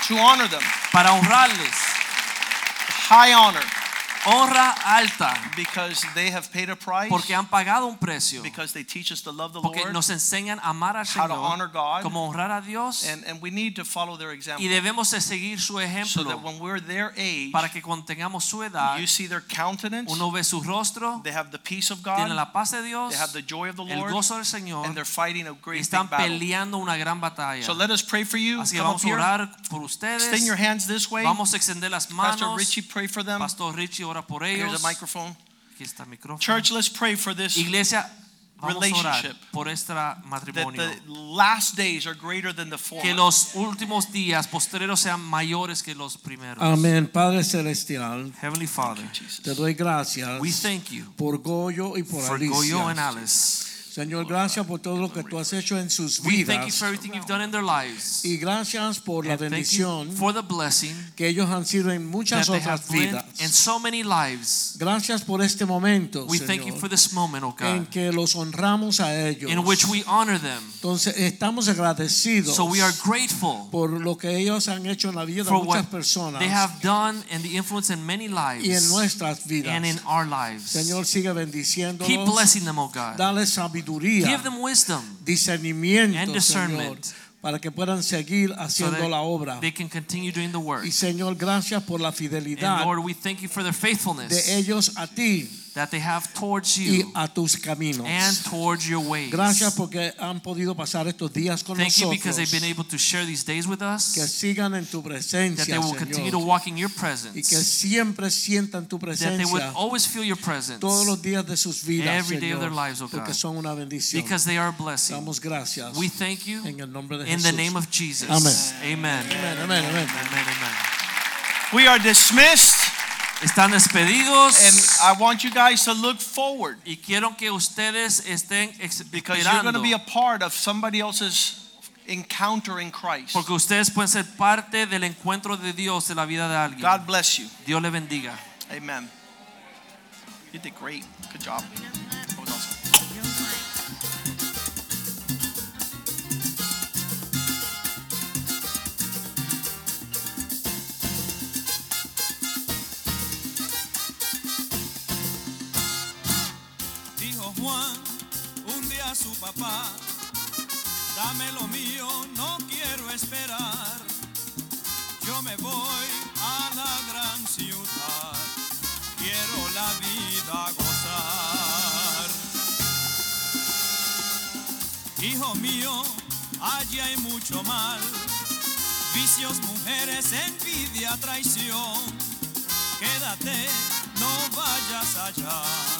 to honor them. para honrarles. High honor Honra alta because they have paid a price, porque han pagado un precio. because they teach us to love the Porque Lord, nos enseñan a amar al how to honor God, como honrar a Dios and, and we need to follow their example y debemos de seguir su so that when we're their age, para que cuando tengamos su edad, you see their countenance, uno ve su rostro, they have the peace of God, la paz de Dios, they have the joy of the el Lord, gozo del Señor and they're fighting a great están big battle. peleando una gran batalla. So let us pray for you. Así que vamos a orar por ustedes. Extend your hands this way. Vamos a extender las Pastor manos. Richie, pray for them. Pastor Richie ora por Here's ellos. the microphone. Aquí está el micrófono. Church, let's pray for this. Iglesia, vamos a orar relationship. por este That the last days are greater than the Que former. los últimos días posteriores sean mayores que los primeros. Amén, Padre Celestial, Heavenly Father, te doy gracias we thank you por Goyo y por for Goyo and Alice. Señor, gracias por todo lo que tú has hecho en sus We thank you vidas for everything you've done in their lives. y gracias por la And bendición for the blessing que ellos han sido en that muchas they otras have vidas. in so many lives. Gracias por este momento, We thank you Señor, for this moment, oh en que los honramos a ellos. in which we honor them. Entonces, estamos agradecidos So we are grateful por lo que ellos han hecho en la vida de muchas personas they have done and the influence in many y en nuestras vidas. and in our lives. Señor, sigue Keep bendiciéndolos. blessing them, oh God. Dale sabiduría, Give them wisdom discernimiento, and Señor, discernment para que puedan seguir so la obra. that they can continue doing the work. Y Señor, gracias por la And fidelidad Lord, we thank you for their faithfulness de ellos a ti that they have towards you a tus caminos. and towards your ways. Gracias porque han podido pasar estos días con Thank you because they've been able to share these days with Que us, sigan en tu that they will continue to walk in your Y que presence, siempre sientan tu that they will always feel your presence todos los días de sus vidas, every day of their lives, oh porque God. son una bendición. because they are a blessing. Damos gracias We thank you en el nombre de in Jesús. the name of Jesus. Amen. Amen. Amén, amén, amén. Amen, amen. We are dismissed, Están despedidos and I want you guys to look forward y quiero que ustedes estén because you're going to be a part of somebody else's encounter in Christ. porque ustedes pueden ser parte del encuentro de Dios en la vida de alguien. God bless you. Dios le bendiga. Amen. You did great. Good job. Papá. Dame lo mío, no quiero esperar. Yo me voy a la gran ciudad. Quiero la vida gozar. Hijo mío, allí hay mucho mal. Vicios, mujeres, envidia, traición. Quédate, no vayas allá.